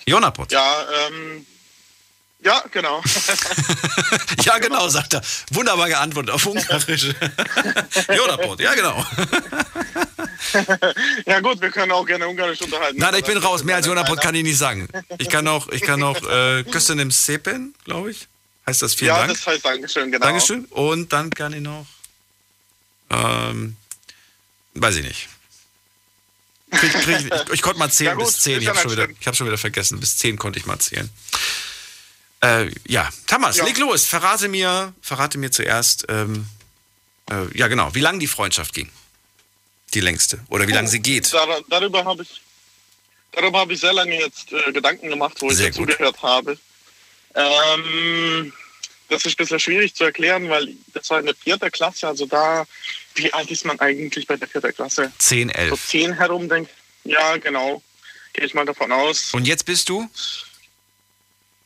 Jonapot.
Ja, ähm, ja, genau.
ja, genau, sagt er. Wunderbar geantwortet auf Ungarisch. Jonapot, ja, genau.
ja, gut, wir können auch gerne Ungarisch unterhalten.
Nein, ich bin raus. Mehr als Jonapot kann ich nicht sagen. Ich kann noch, ich kann noch, äh, Köszönöm Sepen, glaube ich. Heißt das vielen
ja,
Dank?
Ja, das heißt Dankeschön, genau.
Dankeschön. Und dann kann ich noch, ähm, weiß ich nicht. Krieg, krieg, ich, ich, konnte mal zählen ja, gut, bis zehn. Ich habe schon, wieder, hab schon wieder vergessen. Bis zehn konnte ich mal zählen. Äh, ja, Thomas, ja. leg los. Verrate mir, verrate mir zuerst, ähm, äh, ja genau, wie lange die Freundschaft ging. Die längste. Oder wie lange sie geht.
Dar darüber habe ich, darüber hab ich sehr lange jetzt äh, Gedanken gemacht, wo sehr ich zugehört habe. Ähm, das ist ein bisschen schwierig zu erklären, weil das war in der vierten Klasse, also da, wie alt ist man eigentlich bei der vierten Klasse?
10, 11.
So 10 herum, denke Ja, genau. Gehe ich mal davon aus.
Und jetzt bist du?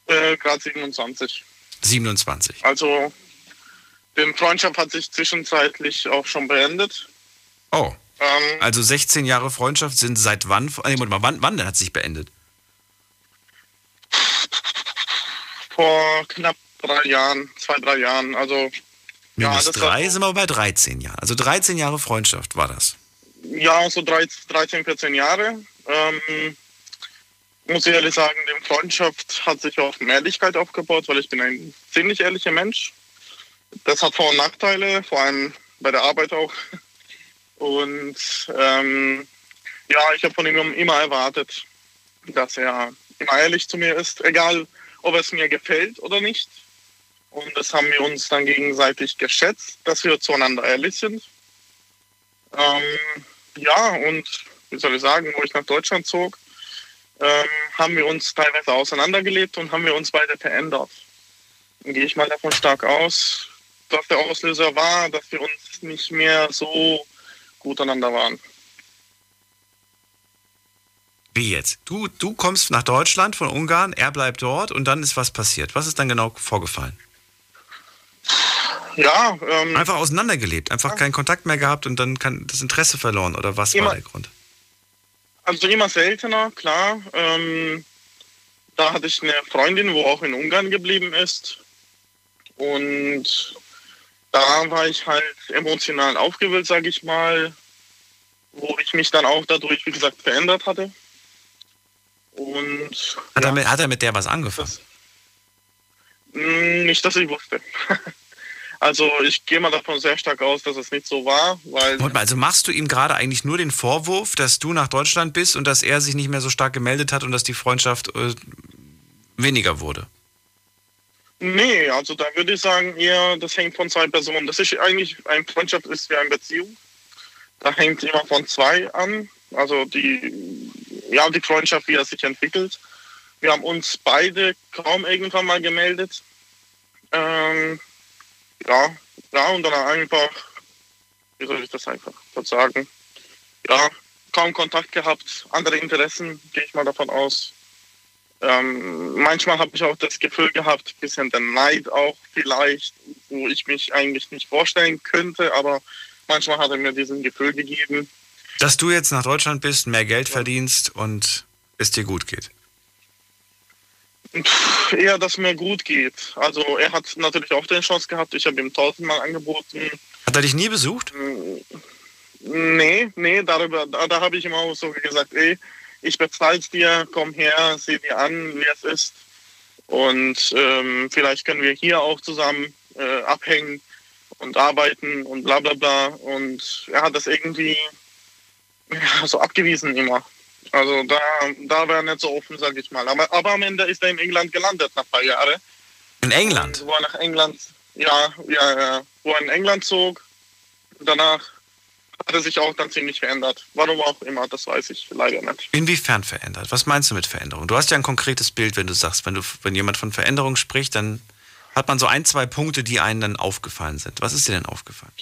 Äh, Gerade 27.
27.
Also, die Freundschaft hat sich zwischenzeitlich auch schon beendet.
Oh. Ähm, also 16 Jahre Freundschaft sind seit wann? Nee, mal, wann, wann hat sich beendet?
Vor knapp drei Jahren, zwei, drei Jahren. Also
Minus ja, drei sind wir bei 13 Jahren. Also 13 Jahre Freundschaft war das.
Ja, so 13, 14 Jahre. Ähm, muss ich ehrlich sagen, die Freundschaft hat sich auf Ehrlichkeit aufgebaut, weil ich bin ein ziemlich ehrlicher Mensch. Das hat Vor- und Nachteile, vor allem bei der Arbeit auch. Und ähm, ja, ich habe von ihm immer erwartet, dass er immer ehrlich zu mir ist, egal ob es mir gefällt oder nicht. Und das haben wir uns dann gegenseitig geschätzt, dass wir zueinander ehrlich sind. Ähm, ja, und wie soll ich sagen, wo ich nach Deutschland zog, ähm, haben wir uns teilweise auseinandergelebt und haben wir uns beide verändert. Dann gehe ich mal davon stark aus, dass der Auslöser war, dass wir uns nicht mehr so gut einander waren.
Wie jetzt? Du, du kommst nach Deutschland von Ungarn, er bleibt dort und dann ist was passiert. Was ist dann genau vorgefallen?
Ja, ähm,
einfach auseinandergelebt, einfach ja. keinen Kontakt mehr gehabt und dann kann das Interesse verloren oder was immer, war der Grund?
Also immer seltener, klar. Ähm, da hatte ich eine Freundin, wo auch in Ungarn geblieben ist und da war ich halt emotional aufgewühlt, sage ich mal, wo ich mich dann auch dadurch, wie gesagt, verändert hatte. Und
hat, ja, er, mit, hat er mit der was angefangen? Das,
hm, nicht, dass ich wusste. also ich gehe mal davon sehr stark aus, dass es nicht so war, weil.
also machst du ihm gerade eigentlich nur den Vorwurf, dass du nach Deutschland bist und dass er sich nicht mehr so stark gemeldet hat und dass die Freundschaft äh, weniger wurde?
Nee, also da würde ich sagen, eher, das hängt von zwei Personen. Das ist eigentlich, eine Freundschaft ist wie eine Beziehung. Da hängt immer von zwei an. Also die, ja, die Freundschaft, wie er sich entwickelt. Wir haben uns beide kaum irgendwann mal gemeldet. Ähm, ja, ja, und dann einfach, wie soll ich das einfach sagen? Ja, kaum Kontakt gehabt, andere Interessen, gehe ich mal davon aus. Ähm, manchmal habe ich auch das Gefühl gehabt, ein bisschen der Neid auch vielleicht, wo ich mich eigentlich nicht vorstellen könnte, aber manchmal hat er mir diesen Gefühl gegeben.
Dass du jetzt nach Deutschland bist, mehr Geld verdienst und es dir gut geht?
Pff, eher, dass mir gut geht. Also er hat natürlich auch den Chance gehabt, ich habe ihm tausendmal angeboten.
Hat er dich nie besucht?
Nee, nee, darüber, da, da habe ich ihm auch so gesagt, ey, ich bezahle es dir, komm her, sieh dir an, wie es ist. Und ähm, vielleicht können wir hier auch zusammen äh, abhängen und arbeiten und bla bla bla. Und er hat das irgendwie ja, so abgewiesen immer. Also da, da war er nicht so offen, sag ich mal. Aber, aber am Ende ist er in England gelandet nach ein paar Jahren.
In England?
Wo er nach England, ja, ja, ja, wo er in England zog. Danach hat er sich auch dann ziemlich verändert. Warum auch immer, das weiß ich leider nicht.
Inwiefern verändert? Was meinst du mit Veränderung? Du hast ja ein konkretes Bild, wenn du sagst, wenn, du, wenn jemand von Veränderung spricht, dann hat man so ein, zwei Punkte, die einem dann aufgefallen sind. Was ist dir denn aufgefallen?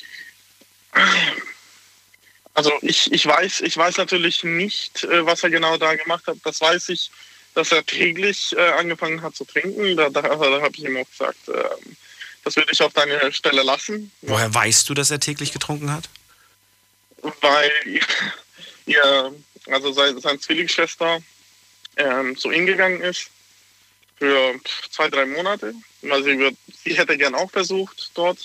Also ich, ich, weiß, ich weiß natürlich nicht, äh, was er genau da gemacht hat. Das weiß ich, dass er täglich äh, angefangen hat zu trinken. Da, da, da habe ich ihm auch gesagt, äh, das würde ich auf deine Stelle lassen.
Woher weißt du, dass er täglich getrunken hat?
weil ihr, also seine, seine Zwillingsschwester ähm, zu ihm gegangen ist für zwei, drei Monate. Also sie, wird, sie hätte gern auch versucht dort.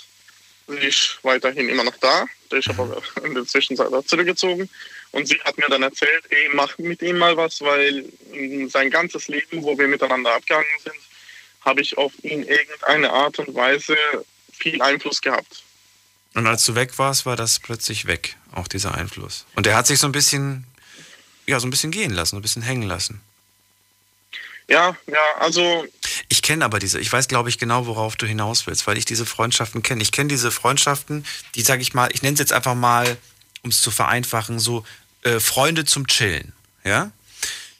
Sie ist weiterhin immer noch da. Ist aber in der Zwischenzeit auch zurückgezogen. Und sie hat mir dann erzählt, ey, mach mit ihm mal was, weil sein ganzes Leben, wo wir miteinander abgegangen sind, habe ich auf ihn irgendeine Art und Weise viel Einfluss gehabt.
Und als du weg warst, war das plötzlich weg, auch dieser Einfluss. Und er hat sich so ein bisschen, ja, so ein bisschen gehen lassen, so ein bisschen hängen lassen.
Ja, ja, also.
Ich kenne aber diese, ich weiß, glaube ich, genau, worauf du hinaus willst, weil ich diese Freundschaften kenne. Ich kenne diese Freundschaften, die, sage ich mal, ich nenne es jetzt einfach mal, um es zu vereinfachen, so äh, Freunde zum Chillen. Ja?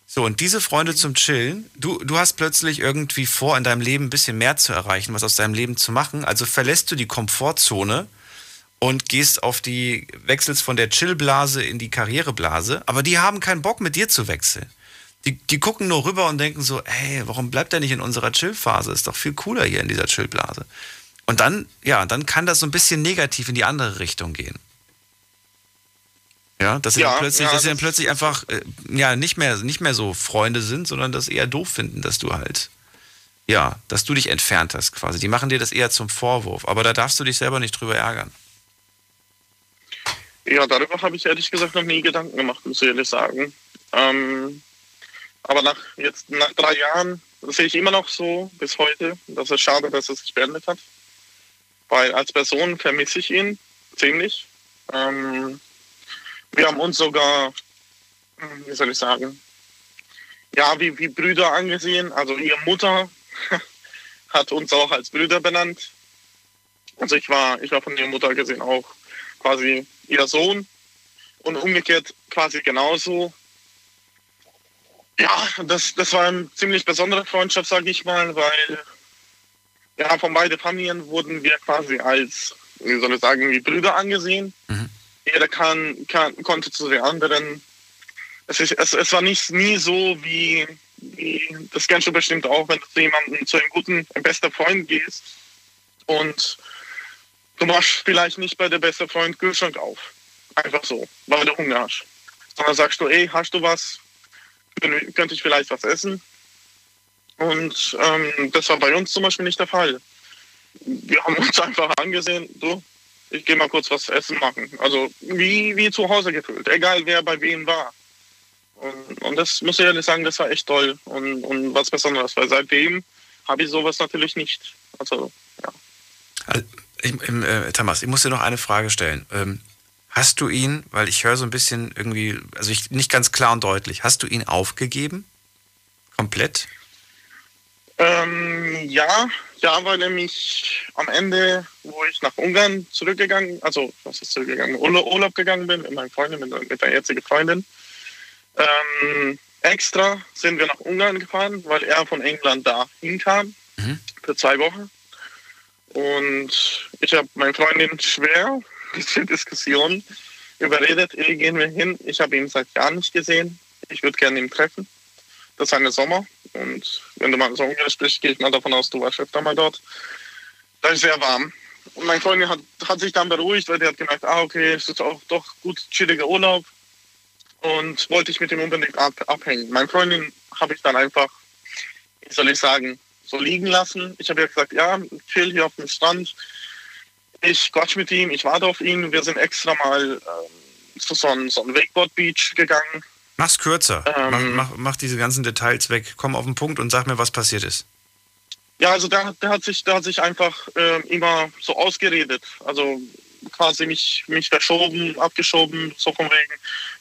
So, und diese Freunde zum Chillen, du, du hast plötzlich irgendwie vor, in deinem Leben ein bisschen mehr zu erreichen, was aus deinem Leben zu machen. Also verlässt du die Komfortzone und gehst auf die, wechselst von der Chillblase in die Karriereblase, aber die haben keinen Bock mit dir zu wechseln. Die, die gucken nur rüber und denken so, ey, warum bleibt er nicht in unserer Chillphase? Ist doch viel cooler hier in dieser Chillblase. Und dann, ja, dann kann das so ein bisschen negativ in die andere Richtung gehen. Ja, dass sie ja, dann plötzlich, ja, dass sie dann plötzlich einfach äh, ja nicht mehr, nicht mehr so Freunde sind, sondern das eher doof finden, dass du halt, ja, dass du dich entfernt hast quasi. Die machen dir das eher zum Vorwurf. Aber da darfst du dich selber nicht drüber ärgern.
Ja, darüber habe ich ehrlich gesagt noch nie Gedanken gemacht, muss ich ehrlich sagen. Ähm, aber nach jetzt nach drei Jahren sehe ich immer noch so bis heute. Das ist schade, dass es sich beendet hat. Weil als Person vermisse ich ihn ziemlich. Ähm, wir haben uns sogar, hm, wie soll ich sagen, ja, wie, wie Brüder angesehen. Also ihre Mutter hat uns auch als Brüder benannt. Also ich war, ich war von ihrer Mutter gesehen auch quasi ihr Sohn und umgekehrt quasi genauso. Ja, das, das war eine ziemlich besondere Freundschaft, sage ich mal, weil ja, von beiden Familien wurden wir quasi als, wie soll ich sagen, wie Brüder angesehen. Mhm. Jeder kann, kann, konnte zu den anderen. Es, ist, es, es war nicht nie so wie, wie, das kennst du bestimmt auch, wenn du zu jemandem, zu einem guten, einem besten Freund gehst und du machst vielleicht nicht bei der besten Freund Kühlschrank auf. Einfach so, weil du Hunger hast. Sondern sagst du, ey, hast du was? Könnte ich vielleicht was essen? Und ähm, das war bei uns zum Beispiel nicht der Fall. Wir haben uns einfach angesehen, du, ich gehe mal kurz was essen machen. Also wie, wie zu Hause gefühlt, egal wer bei wem war. Und, und das muss ich ehrlich sagen, das war echt toll und, und was Besonderes, weil seitdem habe ich sowas natürlich nicht. Also, ja.
Also, ich, äh, Thomas, ich muss dir noch eine Frage stellen. Ähm, hast du ihn, weil ich höre so ein bisschen irgendwie, also ich, nicht ganz klar und deutlich, hast du ihn aufgegeben? Komplett?
Ähm, ja, ja, weil er mich am Ende, wo ich nach Ungarn zurückgegangen, also was ist zurückgegangen, Urlaub, Urlaub gegangen bin mit meiner Freundin, mit, mit der jetzigen Freundin, ähm, extra sind wir nach Ungarn gefahren, weil er von England da hinkam mhm. für zwei Wochen. Und ich habe meine Freundin schwer diese Diskussion überredet, ey, gehen wir hin. Ich habe ihn seit Jahren nicht gesehen. Ich würde gerne ihn treffen. Das ist eine Sommer. Und wenn du mal so Ungarisch sprichst, gehe ich mal davon aus, du warst öfter mal dort. Da ist sehr warm. Und mein Freund hat, hat sich dann beruhigt, weil der hat gemerkt, ah, okay, es ist auch doch gut chilliger Urlaub. Und wollte ich mit ihm unbedingt ab, abhängen. Meine Freundin habe ich dann einfach, wie soll ich sagen, so liegen lassen. Ich habe ja gesagt, ja, chill hier auf dem Strand. Ich quatsch mit ihm, ich warte auf ihn. Wir sind extra mal ähm, zu so einem, so Wakeboard-Beach gegangen
Mach's kürzer. Ähm, mach, mach, mach, diese ganzen Details weg. Komm auf den Punkt und sag mir, was passiert ist.
Ja, also der, der hat sich, der hat sich einfach äh, immer so ausgeredet. Also quasi mich, mich verschoben, abgeschoben, so von wegen,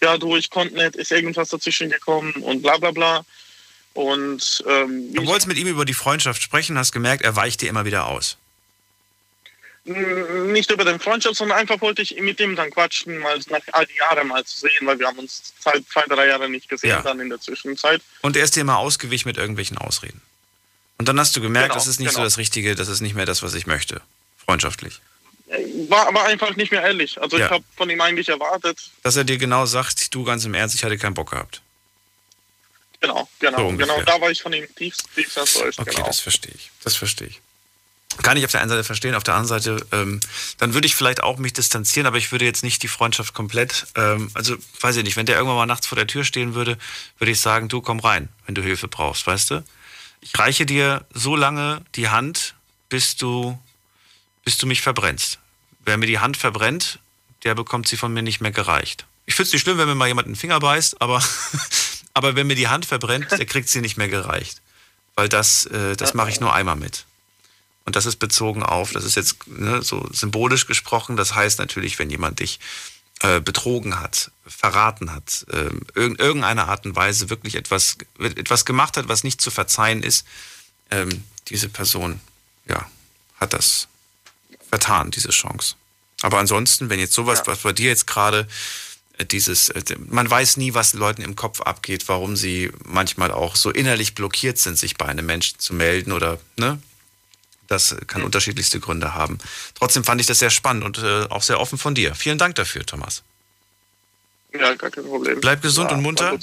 ja du, ich konnte nicht, ist irgendwas dazwischen gekommen und bla bla bla. Und ähm,
du wolltest mit ihm über die Freundschaft sprechen, hast gemerkt, er weicht dir immer wieder aus
nicht über den Freundschaft, sondern einfach wollte ich mit ihm dann quatschen, mal nach all die Jahre mal zu sehen, weil wir haben uns zwei, zwei drei Jahre nicht gesehen ja. dann in der Zwischenzeit.
Und er ist dir immer ausgewichen mit irgendwelchen Ausreden. Und dann hast du gemerkt, genau, das ist nicht genau. so das Richtige, das ist nicht mehr das, was ich möchte. Freundschaftlich.
War aber einfach nicht mehr ehrlich. Also ja. ich habe von ihm eigentlich erwartet.
Dass er dir genau sagt, du ganz im Ernst, ich hatte keinen Bock gehabt.
Genau, genau. So genau, da war ich von ihm tiefst, tiefst enttäuscht.
Okay,
genau.
das verstehe ich. Das verstehe ich. Kann ich auf der einen Seite verstehen, auf der anderen Seite, ähm, dann würde ich vielleicht auch mich distanzieren, aber ich würde jetzt nicht die Freundschaft komplett, ähm, also weiß ich nicht, wenn der irgendwann mal nachts vor der Tür stehen würde, würde ich sagen, du komm rein, wenn du Hilfe brauchst, weißt du? Ich reiche dir so lange die Hand, bis du, bis du mich verbrennst. Wer mir die Hand verbrennt, der bekommt sie von mir nicht mehr gereicht. Ich finde es nicht schlimm, wenn mir mal jemand einen Finger beißt, aber, aber wenn mir die Hand verbrennt, der kriegt sie nicht mehr gereicht. Weil das, äh, das mache ich nur einmal mit. Und das ist bezogen auf, das ist jetzt ne, so symbolisch gesprochen, das heißt natürlich, wenn jemand dich äh, betrogen hat, verraten hat, äh, in irgendeiner Art und Weise wirklich etwas, etwas gemacht hat, was nicht zu verzeihen ist, ähm, diese Person, ja, hat das vertan, diese Chance. Aber ansonsten, wenn jetzt sowas, ja. was bei dir jetzt gerade äh, dieses, äh, man weiß nie, was Leuten im Kopf abgeht, warum sie manchmal auch so innerlich blockiert sind, sich bei einem Menschen zu melden oder ne, das kann unterschiedlichste Gründe haben. Trotzdem fand ich das sehr spannend und äh, auch sehr offen von dir. Vielen Dank dafür, Thomas.
Ja, gar kein Problem.
Bleib gesund ja, und munter.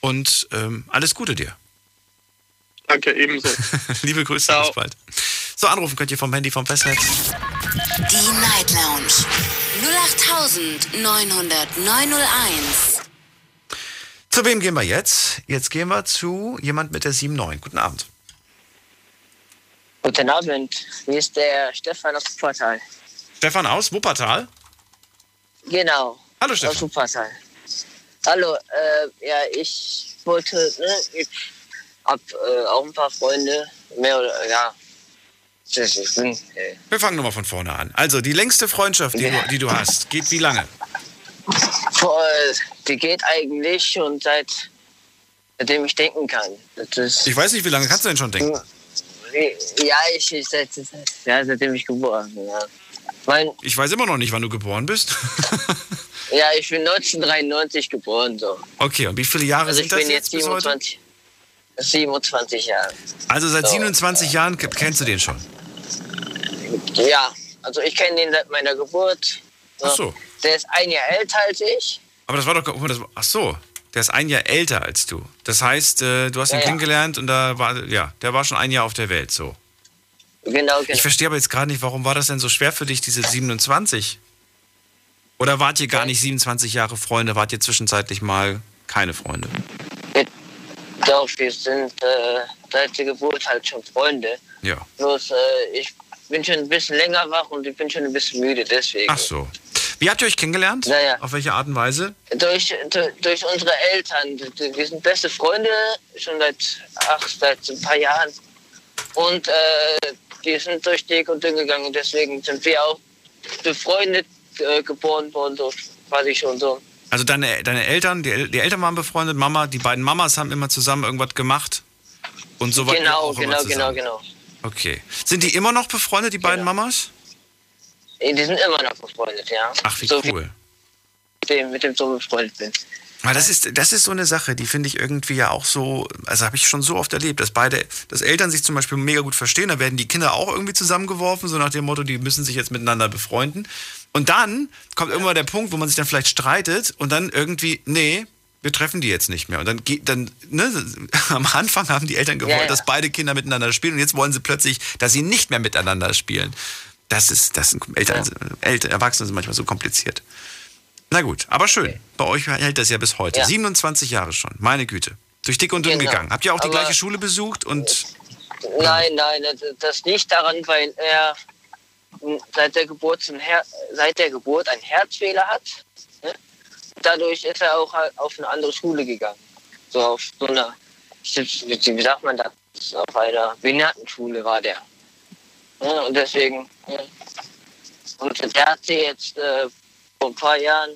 Und ähm, alles Gute dir.
Danke, ebenso.
Liebe Grüße, Ciao. bis bald. So, anrufen könnt ihr vom Handy vom Festnetz.
Die Night Lounge 0890901.
Zu wem gehen wir jetzt? Jetzt gehen wir zu jemand mit der 79. Guten Abend.
Guten Abend, hier ist der Stefan aus Wuppertal.
Stefan aus Wuppertal?
Genau.
Hallo Stefan.
Aus Wuppertal. Hallo, äh, ja, ich wollte, ne, ich hab äh, auch ein paar Freunde, mehr oder, ja.
Äh. Wir fangen nochmal von vorne an. Also, die längste Freundschaft, die, ja. du, die du hast, geht wie lange?
Die geht eigentlich schon seit, seitdem ich denken kann.
ich weiß nicht, wie lange kannst du denn schon denken?
Ja, ich, ich seit, ja, seitdem ich geboren bin. Ja. Mein,
Ich weiß immer noch nicht, wann du geboren bist.
ja, ich bin 1993 geboren. So.
Okay, und wie viele Jahre
Also ich
sind das
bin jetzt
jetzt bis heute?
27, 27 Jahre.
Also seit
So.
27 Jahren k- kennst du den schon.
Ja, also ich kenne den seit meiner Geburt.
Ach so.
Der ist ein Jahr älter als ich.
Aber das war doch, ach so, der ist ein Jahr älter als du. Das heißt, äh, du hast ihn
Ja, ja.
kennengelernt und da war, ja, der war schon ein Jahr auf der Welt, so.
Genau, genau.
Ich verstehe aber jetzt gerade nicht, warum war das denn so schwer für dich, diese 27? Oder wart ihr gar nicht 27 Jahre Freunde? Wart ihr zwischenzeitlich mal keine Freunde?
Doch, wir sind äh, seit der Geburt halt schon Freunde.
Ja.
Bloß äh, ich bin schon ein bisschen länger wach und ich bin schon ein bisschen müde, deswegen.
Ach so. Wie habt ihr euch kennengelernt?
Naja.
Auf welche Art und Weise?
Durch, durch, unsere Eltern. Wir sind beste Freunde schon seit, ach, seit ein paar Jahren. Und äh, die sind durch dick und dünn gegangen und deswegen sind wir auch befreundet äh, geboren worden, so quasi schon so.
Also deine, deine Eltern, die, die Eltern waren befreundet, Mama, die beiden Mamas haben immer zusammen irgendwas gemacht. Und so ihr
genau, genau, genau, genau.
Okay. Sind die immer noch befreundet, die beiden Mamas?
Die sind immer noch befreundet, ja.
Ach, wie
so
cool.
Mit dem, mit dem so befreundet bin.
Weil das ist, das ist so eine Sache, die finde ich irgendwie ja auch so, also habe ich schon so oft erlebt, dass beide, dass Eltern sich zum Beispiel mega gut verstehen, da werden die Kinder auch irgendwie zusammengeworfen, so nach dem Motto, die müssen sich jetzt miteinander befreunden. Und dann kommt irgendwann der Punkt, wo man sich dann vielleicht streitet und dann irgendwie, nee, wir treffen die jetzt nicht mehr. Und dann geht, dann, ne, am Anfang haben die Eltern gewollt,
Ja, ja.
dass beide Kinder miteinander spielen und jetzt wollen sie plötzlich, dass sie nicht mehr miteinander spielen. Das ist, das sind Eltern, Eltern, Erwachsene sind manchmal so kompliziert. Na gut, aber schön. Bei euch hält das ja bis heute.
Ja.
27 Jahre schon, meine Güte. Durch dick und dünn
Genau.
gegangen. Habt ihr auch die
Aber-
gleiche Schule besucht und
Nein, nein, das- liegt daran, weil er m, seit der Geburt, seit der Geburt einen Herzfehler hat. Ne? Dadurch ist er auch halt auf eine andere Schule gegangen. So auf so einer, wie sagt man das, auf einer Behindertenschule war der. Ne? Und deswegen, ne? und der hat sie jetzt äh, vor ein paar Jahren,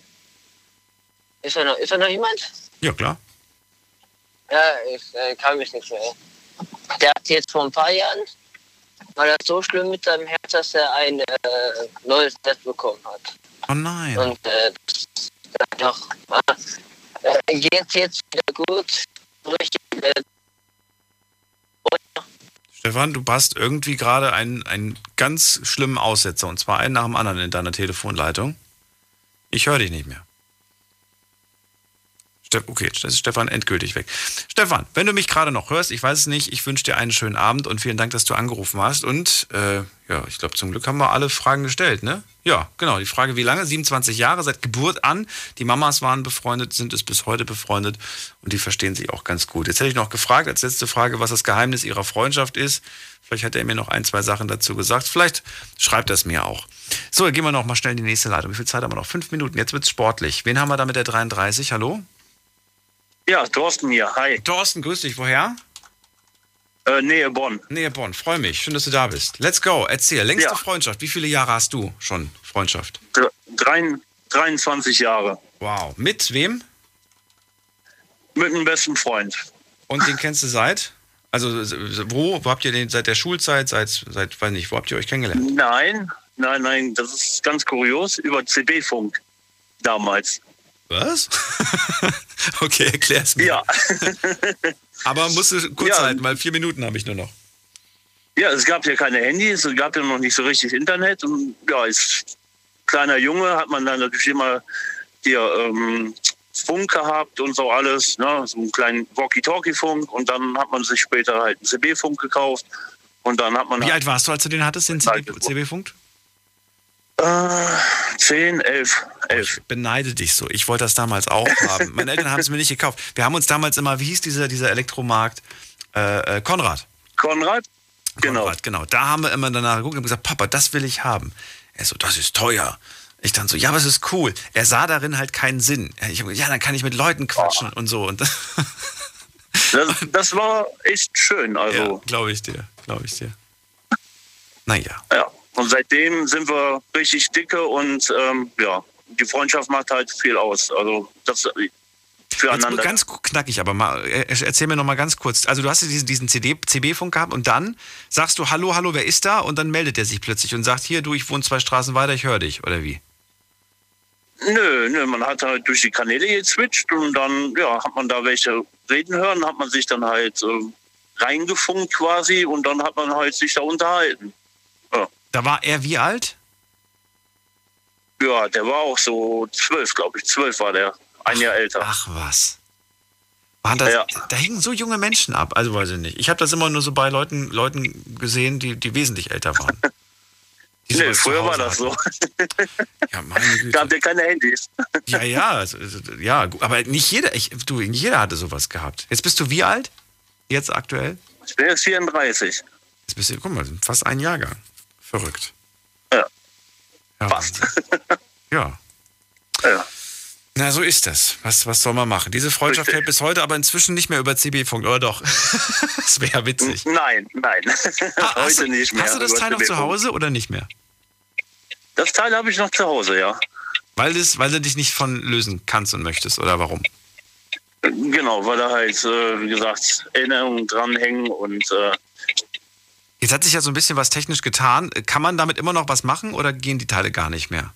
ist er noch, ist er noch jemand?
ja klar.
Ja, ich äh, kann mich nicht mehr. Der hat jetzt vor ein paar Jahren, war das so schlimm mit seinem Herz, dass er ein äh, neues Netz bekommen hat.
Oh nein.
Und äh, das, äh, doch, äh, geht jetzt wieder gut. Richtig, äh,
Stefan, du hast irgendwie gerade einen, einen ganz schlimmen Aussetzer und zwar einen nach dem anderen in deiner Telefonleitung. Ich höre dich nicht mehr. Okay, das ist Stefan endgültig weg. Stefan, wenn du mich gerade noch hörst, ich weiß es nicht, ich wünsche dir einen schönen Abend und vielen Dank, dass du angerufen hast. Und äh, ja, ich glaube, zum Glück haben wir alle Fragen gestellt, ne? Ja, genau. Die Frage, wie lange? 27 Jahre, seit Geburt an. Die Mamas waren befreundet, sind es bis heute befreundet und die verstehen sich auch ganz gut. Jetzt hätte ich noch gefragt, als letzte Frage, was das Geheimnis ihrer Freundschaft ist. Vielleicht hat er mir noch ein, zwei Sachen dazu gesagt. Vielleicht schreibt er es mir auch. So, gehen wir noch mal schnell in die nächste Leitung. Wie viel Zeit haben wir noch? Fünf Minuten. Jetzt wird's sportlich. Wen haben wir da mit der 33? Hallo?
Ja, Thorsten hier. Hi.
Thorsten, grüß dich. Woher?
Äh, Nähe Bonn.
Nähe Bonn. Freue mich. Schön, dass du da bist. Let's go. Erzähl. Längste
Ja.
Freundschaft. Wie viele Jahre hast du schon Freundschaft?
Dr- drein- 23 Jahre.
Wow. Mit wem?
Mit einem besten Freund.
Und den kennst du seit? Also wo? Wo habt ihr den seit der Schulzeit? Seit, seit weiß nicht, wo habt ihr euch kennengelernt?
Nein, nein, nein, das ist ganz kurios. Über CB-Funk damals.
Was? okay, erklär's mir.
Ja.
Aber musst du kurz
Ja.
halten, weil vier Minuten habe ich nur noch.
Ja, es gab ja keine Handys, es gab ja noch nicht so richtig Internet. Und ja, als kleiner Junge hat man dann natürlich immer hier ähm, Funk gehabt und so alles, ne? so einen kleinen Walkie-Talkie-Funk. Und dann hat man sich später halt einen CB-Funk gekauft. Und dann hat man
Wie alt warst du, als du den hattest, den CB-Funk?
Äh, 10, 11, 11.
Ich beneide dich so. Ich wollte das damals auch haben. Meine Eltern haben es mir nicht gekauft. Wir haben uns damals immer, wie hieß dieser, dieser Elektromarkt? Äh, äh, Konrad.
Konrad?
Genau. Konrad, genau. Da haben wir immer danach geguckt und gesagt, Papa, das will ich haben. Er so, das ist teuer. Ich dann so, ja, aber es ist cool. Er sah darin halt keinen Sinn. Ich hab, ja, dann kann ich mit Leuten quatschen und so. Und
Das, das war echt schön. Also.
ja, glaube ich dir, glaube ich dir. Naja.
Ja, und seitdem sind wir richtig dicke und ähm, ja, die Freundschaft macht halt viel aus. Also das, füreinander.
Jetzt ganz knackig, aber mal, äh, erzähl mir noch mal ganz kurz. Also du hast diesen, diesen CD, CB-Funk gehabt und dann sagst du, hallo, hallo, wer ist da? Und dann meldet er sich plötzlich und sagt, hier, du, ich wohne zwei Straßen weiter, ich höre dich, oder wie?
Nö, nö, man hat halt durch die Kanäle gezwitscht und dann, ja, hat man da welche reden hören, hat man sich dann halt äh, reingefunkt quasi und dann hat man halt sich da unterhalten. Ja.
Da war er wie alt?
Ja, der war auch so zwölf, glaube ich. Zwölf war der. Ein Jahr älter.
Ach was. Waren das,
Ja.
Da hängen so junge Menschen ab. Also weiß ich nicht. Ich habe das immer nur so bei Leuten, Leuten gesehen, die, die wesentlich älter waren.
Nee, früher war das so.
Ja, meine Güte.
Gab ja keine Handys.
Ja, ja, ja, aber nicht jeder, ich, du, nicht jeder hatte sowas gehabt. Jetzt bist du wie alt? Jetzt aktuell?
Ich bin jetzt 34.
Jetzt bist du, guck mal, fast ein Jahrgang. Verrückt.
Ja.
Ja
Fast.
Ja.
Ja.
Na, so ist das. Was, was soll man machen? Diese Freundschaft hält bis heute aber inzwischen nicht mehr über CB-Funk, oder doch? das wäre witzig.
Nein, nein.
hast,
Heute
du,
nicht mehr.
hast du das Teil noch zu. Hause oder nicht mehr?
Das Teil habe ich noch zu Hause, ja.
Weil, das, weil du dich nicht von lösen kannst und möchtest, oder warum?
Genau, weil da halt, äh, wie gesagt, Erinnerungen dranhängen und äh,
Jetzt hat sich ja so ein bisschen was technisch getan. Kann man damit immer noch was machen oder gehen die Teile gar nicht mehr?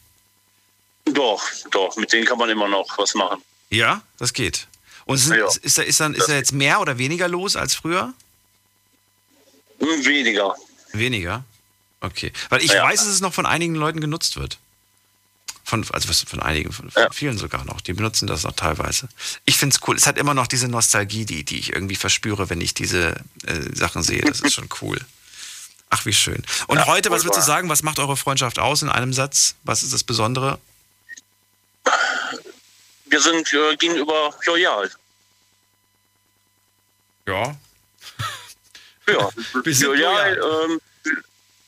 doch, doch, mit denen kann man immer noch was machen.
Ja, das geht. Und sind,
Ja.
ist, da, ist, dann, ist da jetzt mehr oder weniger los als früher?
Hm, Weniger.
Weniger? Okay. Weil ich
Ja.
weiß, dass es noch von einigen Leuten genutzt wird. Von, also von einigen, von, von vielen sogar noch. Die benutzen das noch teilweise. Ich finde es cool. Es hat immer noch diese Nostalgie, die, die ich irgendwie verspüre, wenn ich diese äh, Sachen sehe. Das ist schon cool. Ach, wie schön. Und
Ja,
heute, was würdest du sagen, was macht eure Freundschaft aus in einem Satz? Was ist das Besondere?
Wir sind äh, gegenüber loyal.
Ja.
Ja,
Wir sind
loyal. Ähm,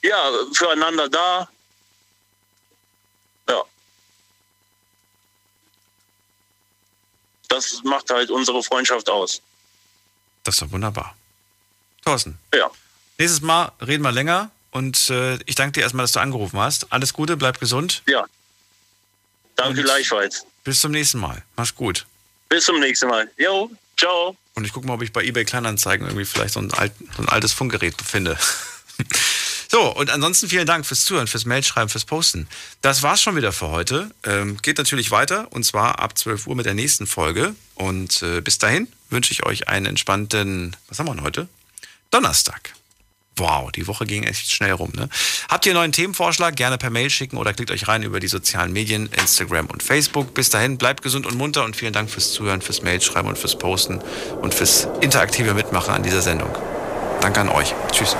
ja, füreinander da. Ja. Das macht halt unsere Freundschaft aus.
Das ist doch wunderbar. Thorsten.
Ja.
Nächstes Mal reden wir länger und äh, ich danke dir erstmal, dass du angerufen hast. Alles Gute, bleib gesund.
Ja. Danke
Und
gleichfalls.
Bis zum nächsten Mal. Mach's gut.
Bis zum nächsten Mal. Jo, ciao.
Und ich gucke mal, ob ich bei eBay Kleinanzeigen irgendwie vielleicht so ein, alt, so ein altes Funkgerät finde. So, und ansonsten vielen Dank fürs Zuhören, fürs Mailschreiben, fürs Posten. Das war's schon wieder für heute. Ähm, geht natürlich weiter und zwar ab 12 Uhr mit der nächsten Folge. Und äh, bis dahin wünsche ich euch einen entspannten, was haben wir denn heute? Donnerstag. Wow, die Woche ging echt schnell rum. Ne? Habt ihr einen neuen Themenvorschlag? Gerne per Mail schicken oder klickt euch rein über die sozialen Medien, Instagram und Facebook. Bis dahin, bleibt gesund und munter und vielen Dank fürs Zuhören, fürs Mailschreiben und fürs Posten und fürs interaktive Mitmachen an dieser Sendung. Danke an euch. Tschüss.